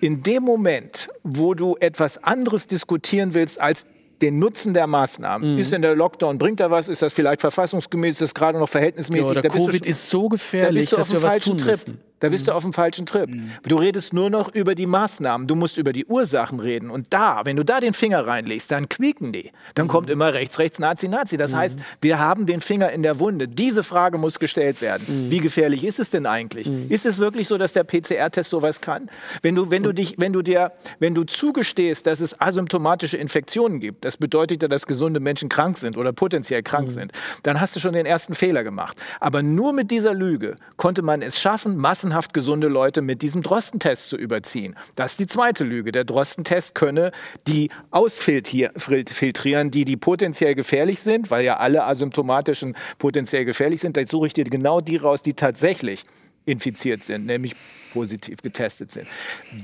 In dem Moment, wo du etwas anderes diskutieren willst als den Nutzen der Maßnahmen. Mhm. Ist denn der Lockdown, bringt er was? Ist das vielleicht verfassungsgemäß? Ist das gerade noch verhältnismäßig? ja, Da der Covid schon- ist so da gefährlich, auf dass wir was tun Trip. müssen. Da bist du auf dem falschen Trip. Du redest nur noch über die Maßnahmen. Du musst über die Ursachen reden. Und da, wenn du da den Finger reinlegst, dann quieken die. Dann kommt immer rechts, rechts, Nazi, Nazi. Das heißt, wir haben den Finger in der Wunde. Diese Frage muss gestellt werden. Wie gefährlich ist es denn eigentlich? Ist es wirklich so, dass der PCR-Test sowas kann? Wenn du, wenn du dich, wenn du dir, wenn du zugestehst, dass es asymptomatische Infektionen gibt, das bedeutet ja, dass gesunde Menschen krank sind oder potenziell krank sind, dann hast du schon den ersten Fehler gemacht. Aber nur mit dieser Lüge konnte man es schaffen, massenhaft gesunde Leute mit diesem Drostentest zu überziehen. Das ist die zweite Lüge. Der Drostentest könne die ausfiltrieren, die, die potenziell gefährlich sind, weil ja alle asymptomatischen potenziell gefährlich sind. Da suche ich dir genau die raus, die tatsächlich infiziert sind, nämlich positiv getestet sind.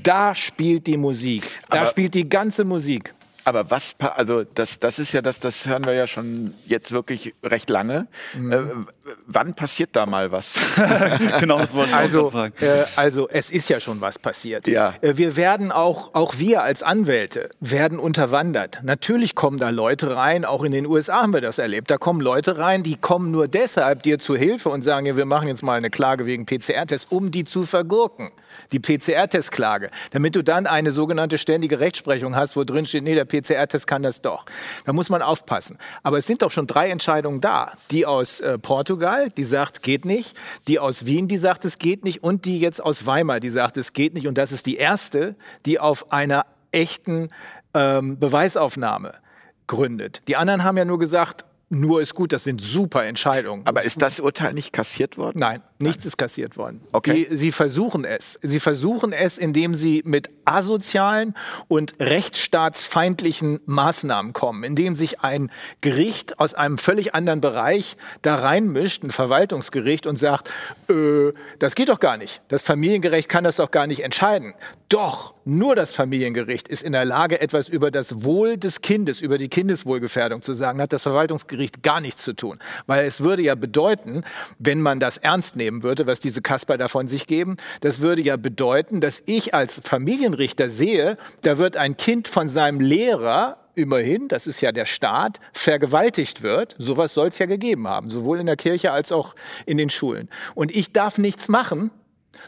Da spielt die Musik. Da Aber- spielt die ganze Musik. Aber was, also das, das ist ja das, das hören wir ja schon jetzt wirklich recht lange. Mhm. Wann passiert da mal was? (laughs) genau, das wollte ich Also, auch sagen. äh, also es ist ja schon was passiert. Ja. Äh, wir werden auch, auch wir als Anwälte werden unterwandert. Natürlich kommen da Leute rein, auch in den USA haben wir das erlebt. Da kommen Leute rein, die kommen nur deshalb dir zu Hilfe und sagen, ja, wir machen jetzt mal eine Klage wegen PCR-Test, um die zu vergurken. Die PCR-Test-Klage. Damit du dann eine sogenannte ständige Rechtsprechung hast, wo drin steht, nee, der PCR-Test kann das doch. Da muss man aufpassen. Aber es sind doch schon drei Entscheidungen da. Die aus äh, Portugal, die sagt, geht nicht. Die aus Wien, die sagt, es geht nicht. Und die jetzt aus Weimar, die sagt, es geht nicht. Und das ist die erste, die auf einer echten ähm, Beweisaufnahme gründet. Die anderen haben ja nur gesagt, nur ist gut, das sind super Entscheidungen. Aber ist das Urteil nicht kassiert worden? Nein, nichts ist kassiert worden. Okay. Die, sie versuchen es. Sie versuchen es, indem sie mit asozialen und rechtsstaatsfeindlichen Maßnahmen kommen, indem sich ein Gericht aus einem völlig anderen Bereich da reinmischt, ein Verwaltungsgericht, und sagt, äh, das geht doch gar nicht. Das Familiengericht kann das doch gar nicht entscheiden. Doch, nur das Familiengericht ist in der Lage, etwas über das Wohl des Kindes, über die Kindeswohlgefährdung zu sagen. Hat das Verwaltungsgericht gar nichts zu tun. Weil es würde ja bedeuten, wenn man das ernst nehmen würde, was diese Kasper da von sich geben, das würde ja bedeuten, dass ich als Familienrichter sehe, da wird ein Kind von seinem Lehrer immerhin, das ist ja der Staat, vergewaltigt wird. Sowas soll es ja gegeben haben, sowohl in der Kirche als auch in den Schulen. Und ich darf nichts machen,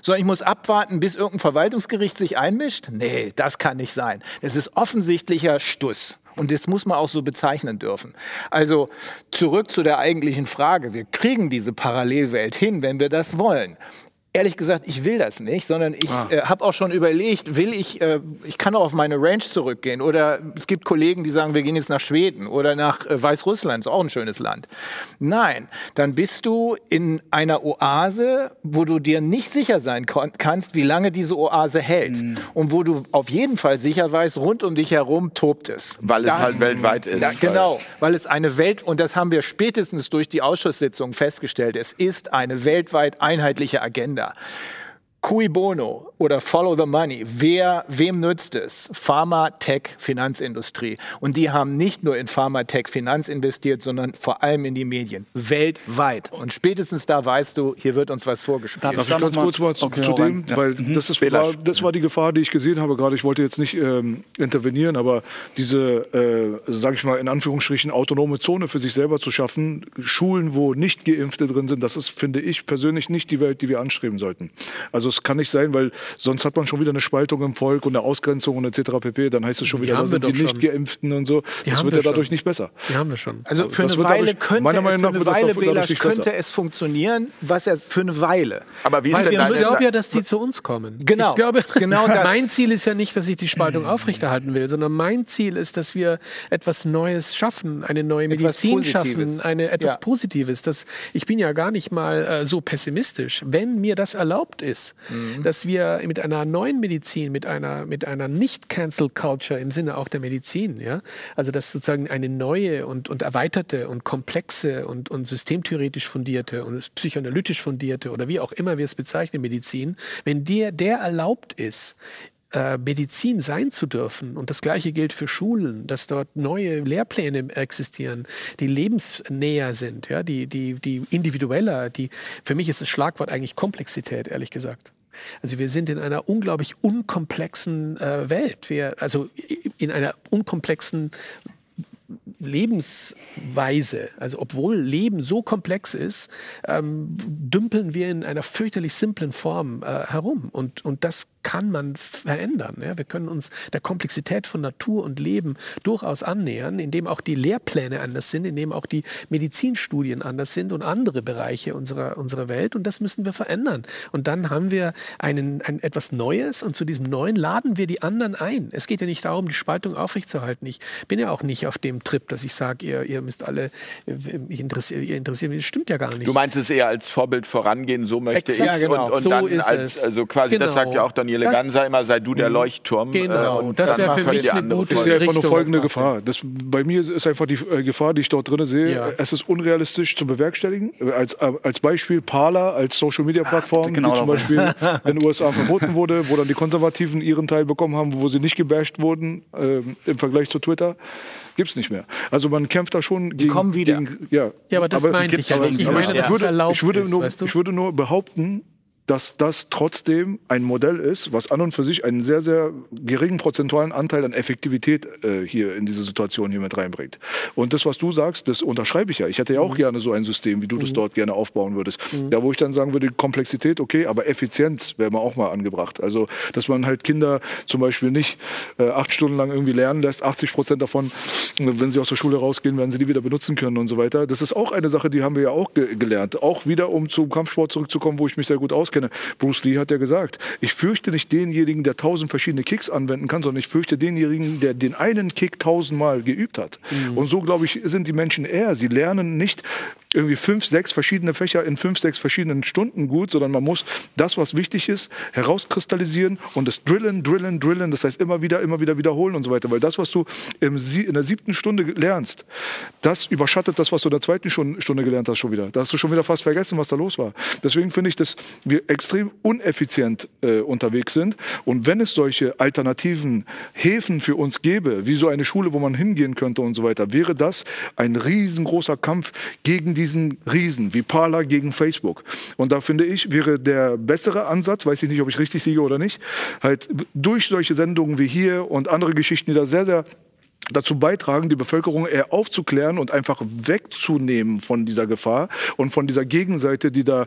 sondern ich muss abwarten, bis irgendein Verwaltungsgericht sich einmischt? Nee, das kann nicht sein. Das ist offensichtlicher Stuss. Und das muss man auch so bezeichnen dürfen. Also zurück zu der eigentlichen Frage. Wir kriegen diese Parallelwelt hin, wenn wir das wollen. Ehrlich gesagt, ich will das nicht, sondern ich äh, habe auch schon überlegt, will ich, äh, ich kann auch auf meine Range zurückgehen oder es gibt Kollegen, die sagen, wir gehen jetzt nach Schweden oder nach äh, Weißrussland, ist auch ein schönes Land. Nein, dann bist du in einer Oase, wo du dir nicht sicher sein kannst, wie lange diese Oase hält und wo du auf jeden Fall sicher weißt, rund um dich herum tobt es. Weil es Das- halt weltweit ist. ja, genau, weil es eine Welt, und das haben wir spätestens durch die Ausschusssitzung festgestellt, es ist eine weltweit einheitliche Agenda. Yeah. Cui bono oder Follow the Money, wer, wem nützt es? Pharma, Tech, Finanzindustrie. Und die haben nicht nur in Pharma, Tech, Finanz investiert, sondern vor allem in die Medien. Weltweit. Und spätestens da weißt du, hier wird uns was vorgespielt. Darf ich ganz kurz mal zu, Okay, zu dem, Ja. weil das, ist, war, das war die Gefahr, die ich gesehen habe gerade. Ich wollte jetzt nicht ähm, intervenieren, aber diese, äh, sage ich mal in Anführungsstrichen, autonome Zone für sich selber zu schaffen, Schulen, wo nicht Geimpfte drin sind, das ist, finde ich persönlich, nicht die Welt, die wir anstreben sollten. Also es kann nicht sein, weil sonst hat man schon wieder eine Spaltung im Volk und eine Ausgrenzung und etc. pp. Dann heißt es schon wieder, haben da wir sind die schon. nicht Geimpften und so. Die das wird wir ja dadurch schon. nicht besser. Die haben wir schon. Also für das eine Weile dadurch- könnte, meiner Meinung für nach eine wird das Weile Belasch, könnte es funktionieren, was er für eine Weile. Aber wie ist denn. Ich glaube ja, dass die zu uns kommen. Genau. Ich glaube, Genau (laughs) das. mein Ziel ist ja nicht, dass ich die Spaltung aufrechterhalten will, sondern mein Ziel ist, dass wir etwas Neues schaffen, eine neue Medizin schaffen, eine, etwas Ja. Positives. Das, ich bin ja gar nicht mal äh, so pessimistisch. Wenn mir das erlaubt ist, Mhm. dass wir mit einer neuen Medizin, mit einer, mit einer Nicht-Cancel-Culture im Sinne auch der Medizin, ja, also dass sozusagen eine neue und, und erweiterte und komplexe und, und systemtheoretisch fundierte und psychoanalytisch fundierte oder wie auch immer wir es bezeichnen, Medizin, wenn der, der erlaubt ist, äh, Medizin sein zu dürfen. Und das Gleiche gilt für Schulen, dass dort neue Lehrpläne existieren, die lebensnäher sind, ja, die, die, die individueller, die, für mich ist das Schlagwort eigentlich Komplexität, ehrlich gesagt. Also wir sind in einer unglaublich unkomplexen äh, Welt. Wir, also in einer unkomplexen Lebensweise, also obwohl Leben so komplex ist, ähm, dümpeln wir in einer fürchterlich simplen Form äh, herum. Und, und das kann man verändern. Ja? Wir können uns der Komplexität von Natur und Leben durchaus annähern, indem auch die Lehrpläne anders sind, indem auch die Medizinstudien anders sind und andere Bereiche unserer, unserer Welt. Und das müssen wir verändern. Und dann haben wir einen, ein, etwas Neues und zu diesem Neuen laden wir die anderen ein. Es geht ja nicht darum, die Spaltung aufrechtzuerhalten. Ich bin ja auch nicht auf dem Trip, dass ich sage, ihr, ihr müsst alle, ich interessiere, ihr interessiert mich. Das stimmt ja gar nicht. Du meinst es eher als Vorbild vorangehen, so möchte ich Ja, genau. und, und So dann als, also quasi, das Genau. sagt ja auch dann Nele Das- Ganser immer, sei du der Leuchtturm. Genau, äh, und das wäre für mich die eine gute Das ist ja einfach nur folgende. Gefahr. Das, bei mir ist einfach die äh, Gefahr, die ich dort drin sehe, Ja. es ist unrealistisch zu bewerkstelligen. Äh, Als, äh, als Beispiel Parler als Social-Media-Plattform, genau die zum. Beispiel (laughs) in den USA verboten wurde, wo dann die Konservativen ihren Teil bekommen haben, wo sie nicht gebasht wurden ähm, im Vergleich zu Twitter. Gibt es nicht mehr. Also man kämpft da schon gegen... kommen wieder. Gegen, ja. Ja, aber das meinte ich ja nicht. Ich meine, dass es würde, erlaubt ich würde ist, nur, weißt du? Ich würde nur behaupten, dass das trotzdem ein Modell ist, was an und für sich einen sehr, sehr geringen prozentualen Anteil an Effektivität äh, hier in diese Situation hier mit reinbringt. Und das, was du sagst, das unterschreibe ich ja. Ich hätte ja auch gerne so ein System, wie du das dort gerne aufbauen würdest. Da, wo ich dann sagen würde, Komplexität, okay, aber Effizienz wäre mal auch mal angebracht. Also, dass man halt Kinder zum Beispiel nicht äh, acht Stunden lang irgendwie lernen lässt, 80 Prozent davon, äh, wenn sie aus der Schule rausgehen, werden sie die wieder benutzen können und so weiter. Das ist auch eine Sache, die haben wir ja auch ge gelernt. Auch wieder, um zum Kampfsport zurückzukommen, wo ich mich sehr gut auskenne. Bruce Lee hat ja gesagt, ich fürchte nicht denjenigen, der tausend verschiedene Kicks anwenden kann, sondern ich fürchte denjenigen, der den einen Kick tausendmal geübt hat. Und so, glaube ich, sind die Menschen eher. Sie lernen nicht irgendwie fünf, sechs verschiedene Fächer in fünf, sechs verschiedenen Stunden gut, sondern man muss das, was wichtig ist, herauskristallisieren und das drillen, drillen, drillen. Das heißt immer wieder, immer wieder wiederholen und so weiter. Weil das, was du im, in der siebten Stunde lernst, das überschattet das, was du in der zweiten Stunde, gelernt hast schon wieder. Da hast du schon wieder fast vergessen, was da los war. Deswegen finde ich, dass wir extrem uneffizient äh, unterwegs sind. Und wenn es solche alternativen Häfen für uns gäbe, wie so eine Schule, wo man hingehen könnte und so weiter, wäre das ein riesengroßer Kampf gegen diesen Riesen, wie Parler gegen Facebook. Und da finde ich, wäre der bessere Ansatz, weiß ich nicht, ob ich richtig liege oder nicht, halt durch solche Sendungen wie hier und andere Geschichten, die da sehr, sehr dazu beitragen, die Bevölkerung eher aufzuklären und einfach wegzunehmen von dieser Gefahr und von dieser Gegenseite, die da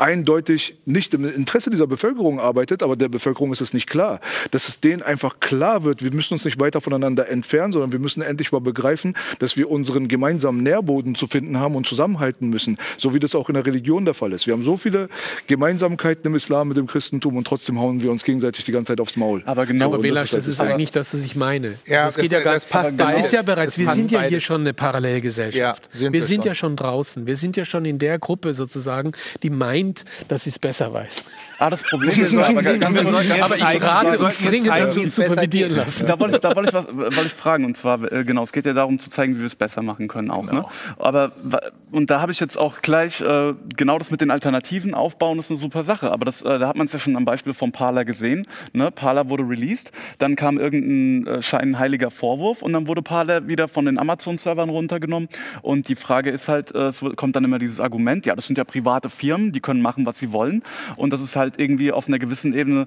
eindeutig nicht im Interesse dieser Bevölkerung arbeitet, aber der Bevölkerung ist es nicht klar, dass es denen einfach klar wird, wir müssen uns nicht weiter voneinander entfernen, sondern wir müssen endlich mal begreifen, dass wir unseren gemeinsamen Nährboden zu finden haben und zusammenhalten müssen, so wie das auch in der Religion der Fall ist. Wir haben so viele Gemeinsamkeiten im Islam mit dem Christentum und trotzdem hauen wir uns gegenseitig die ganze Zeit aufs Maul. Aber genau, Aber und Belasch, das das ist ist halt- eigentlich das, was ich meine. Ja, Also es das- geht ja gar das passt Das ist ja bereits, Das wir sind ja hier schon eine Parallelgesellschaft. Ja, sind wir wir sind schon. ja schon draußen. Wir sind ja schon in der Gruppe sozusagen, die meint, dass sie es besser weiß. Ah, das Problem ist, aber, ganz, Aber ich zeigen, wir rate uns dringend, dass wir uns supervidieren lassen. Da wollte ich, da wollte ich, was, wollte ich fragen und zwar äh, genau, es geht ja darum zu zeigen, wie wir es besser machen können auch. Ne? Aber wa- und da habe ich jetzt auch gleich äh, genau das mit den Alternativen aufbauen ist eine super Sache. Aber das, äh, da hat man es ja schon am Beispiel von Parler gesehen. Ne? Parler wurde released, dann kam irgendein äh, scheinheiliger Vorwurf und dann wurde Parler wieder von den Amazon-Servern runtergenommen. Und die Frage ist halt, äh, es kommt dann immer dieses Argument, ja, das sind ja private Firmen, die können machen, was sie wollen. Und das ist halt irgendwie auf einer gewissen Ebene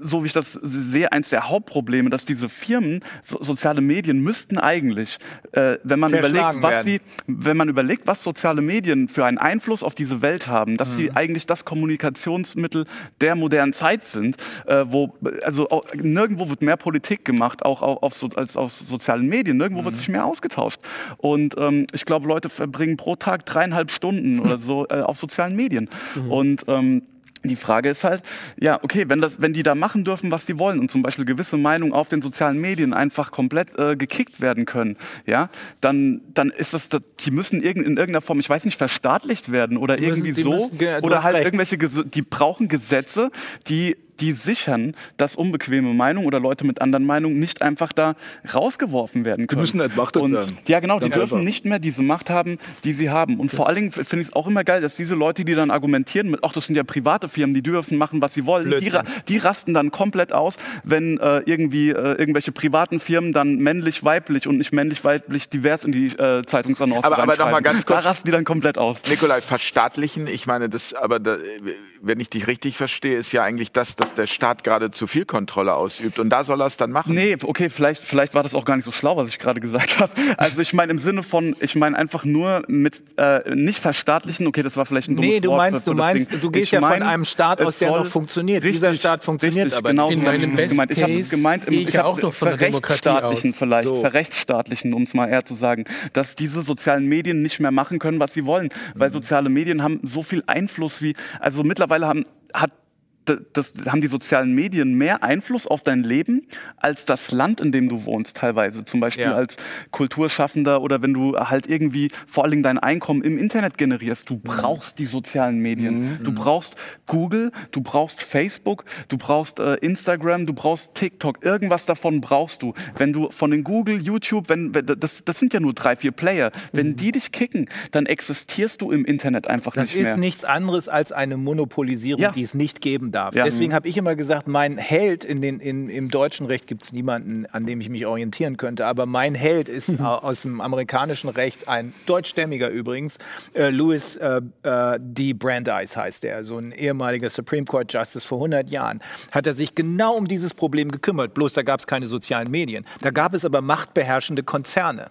so wie ich das sehe, eins der Hauptprobleme, dass diese Firmen, so, soziale Medien müssten eigentlich, äh, wenn man überlegt, was werden. sie, wenn man überlegt, was soziale Medien für einen Einfluss auf diese Welt haben, dass Mhm. sie eigentlich das Kommunikationsmittel der modernen Zeit sind, äh, wo also auch, nirgendwo wird mehr Politik gemacht, auch auf, auf so, als auf sozialen Medien, nirgendwo Mhm. wird sich mehr ausgetauscht. Und ähm, ich glaube, Leute verbringen pro Tag dreieinhalb Stunden oder (laughs) so äh, auf sozialen Medien. Mhm. Und ähm, die Frage ist halt, ja, okay, wenn, das, wenn die da machen dürfen, was sie wollen und zum Beispiel gewisse Meinungen auf den sozialen Medien einfach komplett äh, gekickt werden können, ja, dann, dann ist das, die müssen irgend, in irgendeiner Form, ich weiß nicht, verstaatlicht werden oder müssen- irgendwie die so. müssen- oder halt recht. irgendwelche, die brauchen Gesetze, die, die sichern, dass unbequeme Meinungen oder Leute mit anderen Meinungen nicht einfach da rausgeworfen werden können. müssen entmachtet und, werden. Ja, genau, die dürfen einfach. nicht mehr diese Macht haben, die sie haben. Und vor allen Dingen finde ich es auch immer geil, dass diese Leute, die dann argumentieren mit, ach, das sind ja private Firmen, die dürfen machen, was sie wollen, die, die rasten dann komplett aus, wenn äh, irgendwie äh, irgendwelche privaten Firmen dann männlich, weiblich und nicht männlich, weiblich divers in die äh, Zeitungsannoncen Aber- aber noch mal ganz kurz- Da rasten die dann komplett aus. Nikolai, verstaatlichen, ich meine, das, aber da, wenn ich dich richtig verstehe, ist ja eigentlich das, dass der Staat gerade zu viel Kontrolle ausübt. Und da soll er es dann machen. Nee, okay, vielleicht, vielleicht war das auch gar nicht so schlau, was ich gerade gesagt habe. Also ich meine im Sinne von, ich meine einfach nur mit äh, nicht verstaatlichen, okay, das war vielleicht ein dummes Nee, du Wort meinst, für, für du meinst, Ding. du gehst Ich ja von mein, einem Staat aus, der noch funktioniert. Richtig, Dieser Staat funktioniert richtig, aber genau nicht. so In ich meinem es Best gemeint. Ich habe es gemeint, im- ich ich auch noch von der Demokratie verrechtsstaatlichen aus. vielleicht, So. verrechtsstaatlichen, um es mal eher zu sagen, dass diese sozialen Medien nicht mehr machen können, was sie wollen, Mhm. weil soziale Medien haben so viel Einfluss wie, also mittlerweile haben, hat das haben die sozialen Medien mehr Einfluss auf dein Leben als das Land, in dem du wohnst, teilweise. Zum Beispiel Ja. als Kulturschaffender oder wenn du halt irgendwie vor allen Dingen dein Einkommen im Internet generierst. Du brauchst die sozialen Medien. Du brauchst Google, du brauchst Facebook, du brauchst äh, Instagram, du brauchst TikTok. Irgendwas davon brauchst du. Wenn du von den Google, YouTube, wenn, das, das sind ja nur drei, vier Player. Wenn die dich kicken, dann existierst du im Internet einfach Das nicht ist mehr. nichts anderes als eine Monopolisierung, Ja. die es nicht geben darf. Ja. Deswegen habe ich immer gesagt, mein Held in den, in, im deutschen Recht gibt es niemanden, an dem ich mich orientieren könnte. Aber mein Held ist (laughs) au- aus dem amerikanischen Recht ein deutschstämmiger übrigens. Äh, Louis äh, äh, D. Brandeis heißt er, so ein ehemaliger Supreme Court Justice vor 100 Jahren. Hat er sich genau um dieses Problem gekümmert. Bloß da gab es keine sozialen Medien. Da gab es aber machtbeherrschende Konzerne,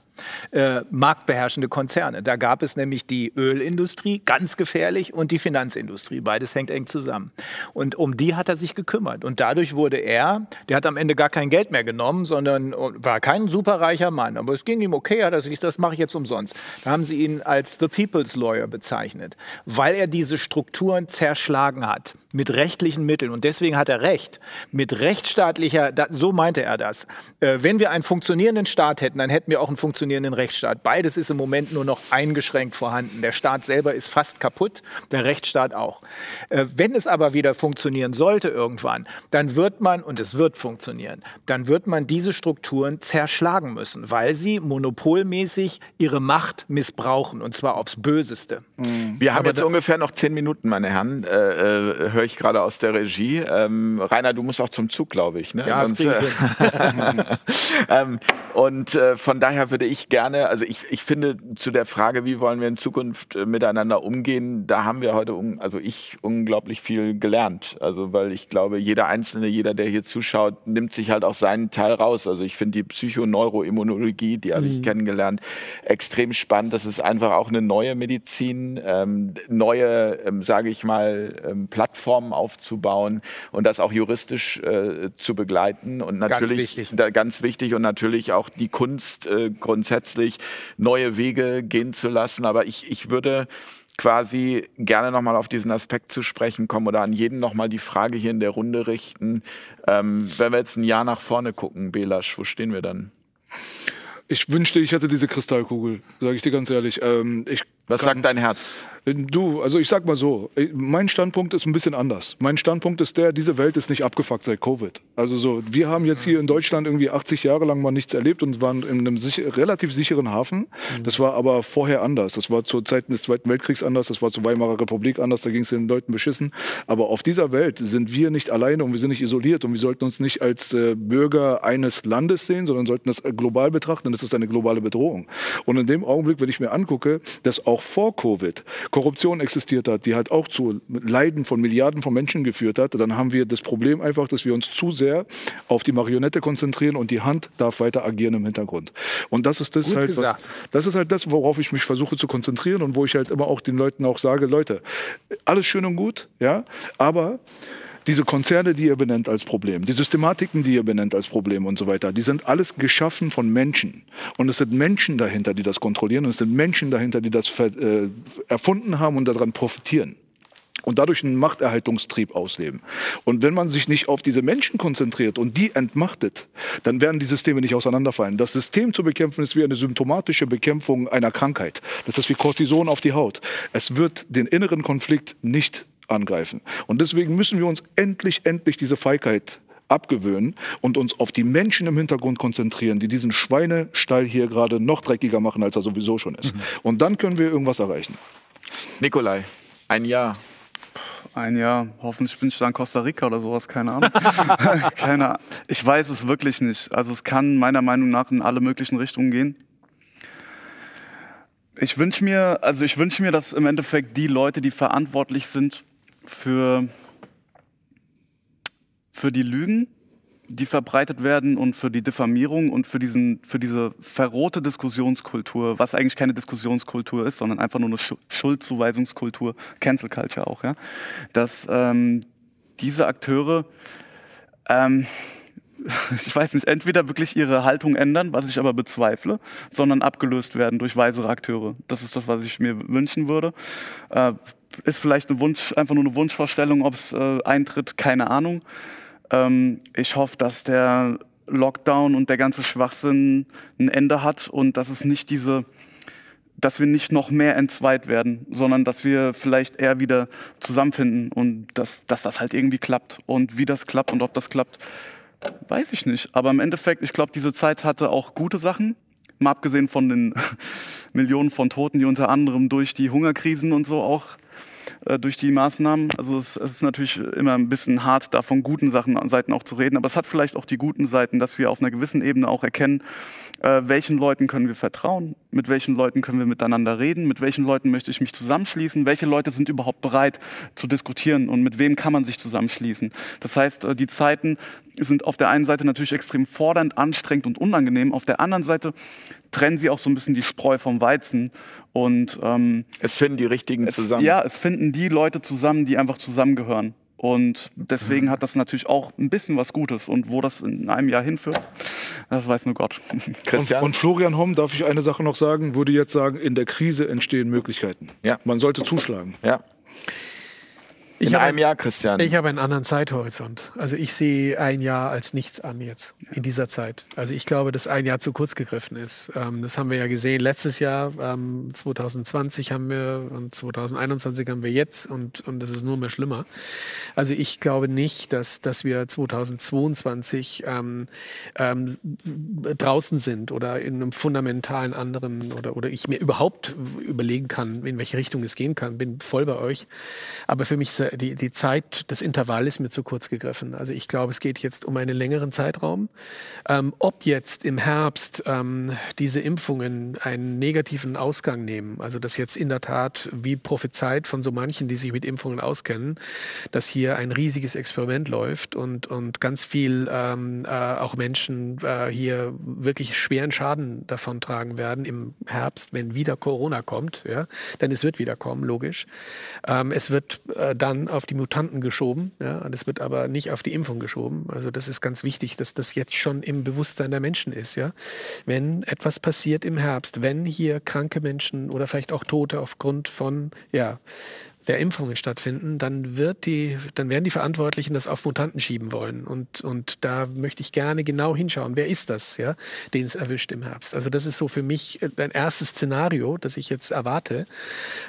äh, marktbeherrschende Konzerne. Da gab es nämlich die Ölindustrie, ganz gefährlich, und die Finanzindustrie. Beides hängt eng zusammen. Und um die hat er sich gekümmert. Und dadurch wurde er, der hat am Ende gar kein Geld mehr genommen, sondern war kein superreicher Mann. Aber es ging ihm okay, hat er sich, das mache ich jetzt umsonst. Da haben sie ihn als The People's Lawyer bezeichnet, weil er diese Strukturen zerschlagen hat mit rechtlichen Mitteln. Und deswegen hat er recht. Mit rechtsstaatlicher, so meinte er das. Äh, wenn wir einen funktionierenden Staat hätten, dann hätten wir auch einen funktionierenden Rechtsstaat. Beides ist im Moment nur noch eingeschränkt vorhanden. Der Staat selber ist fast kaputt, der Rechtsstaat auch. Äh, wenn es aber wieder funktionieren sollte irgendwann, dann wird man, und es wird funktionieren, dann wird man diese Strukturen zerschlagen müssen, weil sie monopolmäßig ihre Macht missbrauchen, und zwar aufs Böseste. Wir haben jetzt ungefähr noch zehn Minuten, meine Herren. Äh, äh, Höre ich gerade aus der Regie. Ähm, Rainer, du musst auch zum Zug, glaube ich. Ne? Ja, ich äh, (laughs) ähm, und äh, von daher würde ich gerne, also ich, ich finde zu der Frage, wie wollen wir in Zukunft äh, miteinander umgehen, da haben wir heute, also ich unglaublich viel gelernt. Also weil ich glaube, jeder Einzelne, jeder, der hier zuschaut, nimmt sich halt auch seinen Teil raus. Also ich finde die Psychoneuroimmunologie, die habe ich kennengelernt, extrem spannend. Das ist einfach auch eine neue Medizin, ähm, neue, ähm, sage ich mal, ähm, Plattformen aufzubauen und das auch juristisch äh, zu begleiten und natürlich wichtig. da, ganz wichtig und natürlich auch die Kunst äh, grundsätzlich neue Wege gehen zu lassen. Aber ich, ich würde quasi gerne nochmal auf diesen Aspekt zu sprechen kommen oder an jeden nochmal die Frage hier in der Runde richten. Ähm, wenn wir jetzt ein Jahr nach vorne gucken, Belasch, wo stehen wir dann? Ich wünschte, ich hätte diese Kristallkugel, sage ich dir ganz ehrlich. Ähm, ich Was sagt dein Herz? Du, also ich sag mal so, äh, mein Standpunkt ist ein bisschen anders. Mein Standpunkt ist der, diese Welt ist nicht abgefuckt seit Covid. Also so, wir haben jetzt hier in Deutschland irgendwie 80 Jahre lang mal nichts erlebt und waren in einem sicher, relativ sicheren Hafen. Das war aber vorher anders. Das war zu Zeiten des Zweiten Weltkriegs anders, das war zur Weimarer Republik anders, da ging es den Leuten beschissen. Aber auf dieser Welt sind wir nicht alleine und wir sind nicht isoliert und wir sollten uns nicht als äh, Bürger eines Landes sehen, sondern sollten das äh, global betrachten, es ist eine globale Bedrohung. Und in dem Augenblick, wenn ich mir angucke, dass auch vor Covid. Korruption existiert hat, die halt auch zu Leiden von Milliarden von Menschen geführt hat, dann haben wir das Problem einfach, dass wir uns zu sehr auf die Marionette konzentrieren und die Hand darf weiter agieren im Hintergrund. Und das ist das Gut halt, was, das ist halt das, worauf ich mich versuche zu konzentrieren und wo ich halt immer auch den Leuten auch sage, Leute, alles schön und gut, ja, aber diese Konzerne, die ihr benennt als Problem, die Systematiken, die ihr benennt als Problem und so weiter, die sind alles geschaffen von Menschen. Und es sind Menschen dahinter, die das kontrollieren. Und es sind Menschen dahinter, die das äh, erfunden haben und daran profitieren. Und dadurch einen Machterhaltungstrieb ausleben. Und wenn man sich nicht auf diese Menschen konzentriert und die entmachtet, dann werden die Systeme nicht auseinanderfallen. Das System zu bekämpfen ist wie eine symptomatische Bekämpfung einer Krankheit. Das ist wie Cortison auf die Haut. Es wird den inneren Konflikt nicht angreifen. Und deswegen müssen wir uns endlich, endlich diese Feigheit abgewöhnen und uns auf die Menschen im Hintergrund konzentrieren, die diesen Schweinestall hier gerade noch dreckiger machen, als er sowieso schon ist. Und dann können wir irgendwas erreichen. Nikolai, ein Jahr. Ein Jahr. Hoffentlich bin ich da in Costa Rica oder sowas, keine Ahnung. (laughs) (laughs) keine Ahnung. Ich weiß es wirklich nicht. Also es kann meiner Meinung nach in alle möglichen Richtungen gehen. Ich wünsche mir, also ich wünsche mir, dass im Endeffekt die Leute, die verantwortlich sind für, für die Lügen, die verbreitet werden und für die Diffamierung und für, diesen, für diese verrohte Diskussionskultur, was eigentlich keine Diskussionskultur ist, sondern einfach nur eine Schu- Schuldzuweisungskultur, Cancel Culture auch, ja, dass ähm, diese Akteure, ähm, (laughs) ich weiß nicht, entweder wirklich ihre Haltung ändern, was ich aber bezweifle, sondern abgelöst werden durch weisere Akteure. Das ist das, was ich mir wünschen würde. Äh, ist vielleicht eine Wunsch, einfach nur eine Wunschvorstellung, ob es äh, eintritt, keine Ahnung. Ähm, ich hoffe, dass der Lockdown und der ganze Schwachsinn ein Ende hat und dass es nicht diese, dass wir nicht noch mehr entzweit werden, sondern dass wir vielleicht eher wieder zusammenfinden und dass, dass das halt irgendwie klappt. Und wie das klappt und ob das klappt, weiß ich nicht. Aber im Endeffekt, ich glaube, diese Zeit hatte auch gute Sachen. Mal abgesehen von den (laughs) Millionen von Toten, die unter anderem durch die Hungerkrisen und so auch äh, durch die Maßnahmen. Also es, es, ist natürlich immer ein bisschen hart, da von guten Sachen, Seiten auch zu reden, aber es hat vielleicht auch die guten Seiten, dass wir auf einer gewissen Ebene auch erkennen, äh, welchen Leuten können wir vertrauen, mit welchen Leuten können wir miteinander reden, mit welchen Leuten möchte ich mich zusammenschließen, welche Leute sind überhaupt bereit zu diskutieren? Und mit wem kann man sich zusammenschließen. Das heißt, äh, die Zeiten sind auf der einen Seite natürlich extrem fordernd, anstrengend und unangenehm, auf der anderen Seite trennen sie auch so ein bisschen die Spreu vom Weizen und ähm, es finden die richtigen es, zusammen. Ja, es finden die Leute zusammen, die einfach zusammengehören. Und deswegen hat das natürlich auch ein bisschen was Gutes. Und wo das in einem Jahr hinführt, das weiß nur Gott. (laughs) Christian? Und, und Florian Homm, darf ich eine Sache noch sagen, würde jetzt sagen, in der Krise entstehen Möglichkeiten. Ja. Man sollte zuschlagen. Ja. Ich in habe einem Jahr, Christian. Ich habe einen anderen Zeithorizont. Also ich sehe ein Jahr als nichts an jetzt in dieser Zeit. Also ich glaube, dass ein Jahr zu kurz gegriffen ist. Ähm, das haben wir ja gesehen letztes Jahr, ähm, 2020 haben wir und 2021 haben wir jetzt und und das ist nur mehr schlimmer. Also ich glaube nicht, dass dass wir 2022 ähm, ähm, draußen sind oder in einem fundamentalen anderen oder oder ich mir überhaupt überlegen kann, in welche Richtung es gehen kann. Bin voll bei euch. Aber für mich ist die, die Zeit, das Intervall ist mir zu kurz gegriffen. Also ich glaube, es geht jetzt um einen längeren Zeitraum. Ähm, ob jetzt im Herbst ähm, diese Impfungen einen negativen Ausgang nehmen, also dass jetzt in der Tat, wie prophezeit von so manchen, die sich mit Impfungen auskennen, dass hier ein riesiges Experiment läuft und, und ganz viel ähm, äh, auch Menschen äh, hier wirklich schweren Schaden davon tragen werden im Herbst, wenn wieder Corona kommt. Ja? Denn es wird wieder kommen, logisch. Ähm, es wird äh, dann dann auf die Mutanten geschoben. Ja, und es wird aber nicht auf die Impfung geschoben. Also das ist ganz wichtig, dass das jetzt schon im Bewusstsein der Menschen ist. Ja, wenn etwas passiert im Herbst, wenn hier kranke Menschen oder vielleicht auch Tote aufgrund von ja der Impfungen stattfinden, dann wird die, dann werden die Verantwortlichen das auf Mutanten schieben wollen. Und, und da möchte ich gerne genau hinschauen. Wer ist das, ja, den es erwischt im Herbst? Also das ist so für mich ein erstes Szenario, das ich jetzt erwarte.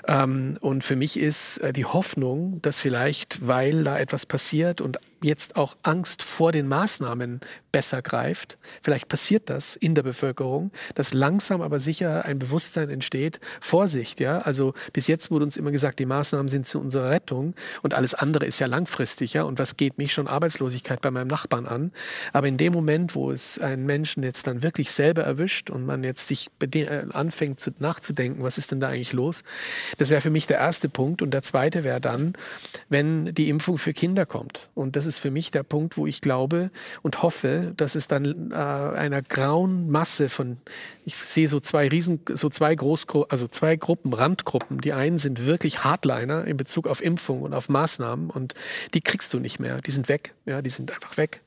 Ähm, und für mich ist äh, die Hoffnung, dass vielleicht, weil da etwas passiert und jetzt auch Angst vor den Maßnahmen besser greift. Vielleicht passiert das in der Bevölkerung, dass langsam aber sicher ein Bewusstsein entsteht. Vorsicht, ja. Also bis jetzt wurde uns immer gesagt, die Maßnahmen sind zu unserer Rettung und alles andere ist ja langfristig, ja. Und was geht mich schon Arbeitslosigkeit bei meinem Nachbarn an? Aber in dem Moment, wo es einen Menschen jetzt dann wirklich selber erwischt und man jetzt sich äh, anfängt zu, nachzudenken, was ist denn da eigentlich los? Das wäre für mich der erste Punkt. Und der zweite wäre dann, wenn die Impfung für Kinder kommt. Und das ist für mich der Punkt, wo ich glaube und hoffe, dass es dann äh, einer grauen Masse von, ich sehe so zwei Riesen, so zwei Großgru also zwei Gruppen, Randgruppen. Die einen sind wirklich Hardliner in Bezug auf Impfung und auf Maßnahmen und die kriegst du nicht mehr. Die sind weg, ja, die sind einfach weg.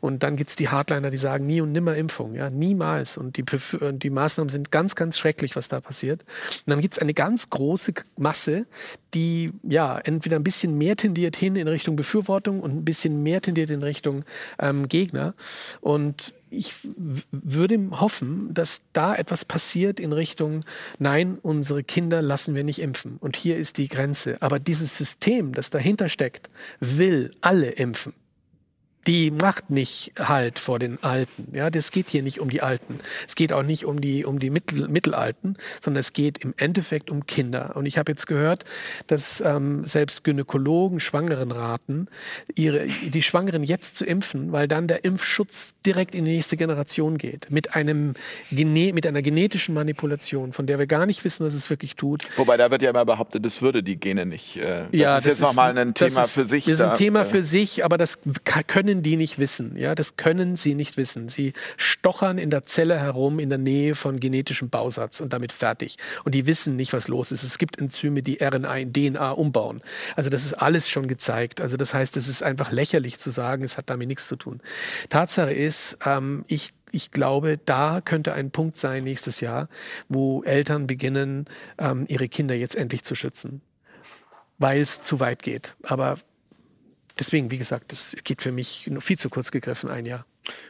Und dann gibt es die Hardliner, die sagen nie und nimmer Impfung, ja, niemals. Und die, die Maßnahmen sind ganz, ganz schrecklich, was da passiert. Und dann gibt es eine ganz große Masse, die ja entweder ein bisschen mehr tendiert hin in Richtung Befürwortung und ein bisschen mehr tendiert in Richtung ähm, Gegner. Und ich würde hoffen, dass da etwas passiert in Richtung, nein, unsere Kinder lassen wir nicht impfen. Und hier ist die Grenze. Aber dieses System, das dahinter steckt, will alle impfen die macht nicht halt vor den Alten. Ja, das geht hier nicht um die Alten. Es geht auch nicht um die, um die Mittel, Mittelalten, sondern es geht im Endeffekt um Kinder. Und ich habe jetzt gehört, dass ähm, selbst Gynäkologen Schwangeren raten, ihre, die Schwangeren jetzt zu impfen, weil dann der Impfschutz direkt in die nächste Generation geht. Mit, einem, mit einer genetischen Manipulation, von der wir gar nicht wissen, was es wirklich tut. Wobei da wird ja immer behauptet, das würde die Gene nicht. Äh, das ja, ist jetzt nochmal ein Thema ist, für sich. Das ist ein da, Thema äh, für sich, aber das können können die nicht wissen. Ja, das können sie nicht wissen. Sie stochern in der Zelle herum in der Nähe von genetischem Bausatz und damit fertig. Und die wissen nicht, was los ist. Es gibt Enzyme, die RNA in DNA umbauen. Also das ist alles schon gezeigt. Also das heißt, es ist einfach lächerlich zu sagen, es hat damit nichts zu tun. Tatsache ist, ähm, ich ich glaube, da könnte ein Punkt sein nächstes Jahr, wo Eltern beginnen, ähm, ihre Kinder jetzt endlich zu schützen. weil es zu weit geht. Aber deswegen, wie gesagt, das geht für mich viel zu kurz gegriffen, ein Jahr.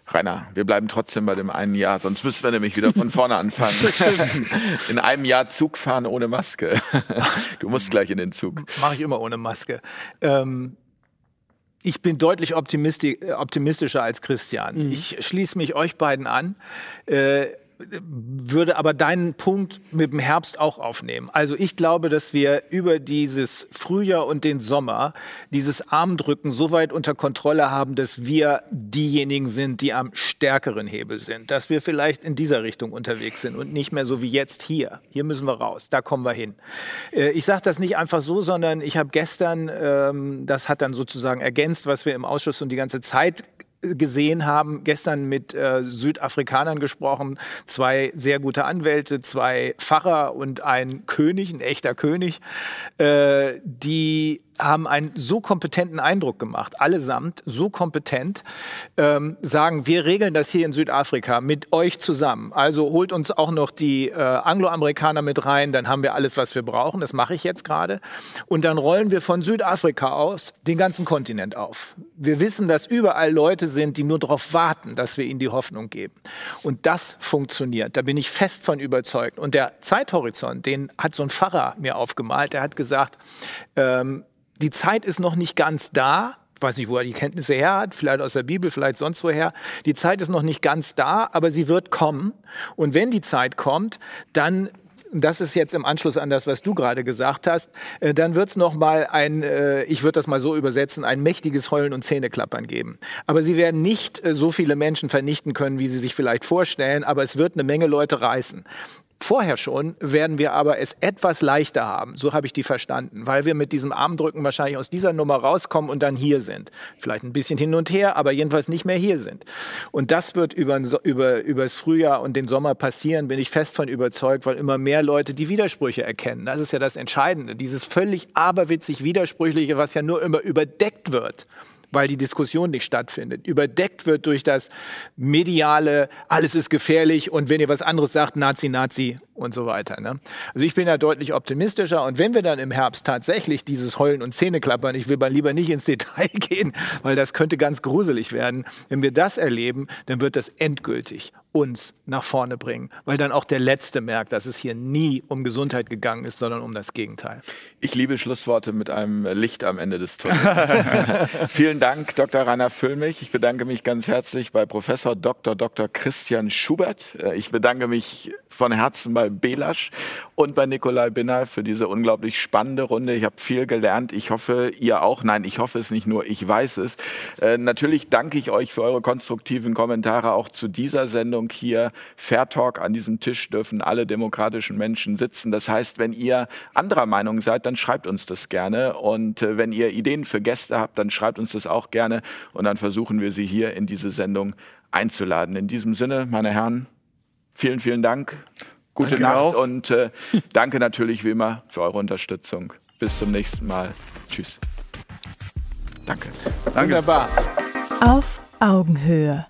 Rainer, wir bleiben trotzdem bei dem einen Jahr, sonst müssen wir nämlich wieder von vorne anfangen. (laughs) das stimmt. In einem Jahr Zug fahren ohne Maske. (laughs) Du musst gleich in den Zug. Mache ich immer ohne Maske. Ähm, ich bin deutlich optimisti optimistischer als Christian. Mhm. Ich schließe mich euch beiden an. Äh, würde aber deinen Punkt mit dem Herbst auch aufnehmen. Also ich glaube, dass wir über dieses Frühjahr und den Sommer dieses Armdrücken so weit unter Kontrolle haben, dass wir diejenigen sind, die am stärkeren Hebel sind. Dass wir vielleicht in dieser Richtung unterwegs sind und nicht mehr so wie jetzt hier. Hier müssen wir raus, da kommen wir hin. Äh, ich sage das nicht einfach so, sondern ich habe gestern, ähm, das hat dann sozusagen ergänzt, was wir im Ausschuss und die ganze Zeit gesehen haben, gestern mit äh, Südafrikanern gesprochen, zwei sehr gute Anwälte, zwei Pfarrer und ein König, ein echter König, äh, die haben einen so kompetenten Eindruck gemacht, allesamt so kompetent, ähm, sagen, wir regeln das hier in Südafrika mit euch zusammen. Also holt uns auch noch die äh, Angloamerikaner mit rein, dann haben wir alles, was wir brauchen. Das mache ich jetzt gerade. Und dann rollen wir von Südafrika aus den ganzen Kontinent auf. Wir wissen, dass überall Leute sind, die nur darauf warten, dass wir ihnen die Hoffnung geben. Und das funktioniert. Da bin ich fest von überzeugt. Und der Zeithorizont, den hat so ein Pfarrer mir aufgemalt. Der hat gesagt, ähm, die Zeit ist noch nicht ganz da. Ich weiß nicht, wo er die Kenntnisse her hat, vielleicht aus der Bibel, vielleicht sonst woher. Die Zeit ist noch nicht ganz da, aber sie wird kommen. Und wenn die Zeit kommt, dann das ist jetzt im Anschluss an das, was du gerade gesagt hast, äh, dann wird es nochmal ein, äh, ich würde das mal so übersetzen, ein mächtiges Heulen und Zähneklappern geben. Aber sie werden nicht äh, so viele Menschen vernichten können, wie sie sich vielleicht vorstellen, aber es wird eine Menge Leute reißen. Vorher schon werden wir aber es etwas leichter haben, so habe ich die verstanden, weil wir mit diesem Armdrücken wahrscheinlich aus dieser Nummer rauskommen und dann hier sind. Vielleicht ein bisschen hin und her, aber jedenfalls nicht mehr hier sind. Und das wird über, über, über das Frühjahr und den Sommer passieren, bin ich fest von überzeugt, weil immer mehr Leute die Widersprüche erkennen. Das ist ja das Entscheidende, dieses völlig aberwitzig Widersprüchliche, was ja nur immer überdeckt wird weil die Diskussion nicht stattfindet, überdeckt wird durch das mediale, alles ist gefährlich und wenn ihr was anderes sagt, Nazi, Nazi und so weiter. Ne? Also ich bin da deutlich optimistischer und wenn wir dann im Herbst tatsächlich dieses Heulen und Zähneklappern, ich will mal lieber nicht ins (laughs) Detail gehen, weil das könnte ganz gruselig werden, wenn wir das erleben, dann wird das endgültig uns nach vorne bringen, weil dann auch der Letzte merkt, dass es hier nie um Gesundheit gegangen ist, sondern um das Gegenteil. Ich liebe Schlussworte mit einem Licht am Ende des Tunnels. (laughs) Vielen Dank, Dr. Rainer Füllmich. Ich bedanke mich ganz herzlich bei Professor Dr. Dr. Christian Schubert. Äh, ich bedanke mich von Herzen bei Belasch und bei Nikolai Binner für diese unglaublich spannende Runde. Ich habe viel gelernt. Ich hoffe, ihr auch. Nein, ich hoffe es nicht nur, ich weiß es. Äh, natürlich danke ich euch für eure konstruktiven Kommentare auch zu dieser Sendung hier. Fair Talk an diesem Tisch dürfen alle demokratischen Menschen sitzen. Das heißt, wenn ihr anderer Meinung seid, dann schreibt uns das gerne. Und äh, wenn ihr Ideen für Gäste habt, dann schreibt uns das auch gerne. Und dann versuchen wir sie hier in diese Sendung einzuladen. In diesem Sinne, meine Herren, vielen, vielen Dank. Gute danke Nacht auch. und äh, danke natürlich wie immer für eure Unterstützung. Bis zum nächsten Mal. Tschüss. Danke. danke. Wunderbar. Auf Augenhöhe.